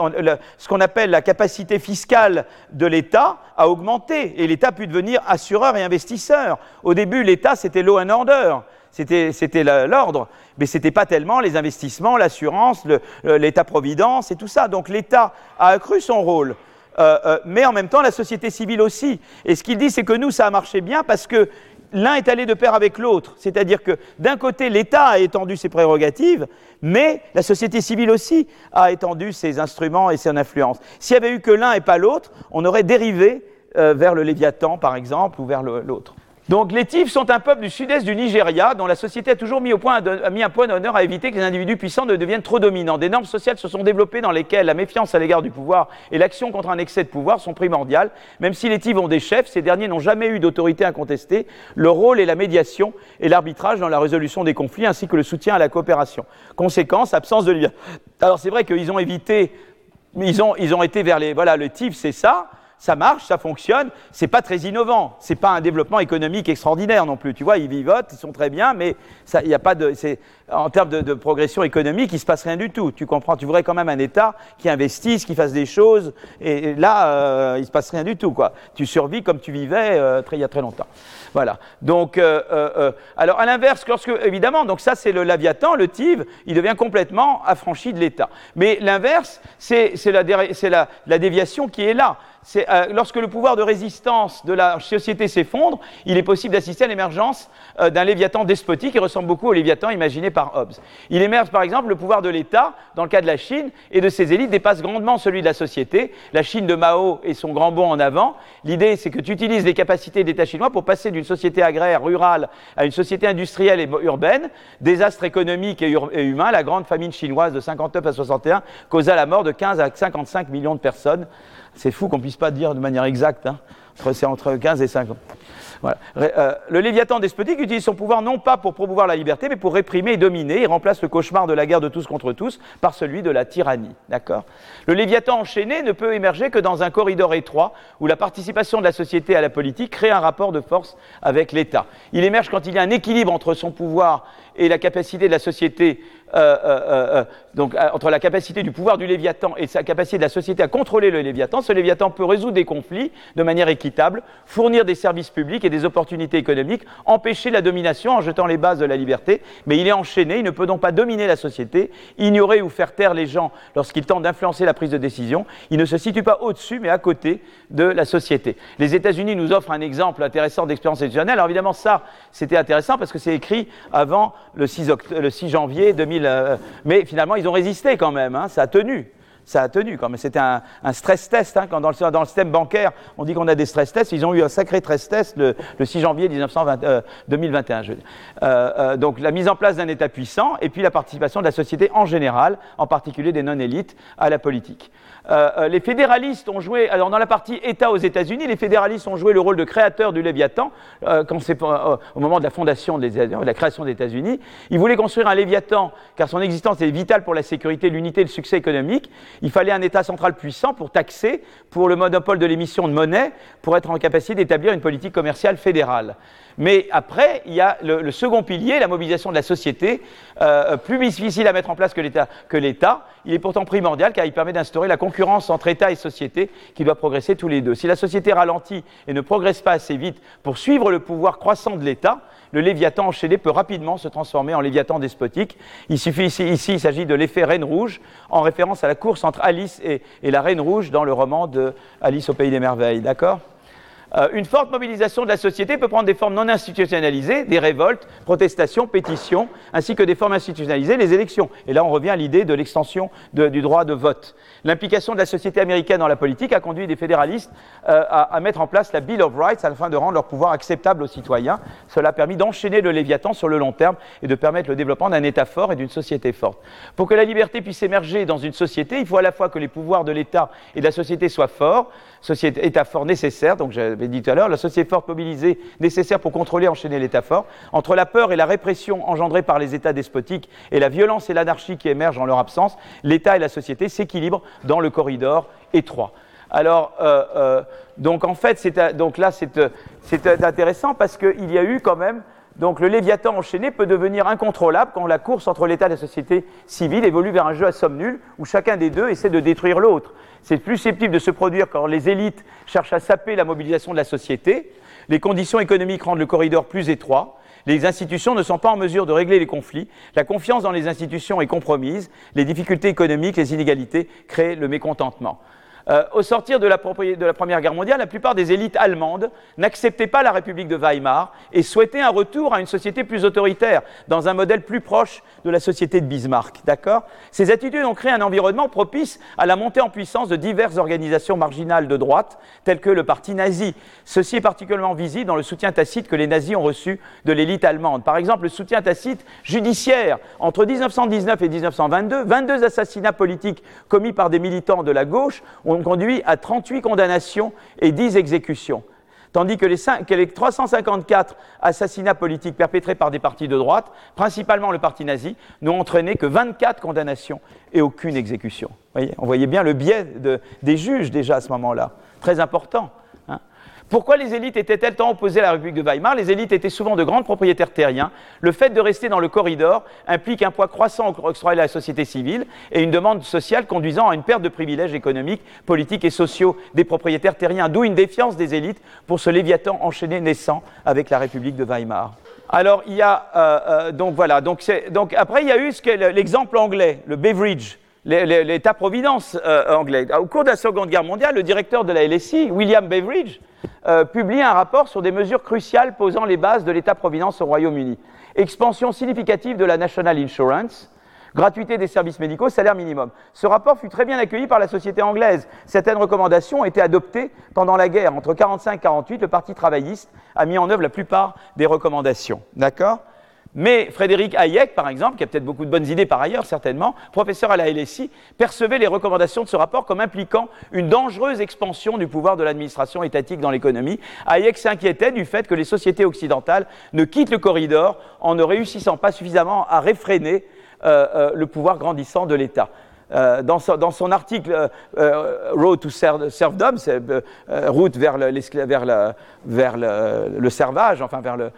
ce qu'on appelle la capacité fiscale de l'État a augmenté et l'État a pu devenir assureur et investisseur. Au début, l'État, c'était law and order c'était l'ordre, mais ce n'était pas tellement les investissements, l'assurance, l'État-providence et tout ça. Donc l'État a accru son rôle. Euh, euh, mais en même temps la société civile aussi. Et ce qu'il dit, c'est que nous, ça a marché bien parce que l'un est allé de pair avec l'autre. C'est-à-dire que d'un côté, l'État a étendu ses prérogatives, mais la société civile aussi a étendu ses instruments et son influence. S'il n'y avait eu que l'un et pas l'autre, on aurait dérivé euh, vers le Léviathan, par exemple, ou vers l'autre. Donc les Tifs sont un peuple du sud-est du Nigeria dont la société a toujours mis, un point d'honneur à éviter que les individus puissants ne deviennent trop dominants. Des normes sociales se sont développées dans lesquelles la méfiance à l'égard du pouvoir et l'action contre un excès de pouvoir sont primordiales. Même si les Tifs ont des chefs, ces derniers n'ont jamais eu d'autorité incontestée. Leur rôle est la médiation et l'arbitrage dans la résolution des conflits ainsi que le soutien à la coopération. Conséquence, absence de lien. Alors c'est vrai qu'ils ont évité, ils ont, ils ont été vers les... Voilà, le Tif c'est ça ça marche, ça fonctionne, c'est pas très innovant, c'est pas un développement économique extraordinaire non plus. Tu vois, ils vivotent, ils sont très bien, mais il n'y a pas de, en termes de, progression économique, il se passe rien du tout. Tu comprends Tu voudrais quand même un État qui investisse, qui fasse des choses, et, là, euh, il se passe rien du tout, quoi. Tu survis comme tu vivais euh, très, il y a très longtemps. Voilà. Donc, euh, alors à l'inverse, lorsque évidemment, donc ça c'est le Laviathan, le TIV, il devient complètement affranchi de l'État. Mais l'inverse, c'est la déviation qui est là. Euh, lorsque le pouvoir de résistance de la société s'effondre, il est possible d'assister à l'émergence euh, d'un Léviathan despotique qui ressemble beaucoup au Léviathan imaginé par Hobbes. Il émerge par exemple le pouvoir de l'État, dans le cas de la Chine, et de ses élites dépasse grandement celui de la société. La Chine de Mao et son grand bond en avant. L'idée, c'est que tu utilises les capacités d'État chinois pour passer d'une société agraire, rurale, à une société industrielle et urbaine. Désastre économique et, et humain, la grande famine chinoise de 59 à 61 causa la mort de 15 à 55 millions de personnes. C'est fou qu'on puisse pas dire de manière exacte. Hein. C'est entre 15 et 50. Euh, le Léviathan despotique utilise son pouvoir non pas pour promouvoir la liberté, mais pour réprimer et dominer. Il remplace le cauchemar de la guerre de tous contre tous par celui de la tyrannie. D'accord? Le Léviathan enchaîné ne peut émerger que dans un corridor étroit où la participation de la société à la politique crée un rapport de force avec l'État. Il émerge quand il y a un équilibre entre son pouvoir et la capacité de la société euh, euh, euh, donc, entre la capacité du pouvoir du Léviathan et sa capacité de la société à contrôler le Léviathan, ce Léviathan peut résoudre des conflits de manière équitable, fournir des services publics et des opportunités économiques, empêcher la domination en jetant les bases de la liberté, mais il est enchaîné, il ne peut donc pas dominer la société, ignorer ou faire taire les gens lorsqu'ils tentent d'influencer la prise de décision, il ne se situe pas au-dessus mais à côté de la société. Les États-Unis nous offrent un exemple intéressant d'expérience institutionnelle. Alors évidemment ça, c'était intéressant parce que c'est écrit avant le 6, le 6 janvier 2000 euh, mais finalement, ils ont résisté quand même. Hein, ça a tenu. Ça a tenu quand même. C'était un, stress test. Hein, quand dans le, système bancaire, on dit qu'on a des stress tests. Ils ont eu un sacré stress test le, 6 janvier 1920, 2021. Euh, euh, donc la mise en place d'un État puissant et puis la participation de la société en général, en particulier des non-élites, à la politique. Euh, euh, les fédéralistes ont joué, alors dans la partie État aux États-Unis, les fédéralistes ont joué le rôle de créateur du Léviathan euh, quand c'est au moment de la fondation de la création des États-Unis. Ils voulaient construire un Léviathan car son existence est vitale pour la sécurité, l'unité et le succès économique. Il fallait un État central puissant pour taxer, pour le monopole de l'émission de monnaie, pour être en capacité d'établir une politique commerciale fédérale. Mais après, il y a le, second pilier, la mobilisation de la société, euh, plus difficile à mettre en place que l'État. Il est pourtant primordial car il permet d'instaurer la concurrence entre État et société qui doit progresser tous les deux. Si la société ralentit et ne progresse pas assez vite pour suivre le pouvoir croissant de l'État, le Léviathan enchaîné peut rapidement se transformer en Léviathan despotique. Il suffit ici, il s'agit de l'effet Reine Rouge, en référence à la course entre Alice et, la Reine Rouge dans le roman de au Pays des Merveilles. D'accord? Euh, une forte mobilisation de la société peut prendre des formes non institutionnalisées, des révoltes, protestations, pétitions, ainsi que des formes institutionnalisées, les élections. Et là, on revient à l'idée de l'extension du droit de vote. L'implication de la société américaine dans la politique a conduit des fédéralistes euh, à, mettre en place la Bill of Rights afin de rendre leur pouvoir acceptable aux citoyens. Cela a permis d'enchaîner le Léviathan sur le long terme et de permettre le développement d'un État fort et d'une société forte. Pour que la liberté puisse émerger dans une société, il faut à la fois que les pouvoirs de l'État et de la société soient forts, société, État fort nécessaire, donc j'avais dit tout à l'heure, la société forte mobilisée nécessaire pour contrôler et enchaîner l'État fort, entre la peur et la répression engendrée par les États despotiques et la violence et l'anarchie qui émergent en leur absence, l'État et la société s'équilibrent dans le corridor étroit. Alors, donc en fait, donc là, c'est intéressant parce qu'il y a eu quand même donc le Léviathan enchaîné peut devenir incontrôlable quand la course entre l'État et la société civile évolue vers un jeu à somme nulle où chacun des deux essaie de détruire l'autre. C'est plus susceptible de se produire quand les élites cherchent à saper la mobilisation de la société, les conditions économiques rendent le corridor plus étroit, les institutions ne sont pas en mesure de régler les conflits, la confiance dans les institutions est compromise, les difficultés économiques, les inégalités créent le mécontentement. Euh, au sortir de la, Première Guerre mondiale, la plupart des élites allemandes n'acceptaient pas la République de Weimar et souhaitaient un retour à une société plus autoritaire, dans un modèle plus proche de la société de Bismarck. D'accord? Ces attitudes ont créé un environnement propice à la montée en puissance de diverses organisations marginales de droite, telles que le parti nazi. Ceci est particulièrement visible dans le soutien tacite que les nazis ont reçu de l'élite allemande. Par exemple, le soutien tacite judiciaire. Entre 1919 et 1922, 22 assassinats politiques commis par des militants de la gauche ont conduit à 38 condamnations et 10 exécutions. Tandis que les, 354 assassinats politiques perpétrés par des partis de droite, principalement le parti nazi, n'ont entraîné que 24 condamnations et aucune exécution. on voyait bien le biais des juges déjà à ce moment-là, très important. Pourquoi les élites étaient-elles tant opposées à la République de Weimar? Les élites étaient souvent de grands propriétaires terriens. Le fait de rester dans le corridor implique un poids croissant octroyé à la société civile et une demande sociale conduisant à une perte de privilèges économiques, politiques et sociaux des propriétaires terriens, d'où une défiance des élites pour ce léviathan enchaîné naissant avec la République de Weimar. Alors, il y a, euh, euh, donc voilà, donc, donc, après, il y a eu l'exemple anglais, le Beveridge, l'État-providence euh, anglais. Au cours de la Seconde Guerre mondiale, le directeur de la LSI, William Beveridge, euh, publie un rapport sur des mesures cruciales posant les bases de l'État-providence au Royaume-Uni. Expansion significative de la National Insurance, gratuité des services médicaux, salaire minimum. Ce rapport fut très bien accueilli par la société anglaise. Certaines recommandations ont été adoptées pendant la guerre. Entre 1945 et 1948, le Parti travailliste a mis en œuvre la plupart des recommandations. D'accord? Mais Frédéric Hayek, par exemple, qui a peut-être beaucoup de bonnes idées par ailleurs, certainement, professeur à la LSI, percevait les recommandations de ce rapport comme impliquant une dangereuse expansion du pouvoir de l'administration étatique dans l'économie. Hayek s'inquiétait du fait que les sociétés occidentales ne quittent le corridor en ne réussissant pas suffisamment à réfréner euh, euh, le pouvoir grandissant de l'État. Euh, dans, son, article euh, euh, Road to Serfdom, route vers, le, vers, le, servage, enfin vers le,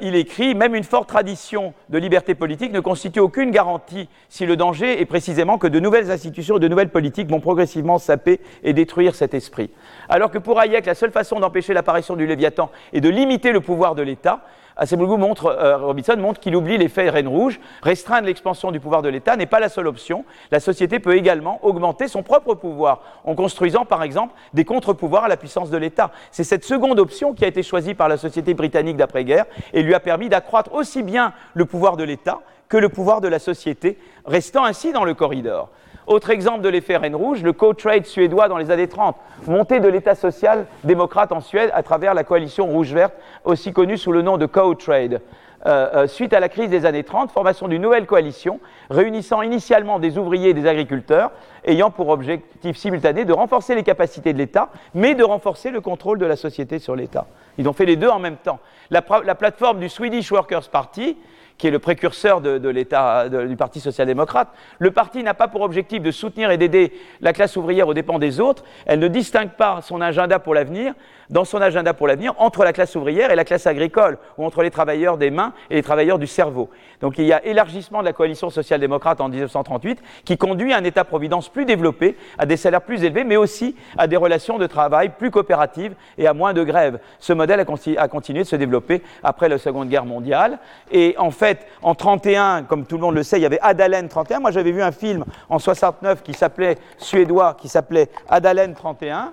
il écrit Même une forte tradition de liberté politique ne constitue aucune garantie si le danger est précisément que de nouvelles institutions et de nouvelles politiques vont progressivement saper et détruire cet esprit. Alors que pour Hayek, la seule façon d'empêcher l'apparition du Léviathan est de limiter le pouvoir de l'État, Acemoglu montre, euh, Robinson montre qu'il oublie l'effet Reine Rouge. Restreindre l'expansion du pouvoir de l'État n'est pas la seule option. La société peut également augmenter son propre pouvoir en construisant, par exemple, des contre-pouvoirs à la puissance de l'État. C'est cette seconde option qui a été choisie par la société britannique d'après-guerre et lui a permis d'accroître aussi bien le pouvoir de l'État que le pouvoir de la société, restant ainsi dans le corridor. Autre exemple de l'effet Reine Rouge, le co-trade suédois dans les années 30, montée de l'État social-démocrate en Suède à travers la coalition rouge-verte, aussi connue sous le nom de co-trade. Euh, euh, suite à la crise des années 30, formation d'une nouvelle coalition réunissant initialement des ouvriers et des agriculteurs, ayant pour objectif simultané de renforcer les capacités de l'État, mais de renforcer le contrôle de la société sur l'État. Ils ont fait les deux en même temps. La, la plateforme du Swedish Workers' Party, qui est le précurseur de, l'État du Parti social-démocrate. Le parti n'a pas pour objectif de soutenir et d'aider la classe ouvrière aux dépens des autres. Elle ne distingue pas son agenda pour l'avenir, dans son agenda pour l'avenir, entre la classe ouvrière et la classe agricole, ou entre les travailleurs des mains et les travailleurs du cerveau. Donc il y a élargissement de la coalition social-démocrate en 1938 qui conduit à un État-providence plus développé, à des salaires plus élevés, mais aussi à des relations de travail plus coopératives et à moins de grèves. Ce modèle a, continué de se développer après la Seconde Guerre mondiale. Et en fait, en 31, comme tout le monde le sait, il y avait Adalen 31. Moi, j'avais vu un film en 69 qui s'appelait suédois, qui s'appelait Adalen 31.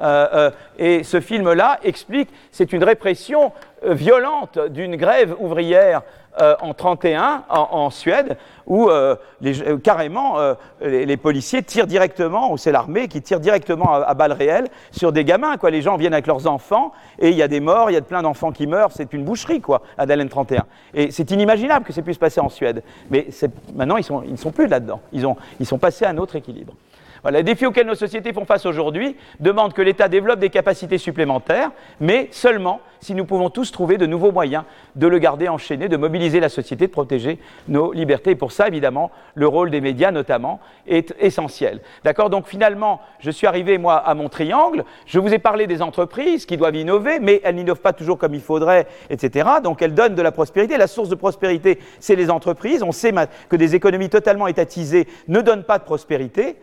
Euh, euh, et ce film-là explique, c'est une répression euh, violente d'une grève ouvrière en 31 en, Suède, où carrément les, policiers tirent directement, ou c'est l'armée qui tire directement à, balles réelles sur des gamins. Quoi. Les gens viennent avec leurs enfants et il y a des morts, il y a plein d'enfants qui meurent. C'est une boucherie, quoi, à Dalen 31. Et c'est inimaginable que ça puisse passer en Suède. Mais maintenant, ils, sont, ne sont plus là-dedans. Ils, ont, ils sont passés à un autre équilibre. Les défis auxquels nos sociétés font face aujourd'hui demandent que l'État développe des capacités supplémentaires, mais seulement si nous pouvons tous trouver de nouveaux moyens de le garder enchaîné, de mobiliser la société, de protéger nos libertés. Et pour ça, évidemment, le rôle des médias, notamment, est essentiel. D'accord Donc finalement, je suis arrivé, moi, à mon triangle. Je vous ai parlé des entreprises qui doivent innover, mais elles n'innovent pas toujours comme il faudrait, etc. Donc elles donnent de la prospérité. La source de prospérité, c'est les entreprises. On sait que des économies totalement étatisées ne donnent pas de prospérité.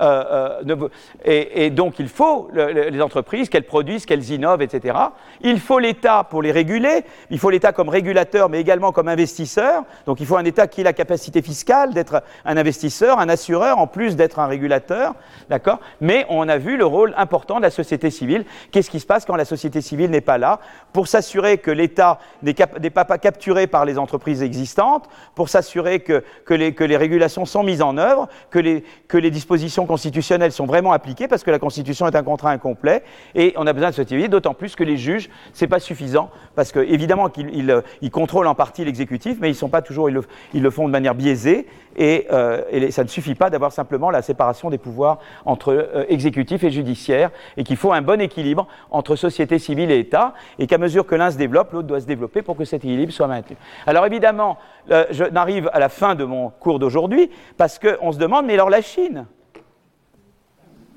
Euh, euh, et, donc il faut les entreprises qu'elles produisent, qu'elles innovent, etc. Il faut l'État pour les réguler, il faut l'État comme régulateur, mais également comme investisseur. Donc il faut un État qui ait la capacité fiscale d'être un investisseur, un assureur, en plus d'être un régulateur, d'accord? Mais on a vu le rôle important de la société civile. Qu'est-ce qui se passe quand la société civile n'est pas là? Pour s'assurer que l'État n'est pas, capturé par les entreprises existantes, pour s'assurer que, les, régulations sont mises en œuvre, que les dispositions constitutionnelles sont vraiment appliquées parce que la Constitution est un contrat incomplet et on a besoin de ce type d'autant plus que les juges, c'est pas suffisant parce que évidemment qu'ils ils, contrôlent en partie l'exécutif, mais ils sont pas toujours, ils le, font de manière biaisée et, euh, ça ne suffit pas d'avoir simplement la séparation des pouvoirs entre euh, exécutif et judiciaire et qu'il faut un bon équilibre entre société civile et État et qu'à mesure que l'un se développe, l'autre doit se développer pour que cet équilibre soit maintenu. Alors évidemment, euh, je n'arrive à la fin de mon cours d'aujourd'hui parce qu'on se demande, mais alors la Chine?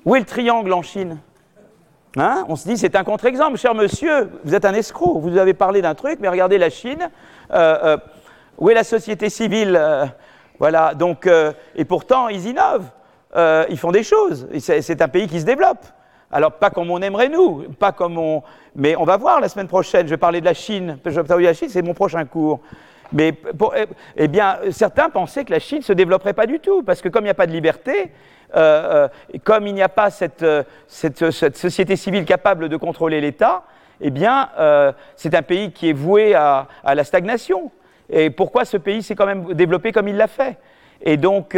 Où est le triangle en Chine? Hein? On se dit, c'est un contre-exemple, cher monsieur, vous êtes un escroc, vous avez parlé d'un truc, mais regardez la Chine, euh, euh, où est la société civile? Euh, Voilà, donc, et pourtant, ils innovent, ils font des choses, c'est un pays qui se développe. Alors, pas comme on aimerait nous, pas comme on. Mais on va voir la semaine prochaine, je vais parler de la Chine. Je vais parler de la Chine, c'est mon prochain cours. Mais eh, eh bien, certains pensaient que la Chine ne se développerait pas du tout, parce que comme il n'y a pas de liberté, euh, euh, comme il n'y a pas cette, euh, cette, société civile capable de contrôler l'État, eh bien, c'est un pays qui est voué à, la stagnation. Et pourquoi ce pays s'est quand même développé comme il l'a fait? Et donc,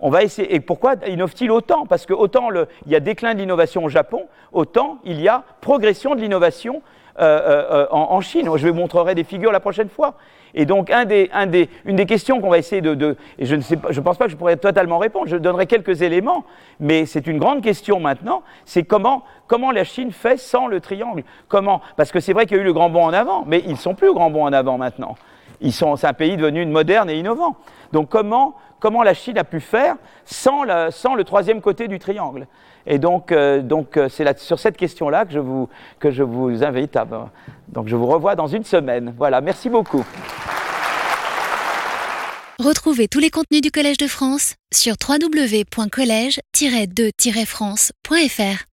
on va essayer. Et pourquoi innove-t-il autant? Parce que autant il y a déclin de l'innovation au Japon, autant il y a progression de l'innovation en, en, Chine. Je vous montrerai des figures la prochaine fois. Et donc, une des questions qu'on va essayer de, et je ne sais pas, je pense pas que je pourrais totalement répondre, je donnerai quelques éléments, mais c'est une grande question maintenant, c'est comment, la Chine fait sans le triangle? Comment Parce que c'est vrai qu'il y a eu le grand bond en avant, mais ils ne sont plus le grand bond en avant maintenant. Ils sont, c'est un pays devenu moderne et innovant. Donc comment, la Chine a pu faire sans le troisième côté du triangle? Et donc, euh, donc euh, c'est sur cette question-là que je vous, que je vous invite à. Donc je vous revois dans une semaine. Voilà, merci beaucoup. Retrouvez tous les contenus du Collège de France sur www.colège-2-france.fr.